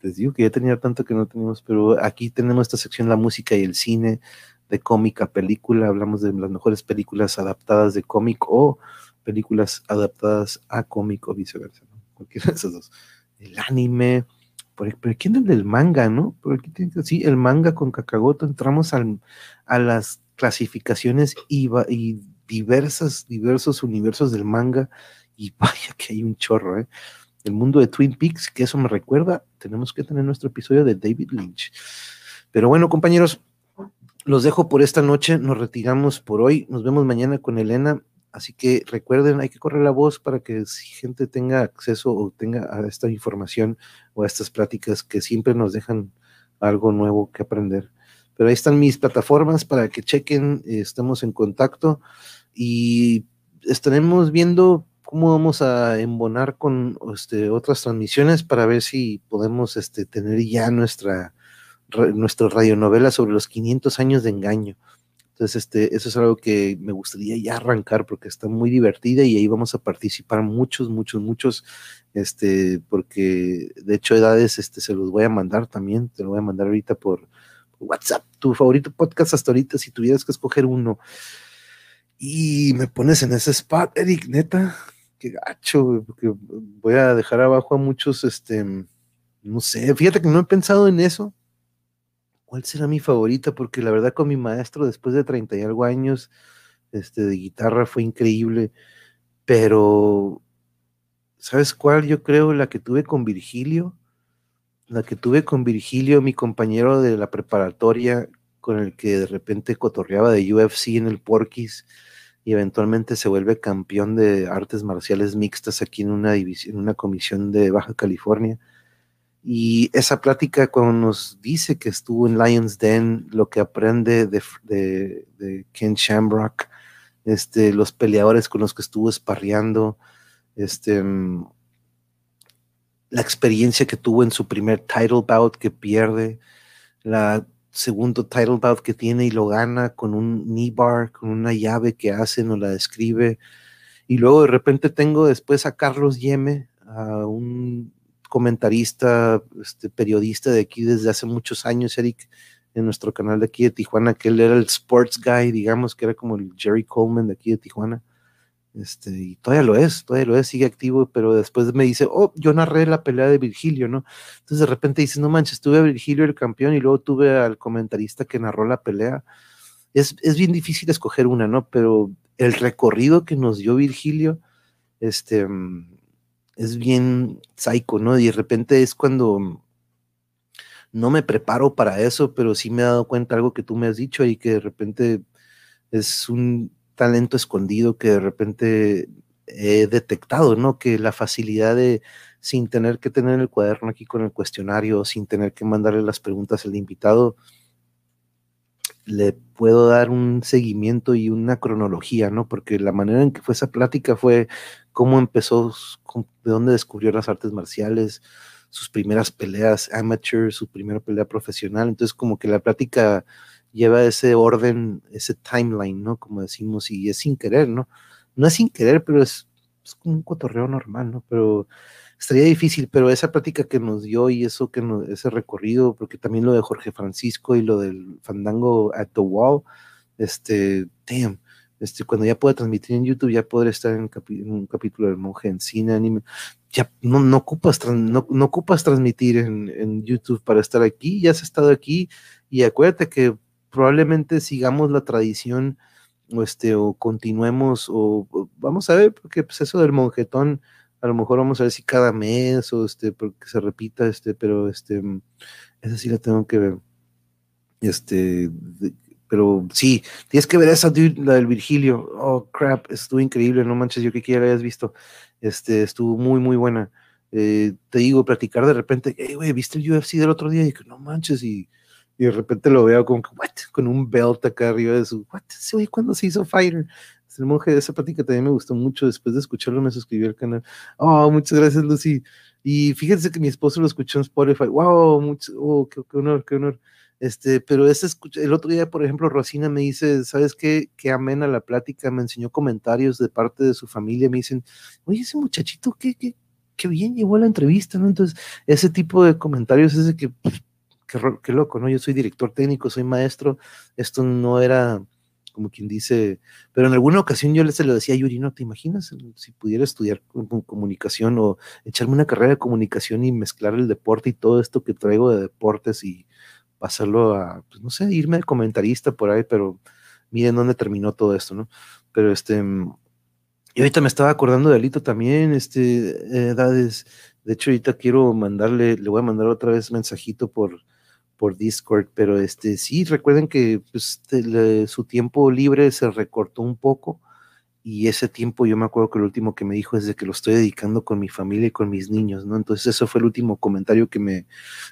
Les digo que ya tenía tanto que no teníamos, pero aquí tenemos esta sección, la música y el cine, de cómic a película, hablamos de las mejores películas adaptadas de cómic o películas adaptadas a cómic o viceversa, cualquiera de esas dos. El anime, pero ¿quién es del manga, no? Por aquí tiene sí, el manga con Kakagoto, entramos al, a las clasificaciones y, y diversas, diversos universos del manga, y vaya que hay un chorro, ¿eh? El mundo de Twin Peaks, que eso me recuerda, tenemos que tener nuestro episodio de David Lynch. Pero bueno, compañeros, los dejo por esta noche, nos retiramos por hoy, nos vemos mañana con Elena, así que recuerden, hay que correr la voz para que si gente tenga acceso o tenga a esta información o a estas pláticas que siempre nos dejan algo nuevo que aprender. Pero ahí están mis plataformas para que chequen, estamos en contacto y estaremos viendo cómo vamos a embonar con este, otras transmisiones para ver si podemos este, tener ya nuestra nuestra radionovela sobre los 500 años de engaño. Entonces, este, eso es algo que me gustaría ya arrancar porque está muy divertida y ahí vamos a participar muchos, muchos, muchos, este, porque de hecho edades, este, se los voy a mandar también, te lo voy a mandar ahorita por, WhatsApp, tu favorito podcast hasta ahorita, si tuvieras que escoger uno. Y me pones en ese spot, Eric, neta, qué gacho, porque voy a dejar abajo a muchos, este, no sé, fíjate que no he pensado en eso, ¿cuál será mi favorita? Porque la verdad con mi maestro después de 30 y algo años este, de guitarra fue increíble, pero ¿sabes cuál? Yo creo la que tuve con Virgilio, la que tuve con Virgilio, mi compañero de la preparatoria, con el que de repente cotorreaba de UFC en el Porquis y eventualmente se vuelve campeón de artes marciales mixtas aquí en una división, en una comisión de Baja California y esa plática cuando nos dice que estuvo en Lions Den, lo que aprende de, de, Ken Shamrock, este, los peleadores con los que estuvo esparreando, este, la experiencia que tuvo en su primer title bout que pierde, la segundo title bout que tiene y lo gana con un knee bar, con una llave que hace, nos la describe. Y luego de repente tengo después a Carlos Yeme, a un comentarista, este, periodista de aquí desde hace muchos años, Eric, en nuestro canal de aquí de Tijuana, que él era el sports guy, digamos, que era como el Jerry Coleman de aquí de Tijuana. Este, y todavía lo es, todavía lo es, sigue activo, pero después me dice, oh, yo narré la pelea de Virgilio, ¿no? Entonces de repente dice, no manches, tuve a Virgilio el campeón y luego tuve al comentarista que narró la pelea. Es, es bien difícil escoger una, ¿no? Pero el recorrido que nos dio Virgilio, este, mm, es bien psycho, ¿no? Y de repente es cuando no me preparo para eso, pero sí me he dado cuenta algo que tú me has dicho y que de repente es un talento escondido que de repente he detectado, ¿no? Que la facilidad de, sin tener que tener el cuaderno aquí con el cuestionario, sin tener que mandarle las preguntas al invitado, le puedo dar un seguimiento y una cronología, ¿no? Porque la manera en que fue esa plática fue cómo empezó, de dónde descubrió las artes marciales, sus primeras peleas amateur, su primera pelea profesional. Entonces, como que la plática lleva ese orden, ese timeline, ¿no? Como decimos, y es sin querer, ¿no? No es sin querer, pero es es como un cotorreo normal, ¿no? Pero estaría difícil, pero esa plática que nos dio y eso que nos, ese recorrido, porque también lo de Jorge Francisco y lo del Fandango at the Wall, este, damn, este, cuando ya pueda transmitir en YouTube, ya podré estar en, un capítulo del monje en cine, anime, ya no, no ocupas, no, ocupas transmitir en, en, YouTube para estar aquí, ya has estado aquí y acuérdate que probablemente sigamos la tradición o este o continuemos o, vamos a ver porque pues eso del monjetón a lo mejor vamos a ver si cada mes o este porque se repita este pero este esa sí la tengo que ver. Este pero sí tienes que ver esa la del Virgilio. Oh crap estuvo increíble no manches yo que quiera la hayas visto. Este estuvo muy muy buena. Eh, te digo platicar de repente hey güey viste el UFC del otro día y que no manches y y de repente lo veo como que, what, con un belt acá arriba de su, what, ese güey cuando se hizo Fighter. El monje de esa plática también me gustó mucho. Después de escucharlo, me suscribió al canal. Oh, muchas gracias, Lucy. Y fíjense que mi esposo lo escuchó en Spotify. Wow, mucho, oh, qué, honor, qué honor. Este, pero ese el otro día, por ejemplo, Rosina me dice, ¿sabes qué? Qué amena la plática, me enseñó comentarios de parte de su familia, me dicen, oye, ese muchachito, qué, qué, qué bien llevó la entrevista, ¿no? Entonces, ese tipo de comentarios es de que pues, qué, loco, ¿no? Yo soy director técnico, soy maestro, esto no era como quien dice, pero en alguna ocasión yo se lo decía a Yuri, ¿no te imaginas si pudiera estudiar comunicación o echarme una carrera de comunicación y mezclar el deporte y todo esto que traigo de deportes y pasarlo a, pues no sé, irme de comentarista por ahí, pero miren dónde terminó todo esto, ¿no? Pero este, y ahorita me estaba acordando de Alito también, este, edades, de hecho ahorita quiero mandarle, le voy a mandar otra vez mensajito por, por Discord, pero este sí, recuerden que pues, su tiempo libre se recortó un poco y ese tiempo yo me acuerdo que lo último que me dijo es de que lo estoy dedicando con mi familia y con mis niños, ¿no? Entonces eso fue el último comentario que me,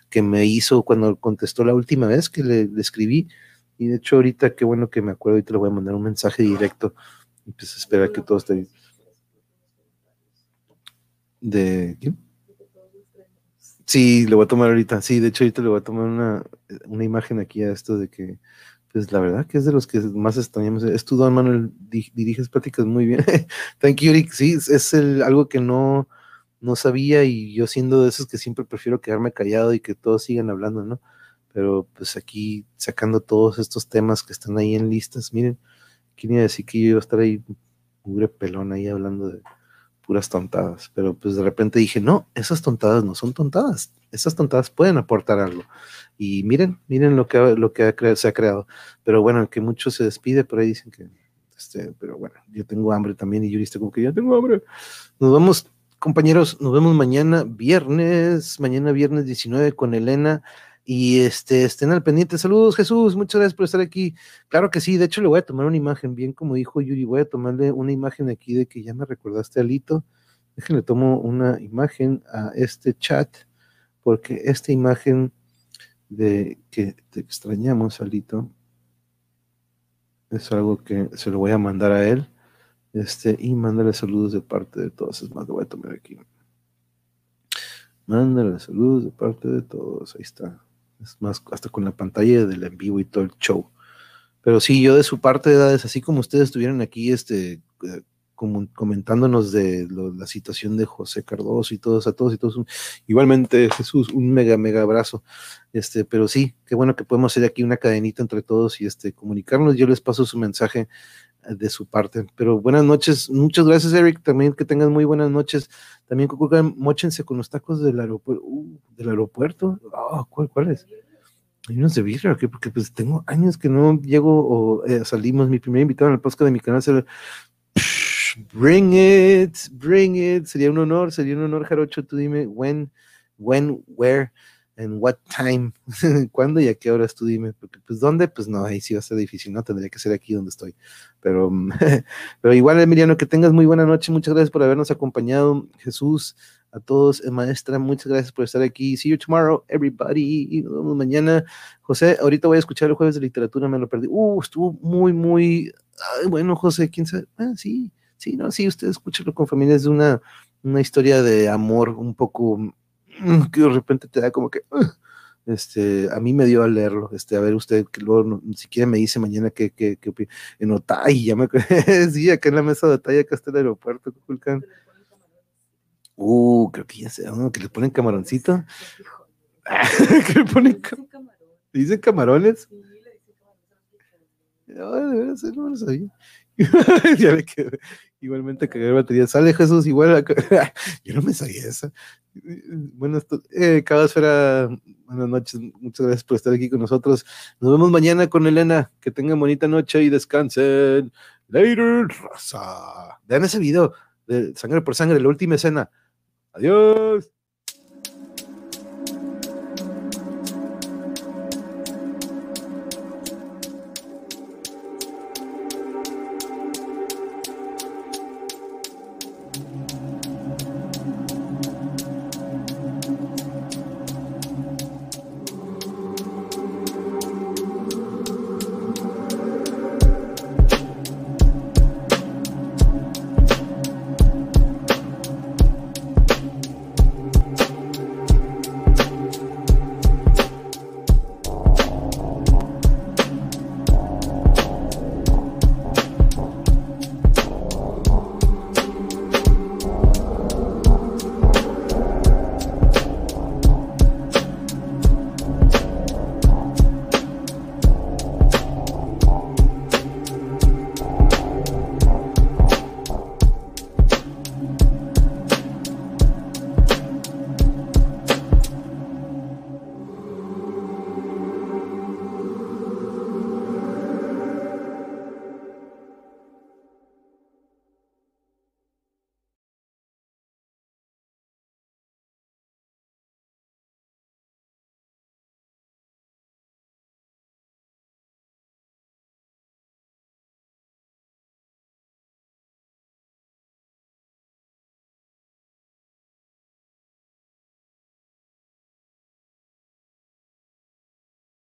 que me hizo cuando contestó la última vez que le, escribí y de hecho ahorita qué bueno que me acuerdo te lo voy a mandar un mensaje directo y pues espera que todo esté bien. ¿De quién? Sí, lo voy a tomar ahorita. Sí, de hecho, ahorita le voy a tomar una, una imagen aquí a esto de que, pues la verdad que es de los que más extrañamos. Es tu don, Manuel. Diriges pláticas muy bien. Thank you, Eric. Sí, es el, algo que no, no sabía y yo siendo de esos que siempre prefiero quedarme callado y que todos sigan hablando, ¿no? Pero pues aquí sacando todos estos temas que están ahí en listas, miren, ¿quién iba a decir que yo iba a estar ahí, pure pelón ahí hablando de puras tontadas, pero pues de repente dije, no, esas tontadas no son tontadas, esas tontadas pueden aportar algo. Y miren, miren lo que, lo que se ha creado. Pero bueno, que mucho se despide, por ahí dicen que, este, pero bueno, yo tengo hambre también y yo viste como que ya tengo hambre. Nos vamos, compañeros, nos vemos mañana viernes, mañana viernes 19 con Elena. Y este, estén al pendiente. Saludos, Jesús. Muchas gracias por estar aquí. Claro que sí. De hecho, le voy a tomar una imagen, bien como dijo Yuri. Voy a tomarle una imagen aquí de que ya me recordaste, Alito. Déjenle tomo una imagen a este chat, porque esta imagen de que te extrañamos, Alito, es algo que se lo voy a mandar a él. Este, y mándale saludos de parte de todos. Es más, lo voy a tomar aquí. Mándale saludos de parte de todos. Ahí está. Es más, hasta con la pantalla del en vivo y todo el show. Pero sí, yo de su parte de edades, así como ustedes estuvieron aquí este, eh, comentándonos de la situación de José Cardoso y todos, a todos y todos, igualmente Jesús, un mega, mega abrazo. Este, pero sí, qué bueno que podemos hacer aquí una cadenita entre todos y este, comunicarnos. Yo les paso su mensaje de su parte. Pero buenas noches, muchas gracias, Eric. También que tengan muy buenas noches. También mochense con los tacos del aeropuerto. Uh, del aeropuerto. Ah, ¿cuál, ¿Cuál es? Hay unos de birra, porque pues tengo años que no llego o eh, salimos. Mi primer invitado en el podcast de mi canal será Bring it, bring it. Sería un honor, sería un honor, Jarocho. Tú dime when, when, where en what time, cuándo y a qué horas tú dime, porque pues dónde, pues no, ahí sí va a ser difícil, no, tendría que ser aquí donde estoy, pero, pero igual Emiliano, que tengas muy buena noche, muchas gracias por habernos acompañado, Jesús, a todos, eh, maestra, muchas gracias por estar aquí, see you tomorrow, everybody, y nos vemos mañana, José, ahorita voy a escuchar el jueves de literatura, me lo perdí, uh, estuvo muy, muy, bueno, José, quién sabe, ah, sí, sí, no, sí, usted escúchalo con familia, es una, una historia de amor un poco que de repente te da como que, Este, a mí me dio a leerlo. Este, a ver usted, que luego no- si quiere me dice mañana que, que, en Otay, ya me sí, acá en la mesa de Otay, acá está el aeropuerto, Cuculcán. Uh, creo que ya sé, uno que le ponen camaroncito. que le ponen cam- ¿Dicen camarones? No, de veras, no lo sabía. ya ve que igualmente cagar batería. Sale Jesús igual. Yo no me sabía esa. Bueno, esto, eh, Cabasfera, buenas noches. Muchas gracias por estar aquí con nosotros. Nos vemos mañana con Elena. Que tengan bonita noche y descansen. Later, raza. Vean ese video de Sangre por Sangre, la última escena. Adiós.